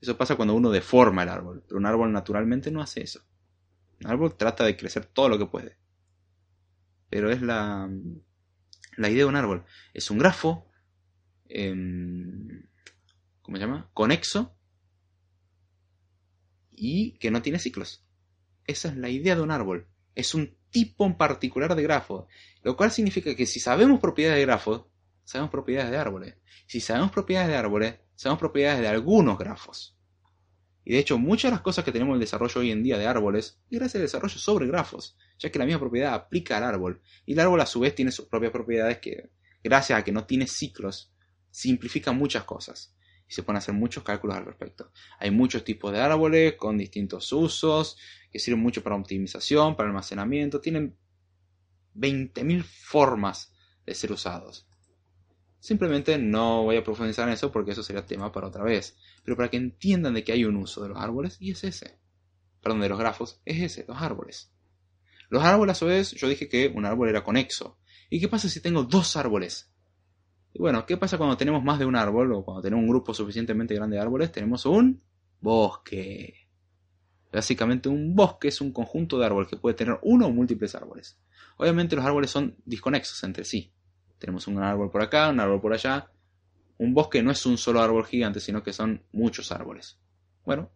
Speaker 1: Eso pasa cuando uno deforma el árbol, pero un árbol naturalmente no hace eso. Un árbol trata de crecer todo lo que puede. Pero es la, idea de un árbol. Es un grafo, em, ¿cómo se llama? Conexo y que no tiene ciclos. Esa es la idea de un árbol. Es un tipo en particular de grafo. Lo cual significa que si sabemos propiedades de grafos, sabemos propiedades de árboles. Si sabemos propiedades de árboles, sabemos propiedades de algunos grafos. Y de hecho, muchas de las cosas que tenemos en el desarrollo hoy en día de árboles es gracias al desarrollo sobre grafos, ya que la misma propiedad aplica al árbol. Y el árbol a su vez tiene sus propias propiedades que, gracias a que no tiene ciclos, simplifican muchas cosas. Y se pueden hacer muchos cálculos al respecto. Hay muchos tipos de árboles con distintos usos, que sirven mucho para optimización, para almacenamiento. Tienen 20.000 formas de ser usados. Simplemente no voy a profundizar en eso porque eso sería tema para otra vez. Pero para que entiendan de que hay un uso de los árboles y es ese. Perdón, de los grafos, es ese, los árboles. Los árboles a su vez, yo dije que un árbol era conexo. ¿Y qué pasa si tengo dos árboles? Y bueno, ¿qué pasa cuando tenemos más de un árbol o cuando tenemos un grupo suficientemente grande de árboles? Tenemos un bosque. Básicamente un bosque es un conjunto de árboles que puede tener uno o múltiples árboles. Obviamente los árboles son disconexos entre sí. Tenemos un árbol por acá, un árbol por allá. Un bosque no es un solo árbol gigante, sino que son muchos árboles. Bueno,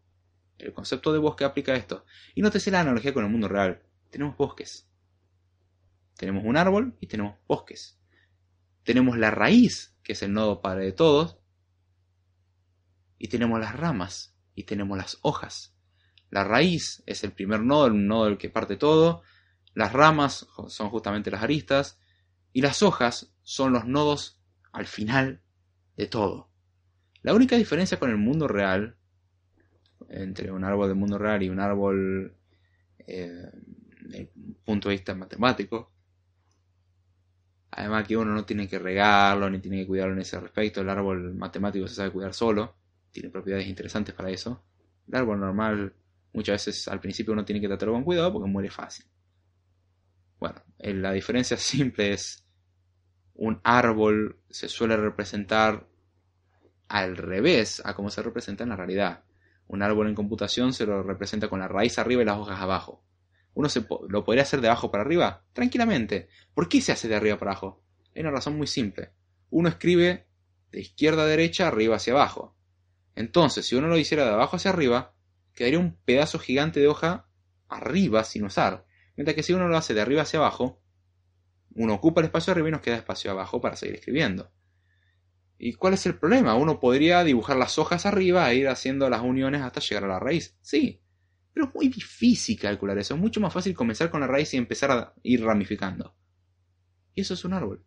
Speaker 1: el concepto de bosque aplica esto. Y nótese la analogía con el mundo real. Tenemos bosques. Tenemos un árbol y tenemos bosques. Tenemos la raíz, que es el nodo padre de todos. Y tenemos las ramas y tenemos las hojas. La raíz es el primer nodo, el nodo del que parte todo. Las ramas son justamente las aristas. Y las hojas son los nodos al final de todo. La única diferencia con el mundo real, entre un árbol del mundo real y un árbol eh, desde el punto de vista matemático, además que uno no tiene que regarlo ni tiene que cuidarlo en ese respecto, el árbol matemático se sabe cuidar solo, tiene propiedades interesantes para eso. El árbol normal muchas veces al principio uno tiene que tratarlo con cuidado porque muere fácil. Bueno, la diferencia simple es un árbol se suele representar al revés a como se representa en la realidad. Un árbol en computación se lo representa con la raíz arriba y las hojas abajo. Uno lo podría hacer de abajo para arriba, tranquilamente. ¿Por qué se hace de arriba para abajo? Hay una razón muy simple. Uno escribe de izquierda a derecha, arriba hacia abajo. Entonces, si uno lo hiciera de abajo hacia arriba, quedaría un pedazo gigante de hoja arriba sin usar. Mientras que si uno lo hace de arriba hacia abajo, uno ocupa el espacio arriba y nos queda espacio abajo para seguir escribiendo. ¿Y cuál es el problema? Uno podría dibujar las hojas arriba e ir haciendo las uniones hasta llegar a la raíz. Sí, pero es muy difícil calcular eso. Es mucho más fácil comenzar con la raíz y empezar a ir ramificando. Y eso es un árbol.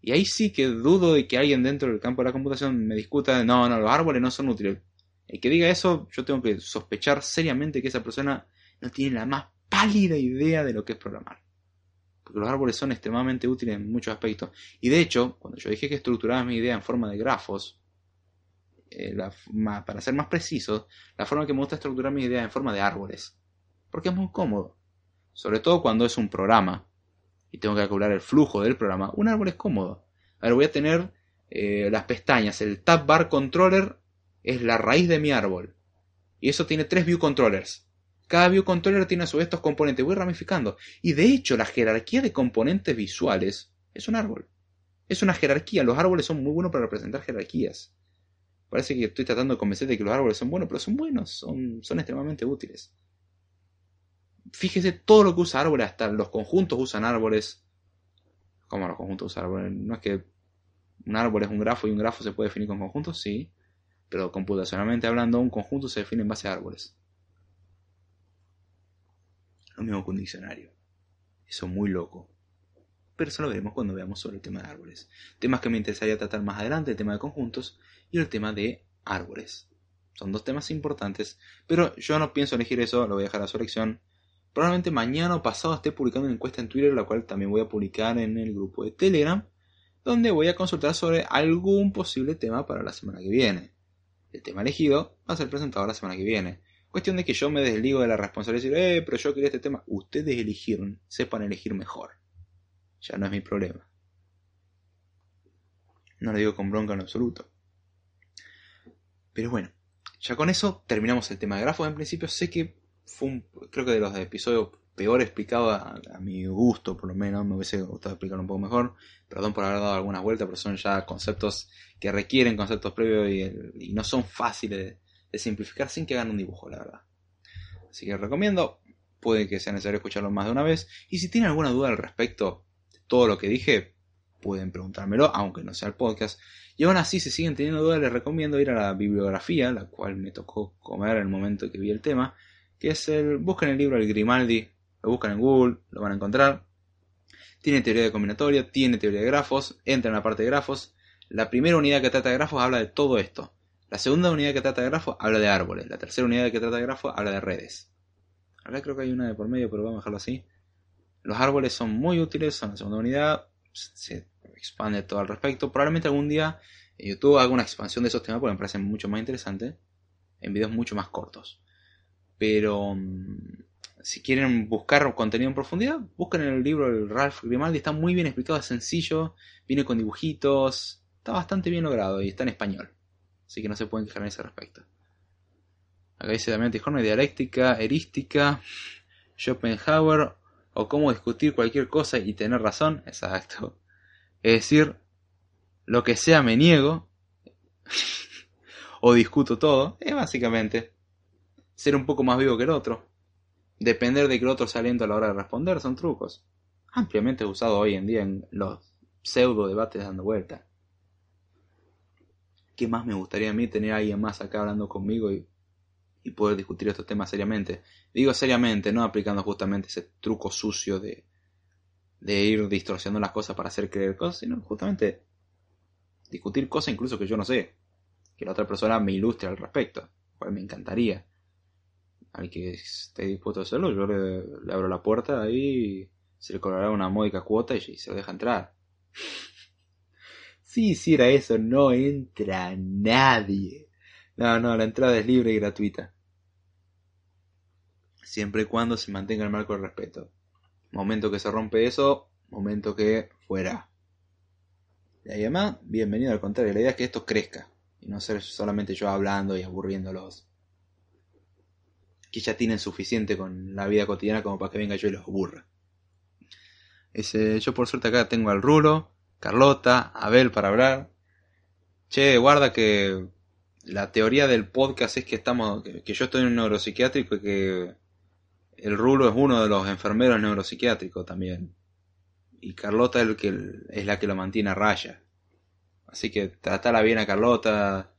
Speaker 1: Y ahí sí que dudo de que alguien dentro del campo de la computación me discuta, no, no, los árboles no son útiles. El que diga eso, yo tengo que sospechar seriamente que esa persona no tiene la más pálida idea de lo que es programar. Porque los árboles son extremadamente útiles en muchos aspectos. Y de hecho, cuando yo dije que estructuraba mi idea en forma de grafos, eh, para ser más preciso, la forma que me gusta estructurar mi idea en forma de árboles. Porque es muy cómodo. Sobre todo cuando es un programa y tengo que calcular el flujo del programa. Un árbol es cómodo. A ver, voy a tener eh, las pestañas, el tab bar controller es la raíz de mi árbol. Y eso tiene tres view controllers. Cada view controller tiene a su vez estos componentes. Voy ramificando. Y de hecho, la jerarquía de componentes visuales es un árbol. Es una jerarquía. Los árboles son muy buenos para representar jerarquías. Parece que estoy tratando de convencer de que los árboles son buenos, pero son buenos, son, son extremadamente útiles. fíjese todo lo que usa árboles, hasta los conjuntos usan árboles. ¿Cómo los conjuntos usan árboles? No es que un árbol es un grafo y un grafo se puede definir con conjuntos, sí. Pero computacionalmente hablando, un conjunto se define en base a árboles. Lo mismo que un diccionario. Eso es muy loco. Pero eso lo veremos cuando veamos sobre el tema de árboles. Temas que me interesaría tratar más adelante, el tema de conjuntos y el tema de árboles. Son dos temas importantes, pero yo no pienso elegir eso, lo voy a dejar a su elección. Probablemente mañana o pasado esté publicando una encuesta en Twitter, la cual también voy a publicar en el grupo de Telegram, donde voy a consultar sobre algún posible tema para la semana que viene. El tema elegido va a ser presentado la semana que viene. Cuestión de que yo me desligo de la responsabilidad y decir, eh, pero yo quería este tema. Ustedes eligieron, sepan elegir mejor. Ya no es mi problema. No lo digo con bronca en absoluto. Pero bueno, ya con eso terminamos el tema de grafos. En principio sé que fue un, creo que de los episodios peor explicado a, mi gusto, por lo menos, me hubiese gustado explicar un poco mejor. Perdón por haber dado algunas vueltas, pero son ya conceptos que requieren conceptos previos y, no son fáciles de, simplificar sin que hagan un dibujo, la verdad. Así que recomiendo, puede que sea necesario escucharlo más de una vez. Y si tienen alguna duda al respecto de todo lo que dije, pueden preguntármelo, aunque no sea el podcast. Y aún así, si siguen teniendo dudas, les recomiendo ir a la bibliografía, la cual me tocó comer en el momento que vi el tema, que es el, busquen el libro El Grimaldi, lo buscan en Google, lo van a encontrar. Tiene teoría de combinatoria, tiene teoría de grafos, entra en la parte de grafos. La primera unidad que trata de grafos habla de todo esto. La segunda unidad que trata de grafos habla de árboles. La tercera unidad que trata de grafos habla de redes. Ahora creo que hay una de por medio, pero vamos a dejarlo así. Los árboles son muy útiles, son la segunda unidad se expande todo al respecto. Probablemente algún día en YouTube haga una expansión de esos temas porque me parecen mucho más interesantes en videos mucho más cortos. Pero mm, si quieren buscar contenido en profundidad, busquen el libro de Ralph Grimaldi, está muy bien explicado, es sencillo, viene con dibujitos, está bastante bien logrado y está en español. Así que no se pueden quejar en ese respecto. Acá dice Damián Tijón, dialéctica, erística, Schopenhauer, o cómo discutir cualquier cosa y tener razón, exacto. Es decir, lo que sea me niego, o discuto todo, es básicamente ser un poco más vivo que el otro. Depender de que el otro sea a la hora de responder son trucos, ampliamente usados hoy en día en los pseudo debates dando vuelta. ¿Qué más me gustaría a mí tener a alguien más acá hablando conmigo y y poder discutir estos temas seriamente. Digo seriamente, no aplicando justamente ese truco sucio de, ir distorsionando las cosas para hacer creer cosas, sino justamente discutir cosas incluso que yo no sé, que la otra persona me ilustre al respecto, cual me encantaría. Al que esté dispuesto a hacerlo, yo le, abro la puerta y se le cobrará una módica cuota y, se lo deja entrar. Si hiciera eso, no entra nadie. No, no, la entrada es libre y gratuita siempre y cuando se mantenga el marco de respeto. Momento que se rompe eso, momento que fuera. Y además, bienvenido al contrario, la idea es que esto crezca y no ser solamente yo hablando y aburriéndolos. Que ya tienen suficiente con la vida cotidiana como para que venga yo y los aburra. Yo por suerte acá tengo al Rulo, Carlota, Abel para hablar. Che, guarda que la teoría del podcast es que estamos, que yo estoy en un neuropsiquiátrico y que el Rulo es uno de los enfermeros neuropsiquiátricos también. Y Carlota es, el que, es la que lo mantiene a raya. Así que tratala bien a Carlota,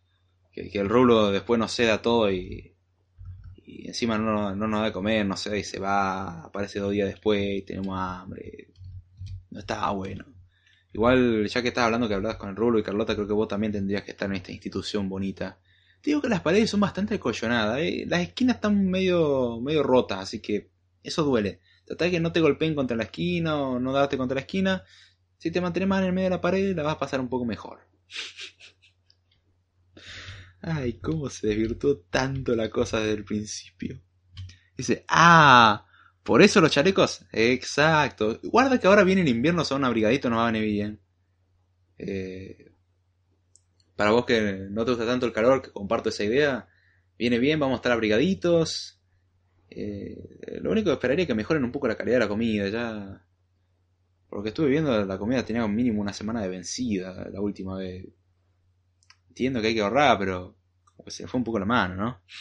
Speaker 1: que, el Rulo después nos ceda todo y, y encima no, no, nos da de comer, no sé, y se va, aparece dos días después y tenemos hambre. No está bueno. Igual, ya que estás hablando que hablas con el Rulo y Carlota, creo que vos también tendrías que estar en esta institución bonita digo que las paredes son bastante acolchonadas. ¿eh? Las esquinas están medio, medio rotas, así que eso duele. Trata de que no te golpeen contra la esquina o no darte contra la esquina. Si te mantienes más en el medio de la pared, la vas a pasar un poco mejor. Ay, cómo se desvirtuó tanto la cosa desde el principio. Dice, ah, por eso los chalecos. Exacto. Guarda que ahora viene el invierno, son abrigaditos, no va a venir bien. Eh, para vos que no te gusta tanto el calor, que comparto esa idea, viene bien, vamos a estar abrigaditos. Eh, lo único que esperaría es que mejoren un poco la calidad de la comida, ya. Porque estuve viendo la comida tenía un mínimo una semana de vencida la última vez. Entiendo que hay que ahorrar, pero se fue un poco la mano, ¿no?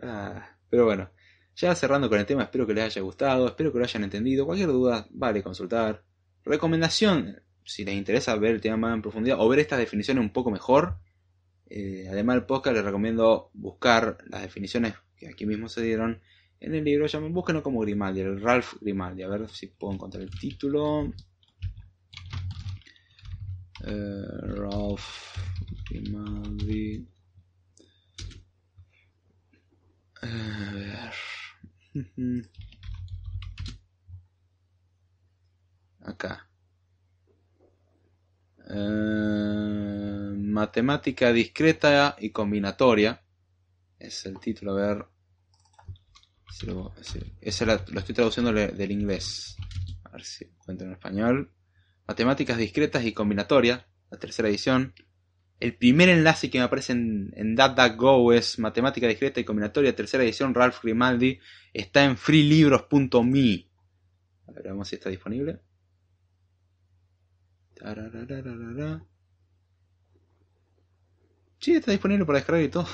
Speaker 1: Ah, pero bueno, Ya cerrando con el tema, espero que les haya gustado, espero que lo hayan entendido. Cualquier duda, vale consultar. Recomendación, si les interesa ver el tema más en profundidad o ver estas definiciones un poco mejor. Eh, además del podcast les recomiendo buscar las definiciones que aquí mismo se dieron en el libro. Ya me busquen como Grimaldi, el Ralph Grimaldi. A ver si puedo encontrar el título. Eh, Ralph Grimaldi. A ver. Acá. Eh, matemática discreta y combinatoria. Es el título, a ver. ese lo, estoy traduciendo del inglés. A ver si encuentro en español. Matemáticas discretas y combinatorias. La tercera edición. El primer enlace que me aparece en, en es Matemática Discreta y Combinatoria, tercera edición, Ralph Grimaldi. Está en freelibros.me. A ver, vamos si está disponible. Sí, está disponible para descargar y todo.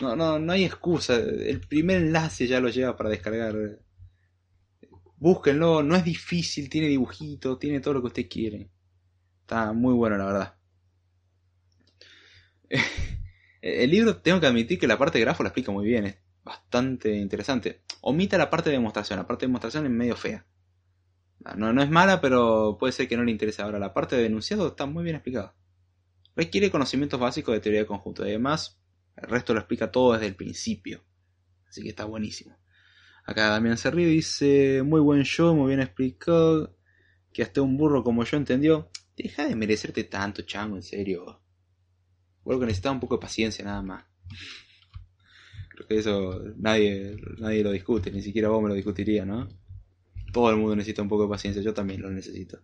Speaker 1: No, no, no hay excusa. El primer enlace ya lo lleva para descargar. Búsquenlo, no es difícil, tiene dibujito, tiene todo lo que usted quiere. Está muy bueno, la verdad. el libro, tengo que admitir que la parte de grafo la explica muy bien, es bastante interesante. Omita la parte de demostración, la parte de demostración es medio fea. No, no es mala, pero puede ser que no le interese ahora. La parte de denunciado está muy bien explicada. Requiere conocimientos básicos de teoría de conjunto. Además, el resto lo explica todo desde el principio. Así que está buenísimo. Acá Damián se dice, muy buen show, muy bien explicado. Que hasta un burro como yo entendió. Deja de merecerte tanto, chango, en serio. Creo que necesitaba un poco de paciencia nada más. Creo que eso nadie, nadie lo discute, ni siquiera vos me lo discutiría, ¿no? Todo el mundo necesita un poco de paciencia, yo también lo necesito.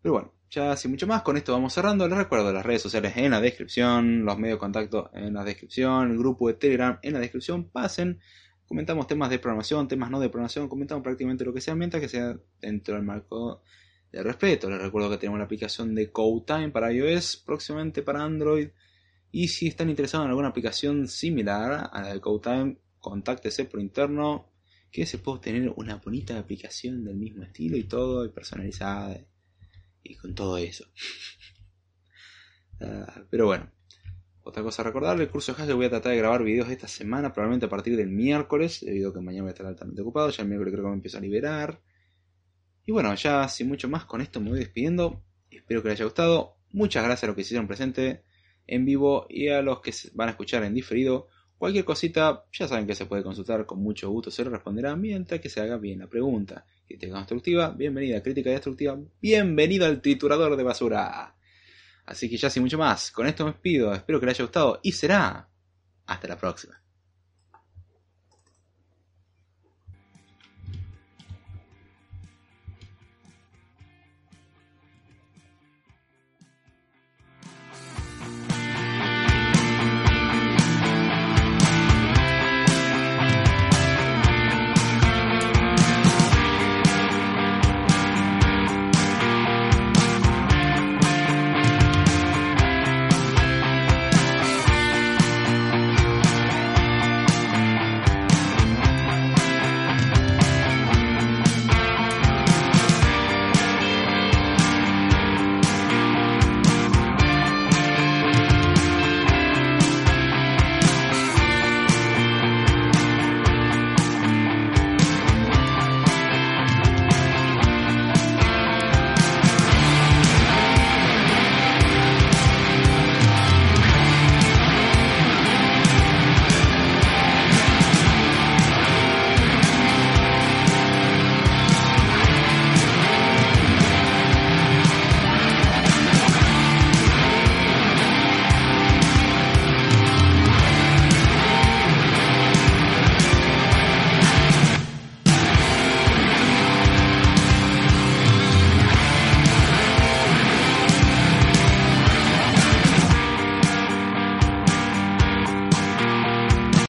Speaker 1: Pero bueno, ya sin mucho más, con esto vamos cerrando. Les recuerdo las redes sociales en la descripción, los medios de contacto en la descripción, el grupo de Telegram en la descripción. Pasen, comentamos temas de programación, temas no de programación, comentamos prácticamente lo que sea, mientras que sea dentro del marco de respeto. Les recuerdo que tenemos la aplicación de CodeTime para iOS, próximamente para Android. Y si están interesados en alguna aplicación similar a la de CodeTime, contáctese por interno, que se puede obtener una bonita aplicación del mismo estilo y todo, y personalizada, y con todo eso. Pero bueno, otra cosa a recordar, el curso de Haskell voy a tratar de grabar videos esta semana, probablemente a partir del miércoles, debido a que mañana voy a estar altamente ocupado, ya el miércoles creo que me empiezo a liberar. Y bueno, ya sin mucho más, con esto me voy despidiendo. Espero que les haya gustado. Muchas gracias a los que hicieron presente en vivo y a los que van a escuchar en diferido. Cualquier cosita, ya saben que se puede consultar con mucho gusto, se lo responderá mientras que se haga bien la pregunta. Crítica constructiva, bienvenida. Crítica destructiva, bienvenido al triturador de basura. Así que ya sin mucho más, con esto me despido, espero que les haya gustado y será hasta la próxima.